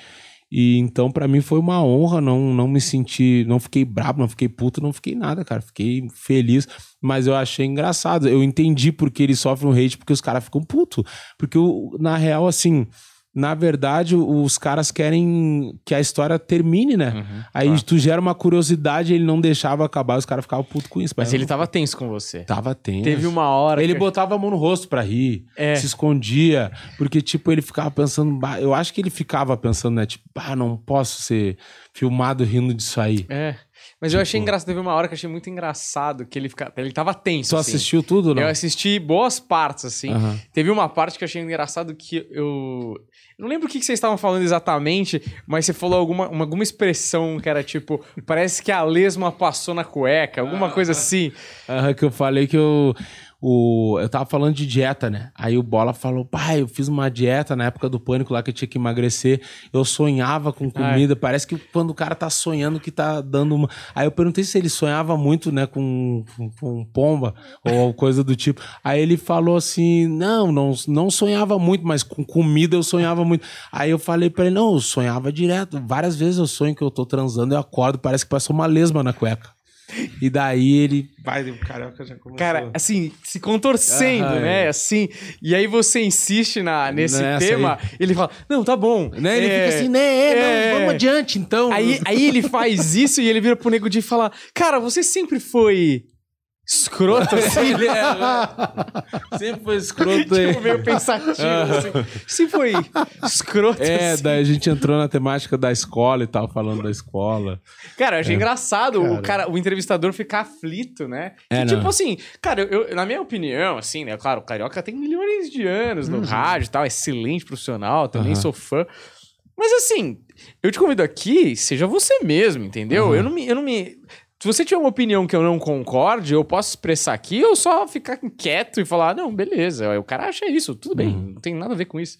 E então pra mim foi uma honra, não não me senti, não fiquei brabo, não fiquei puto, não fiquei nada, cara, fiquei feliz, mas eu achei engraçado. Eu entendi porque eles sofrem um hate porque os caras ficam puto, porque o- na real assim, na verdade, os caras querem que a história termine, né? Uhum, Aí claro. tu gera uma curiosidade, ele não deixava acabar, os caras ficavam putos com isso. Mas ele tava tenso com você. tava tenso. Teve uma hora Ele que... botava a mão no rosto pra rir, É. se escondia, porque, tipo, ele ficava pensando. Eu acho que ele ficava pensando, né? Tipo, ah, não posso ser filmado rindo disso aí. É. Mas eu achei Tipo- engraçado. Teve uma hora que eu achei muito engraçado que ele, fica... ele tava tenso. Tu assim. assistiu tudo, não? Eu assisti boas partes, assim. Aham. Teve uma parte que eu achei engraçado que eu. Eu não lembro o que que vocês estavam falando exatamente, mas você falou alguma, uma- alguma expressão que era tipo, parece que a lesma passou na cueca, alguma coisa assim. Aham, que eu falei que eu. O, eu tava falando de dieta, né? Aí o Bola falou: pai, eu fiz uma dieta na época do pânico lá que eu tinha que emagrecer. Eu sonhava com comida. Parece que quando o cara tá sonhando que tá dando uma. Aí eu perguntei se ele sonhava muito, né, com, com, com pomba ou coisa do tipo. Aí ele falou assim: não, não, não sonhava muito, mas com comida eu sonhava muito. Aí eu falei pra ele: não, eu sonhava direto. Várias vezes eu sonho que eu tô transando, eu acordo, parece que passou uma lesma na cueca. E daí ele. Vai, o carioca já começou. Cara, assim, se contorcendo, Aham, né? é. Assim. E aí você insiste na, nesse Nessa tema, ele fala: Não, tá bom. Né? Ele é, fica assim, né? É, é. não, vamos adiante então. Aí, aí ele faz isso e ele vira pro Nego Di e fala: Cara, você sempre foi escroto assim? Ele é- sempre foi escroto. aí. tipo, meio pensativo, assim. Sempre foi escroto É, assim. daí a gente entrou na temática da escola e tal, falando da escola. Cara, eu achei engraçado o Cara. o entrevistador ficar aflito, né? É, Que, tipo não. assim, cara, eu, eu- na minha opinião, assim, né? Claro, o Carioca tem milhões de anos no rádio e tal, excelente profissional, também Aham. sou fã. Mas assim, eu te convido aqui, seja você mesmo, entendeu? Eu não me. Eu não me se você tiver uma opinião que eu não concorde, eu posso expressar aqui ou só ficar quieto e falar, não, beleza, o cara acha isso, tudo bem, Uhum. não tem nada a ver com isso.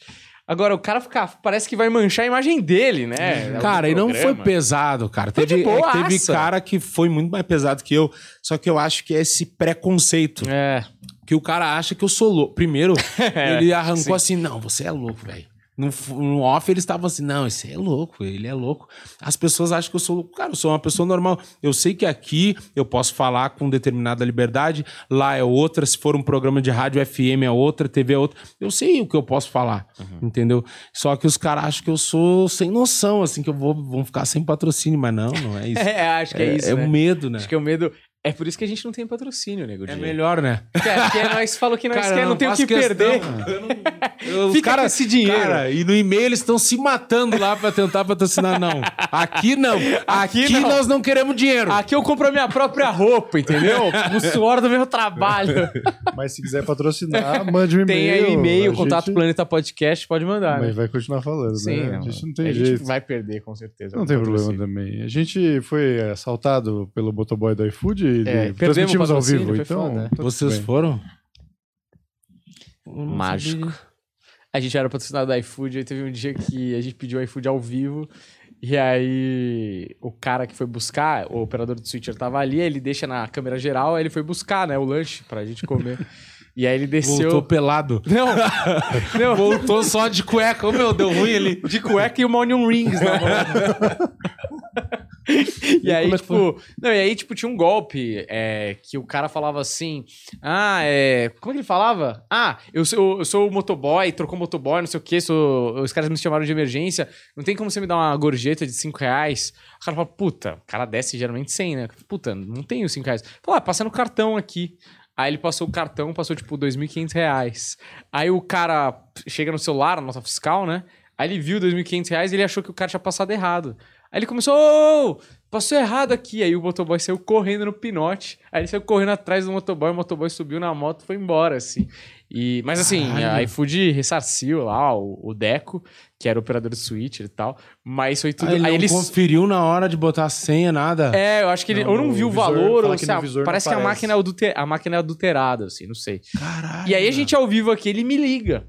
Agora, o cara ficar, parece que vai manchar a imagem dele, né? Cara, e não foi pesado, cara. Foi Teve, é teve cara que foi muito mais pesado que eu. Só que eu acho que é esse preconceito. É. Que o cara acha que eu sou louco. Primeiro, ele arrancou sim. assim: não, você é louco, velho. No, no off eles estavam assim: não, esse é louco, ele é louco. As pessoas acham que eu sou louco. Cara, eu sou uma pessoa normal. Eu sei que aqui eu posso falar com determinada liberdade, lá é outra. Se for um programa de rádio FM é outra, TV é outra. Eu sei o que eu posso falar, Uhum. entendeu? Só que os caras acham que eu sou sem noção, assim, que eu vou vão ficar sem patrocínio, mas não, não é isso. É, acho que é, isso. é né? o medo, né? Acho que é o medo. É por isso que a gente não tem patrocínio, nego. É melhor, né? Porque aqui é nós falou que nós Cara, quer, eu não, tem o que questão. perder. Eu não- eu- Fica cara- esse dinheiro. Cara, e no e-mail eles estão se matando lá pra tentar patrocinar. Não. Aqui não. Aqui, Aqui não. nós não queremos dinheiro. Aqui eu compro a minha própria roupa, entendeu? O suor do meu trabalho. Mas se quiser patrocinar, mande um e-mail. Tem aí e-mail, A contato gente- Planeta Podcast, pode mandar. Mas né? vai continuar falando, Sim, né? não, A gente não tem a jeito. gente vai perder, com certeza. Não tem problema também. A gente foi assaltado pelo motoboy do iFood e É, perdemos transmitimos ao vivo. Então, foda, tudo Vocês bem. foram? Mágico. A gente era patrocinado da iFood, aí teve um dia que a gente pediu iFood ao vivo. E aí, o cara que foi buscar, o operador do switcher tava ali, aí ele deixa na câmera geral, aí ele foi buscar, né, o lanche pra gente comer. E aí ele desceu. Voltou pelado. Não, não, Voltou só de cueca. Ô, meu, deu ruim ali. de cueca e uma onion rings na mão. E aí, tipo, não, e aí, tipo, tinha um golpe é, que o cara falava assim: Ah, é. Como é que ele falava? Ah, eu sou, eu sou o motoboy, trocou motoboy, não sei o quê, sou, os caras me chamaram de emergência, não tem como você me dar uma gorjeta de 5 reais? O cara fala, puta, o cara desce geralmente 100, né? Puta, não tenho 5 reais. Fala, ah, passa no cartão aqui. Aí ele passou o cartão, passou tipo 2.500 reais. Aí o cara chega no celular, a nota fiscal, né? Aí ele viu 2.500 reais e ele achou que o cara tinha passado errado. Aí ele começou, ô, passou errado aqui. Aí o motoboy saiu correndo no pinote. Aí ele saiu correndo atrás do motoboy, o motoboy subiu na moto e foi embora, assim. E, mas assim, a Caralho. iFood ressarciu lá o, o Deco, que era o operador do switch e tal. Mas foi tudo. Aí ele aí não eles. conferiu na hora de botar a senha, nada. É, eu acho que ele. Não, ou não viu o valor, ou sei não parece que a máquina, é adulter, a máquina é adulterada, assim, não sei. Caralho. E aí a gente ao vivo aqui, ele me liga.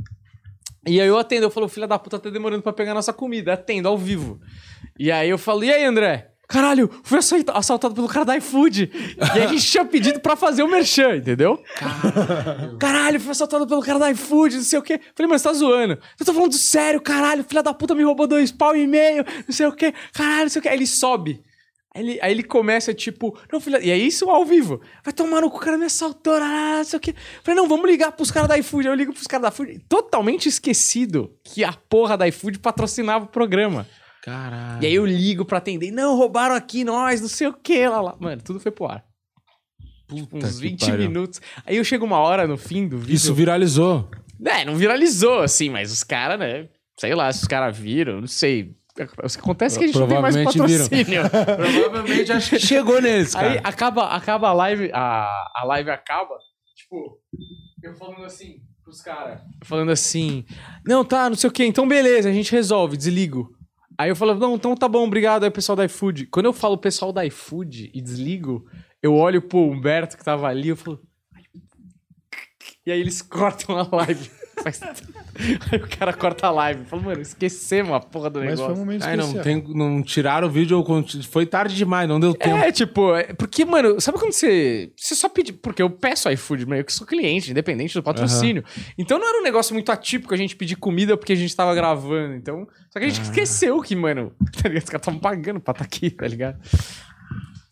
E aí eu atendo, eu falo, filha da puta, tá demorando pra pegar nossa comida. Atendo ao vivo. E aí eu falo, e aí, André? Caralho, fui assalta- assaltado pelo cara da iFood. E a gente tinha pedido pra fazer o merchan, entendeu? Caralho, fui assaltado pelo cara da iFood, não sei o quê. Falei, mas você tá zoando. Eu tô falando sério, caralho, filha da puta me roubou dois pau e meio, não sei o quê. Caralho, não sei o quê. Aí ele sobe. Aí ele, aí ele começa, tipo, não, filha, e é isso ao vivo. Vai tomar no cu, o cara me assaltou, ah, não sei o quê. Falei, não, vamos ligar pros caras da iFood. Aí eu ligo pros caras da iFood. Totalmente esquecido que a porra da iFood patrocinava o programa. Caralho. E aí eu ligo pra atender. Não, roubaram aqui nós, não sei o que lá, lá. Mano, tudo foi pro ar. Tipo, uns que 20 pariu. minutos. Aí eu chego uma hora no fim do vídeo. Isso viralizou. É, não viralizou, assim, mas os caras, né? Sei lá, se os caras viram, não sei. O que acontece é que a gente não tem mais patrocínio. Provavelmente acho que chegou neles, cara. Aí acaba, acaba a live, a, a live acaba, tipo, eu falando assim pros caras. Falando assim, não, tá, não sei o que, então beleza, a gente resolve, desligo. Aí eu falo, não, então tá bom, obrigado aí, pessoal da iFood. Quando eu falo pessoal da iFood e desligo, eu olho pro Humberto que tava ali, eu falo. E aí eles cortam a live. Faz- aí o cara corta a live. Fala, mano, esquecemos a porra do Mas foi um negócio. momento Ai, não, tem, não tiraram o vídeo, foi tarde demais, não deu tempo. É, tipo, é- porque, mano, sabe quando você. Você só pede. Porque eu peço iFood, mas eu que sou cliente, independente do patrocínio. Então não era um negócio muito atípico a gente pedir comida porque a gente tava gravando. Então. Só que a gente esqueceu que, mano, tá ligado? Os caras estavam pagando pra estar aqui, tá ligado?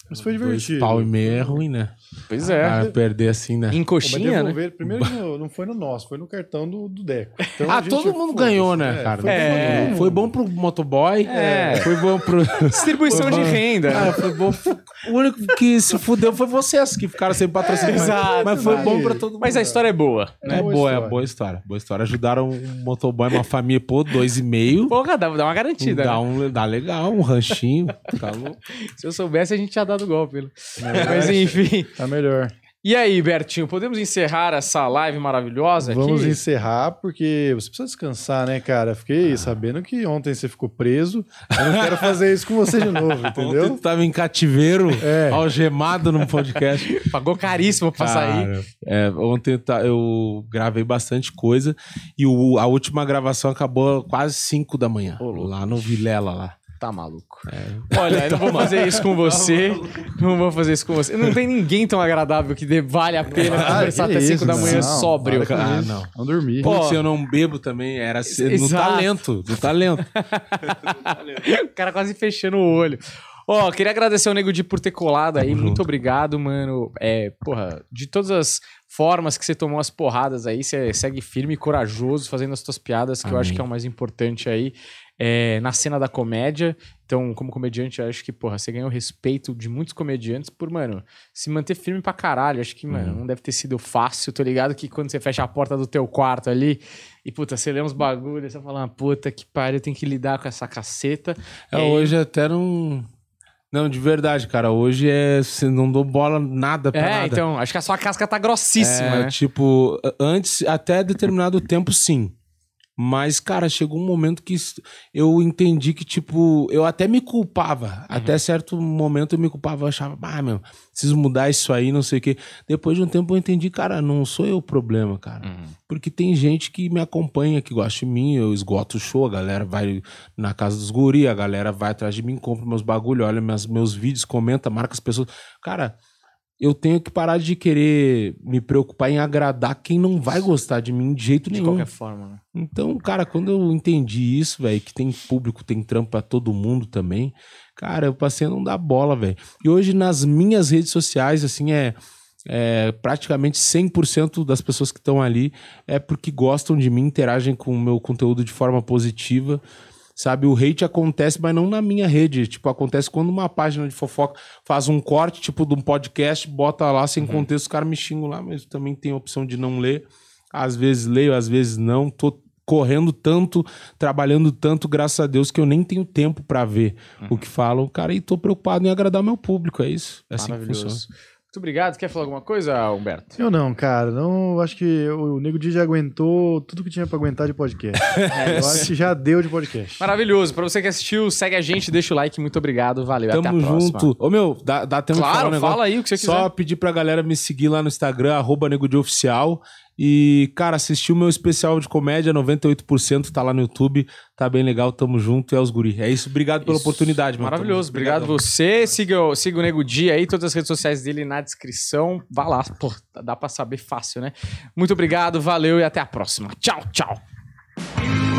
Mas foi Dois divertido. pau e meio é ruim, né? Pois é. Ah, perder assim, né? Em Pô, coxinha, né? Primeiro no- não foi no nosso, foi no cartão do, do Deco. Então, Ah, a gente- todo mundo ganhou, né, É, cara? Foi, É. Foi bom pro motoboy. É. Foi bom pro. Distribuição de renda. Cara, foi bom. O único que se fudeu foi vocês que ficaram sem patrocínio. Mas- Exato. Mas foi bom pra todo mundo. Mas a história é boa. É, boa boa, é história. boa história. Boa história. Ajudaram um motoboy, uma família, pô, dois e meio. Porra, dá, dá uma garantida. Dá, né? um, dá legal, um ranchinho. Tá louco. Se eu soubesse, a gente tinha dado golpe. né? Mas enfim. Tá melhor. E aí, Bertinho, podemos encerrar essa live maravilhosa Vamos aqui? encerrar, porque você precisa descansar, né, cara? Fiquei sabendo que ontem você ficou preso. Eu não quero fazer isso com você de novo, Ontem entendeu? tu tava em cativeiro, É. algemado num podcast. Pagou caríssimo pra sair. Cara, é, ontem tá- eu gravei bastante coisa e o- a última gravação acabou quase 5 da manhã. lá no Vilela lá. Tá maluco. Olha, eu não vou fazer isso com você. Não vou fazer isso com você. Não tem ninguém tão agradável que dê- vale a pena Ah, conversar até 5 isso, da manhã não, sóbrio. para com Ah, não. Vamos dormir. Pô, Putz, eu não bebo também, era ser- no talento, no talento. O cara quase fechando o olho. Ó, queria agradecer ao Nego Di por ter colado aí. Tamo Muito junto. obrigado, mano. É, porra, de todas as formas que você tomou as porradas aí, você segue firme e corajoso, fazendo as tuas piadas, que eu acho Amém. que é o mais importante aí. É, na cena da comédia. Então, como comediante, eu acho que, porra, você ganhou o respeito de muitos comediantes por, mano, se manter firme pra caralho. Acho que, mano, não deve ter sido fácil, tô ligado? Que quando você fecha a porta do teu quarto ali e, puta, você lê uns bagulhos, você fala, ah, puta que pariu, eu tenho que lidar com essa caceta. É, aí- hoje até não. Não, de verdade, cara. Hoje é. Você não dou bola nada pra É, nada. então, acho que a sua casca tá grossíssima, É, né? tipo, antes, até determinado tempo, sim. Mas, cara, chegou um momento que eu entendi que, tipo, eu até me culpava. Até certo momento eu me culpava. Eu achava, ah, meu, preciso mudar isso aí, não sei o quê. Depois de um tempo eu entendi, cara, não sou eu o problema, cara. Porque tem gente que me acompanha, que gosta de mim, eu esgoto o show, a galera vai na casa dos guri, a galera vai atrás de mim, compra meus bagulho, olha meus, meus vídeos, comenta, marca as pessoas. Cara, eu tenho que parar de querer me preocupar em agradar quem não vai gostar de mim de jeito De nenhum. qualquer forma, né? Então, cara, quando eu entendi isso, velho, que tem público, tem trampo pra todo mundo também, cara, eu passei a não dar bola, velho. E hoje nas minhas redes sociais, assim, é, é praticamente 100% das pessoas que estão ali é porque gostam de mim, interagem com o meu conteúdo de forma positiva. Sabe, o hate acontece, mas não na minha rede. Tipo, acontece quando uma página de fofoca faz um corte, tipo, de um podcast, bota lá sem contexto, os caras me xingam lá, mas também tem a opção de não ler. Às vezes leio, às vezes não. Tô correndo tanto, trabalhando tanto, graças a Deus, que eu nem tenho tempo pra ver o que falam, cara, e tô preocupado em agradar meu público. É isso. É assim que funciona. Muito obrigado. Quer falar alguma coisa, Humberto? Eu não, cara. Não, eu acho que o Nego Di já aguentou tudo que tinha pra aguentar de podcast. eu acho que já deu de podcast. Maravilhoso. Pra você que assistiu, segue a gente, deixa o like. Muito obrigado. Valeu. Até a Tamo próxima. junto. Ô, meu, dá, dá tempo de falar um Claro, negócio? fala aí o que você quiser. Só pedir pra galera me seguir lá no Instagram, arroba Nego de Oficial. E, cara, assistir o meu especial de comédia, 98%, tá lá no YouTube. Tá bem legal, tamo junto. É os guri. É isso, obrigado pela Isso. oportunidade, meu. Maravilhoso. Obrigado você. Siga, o- siga o Nego Di aí, todas as redes sociais dele na descrição. Vá lá. Pô, dá pra saber fácil, né? Muito obrigado, valeu e até a próxima. Tchau, tchau.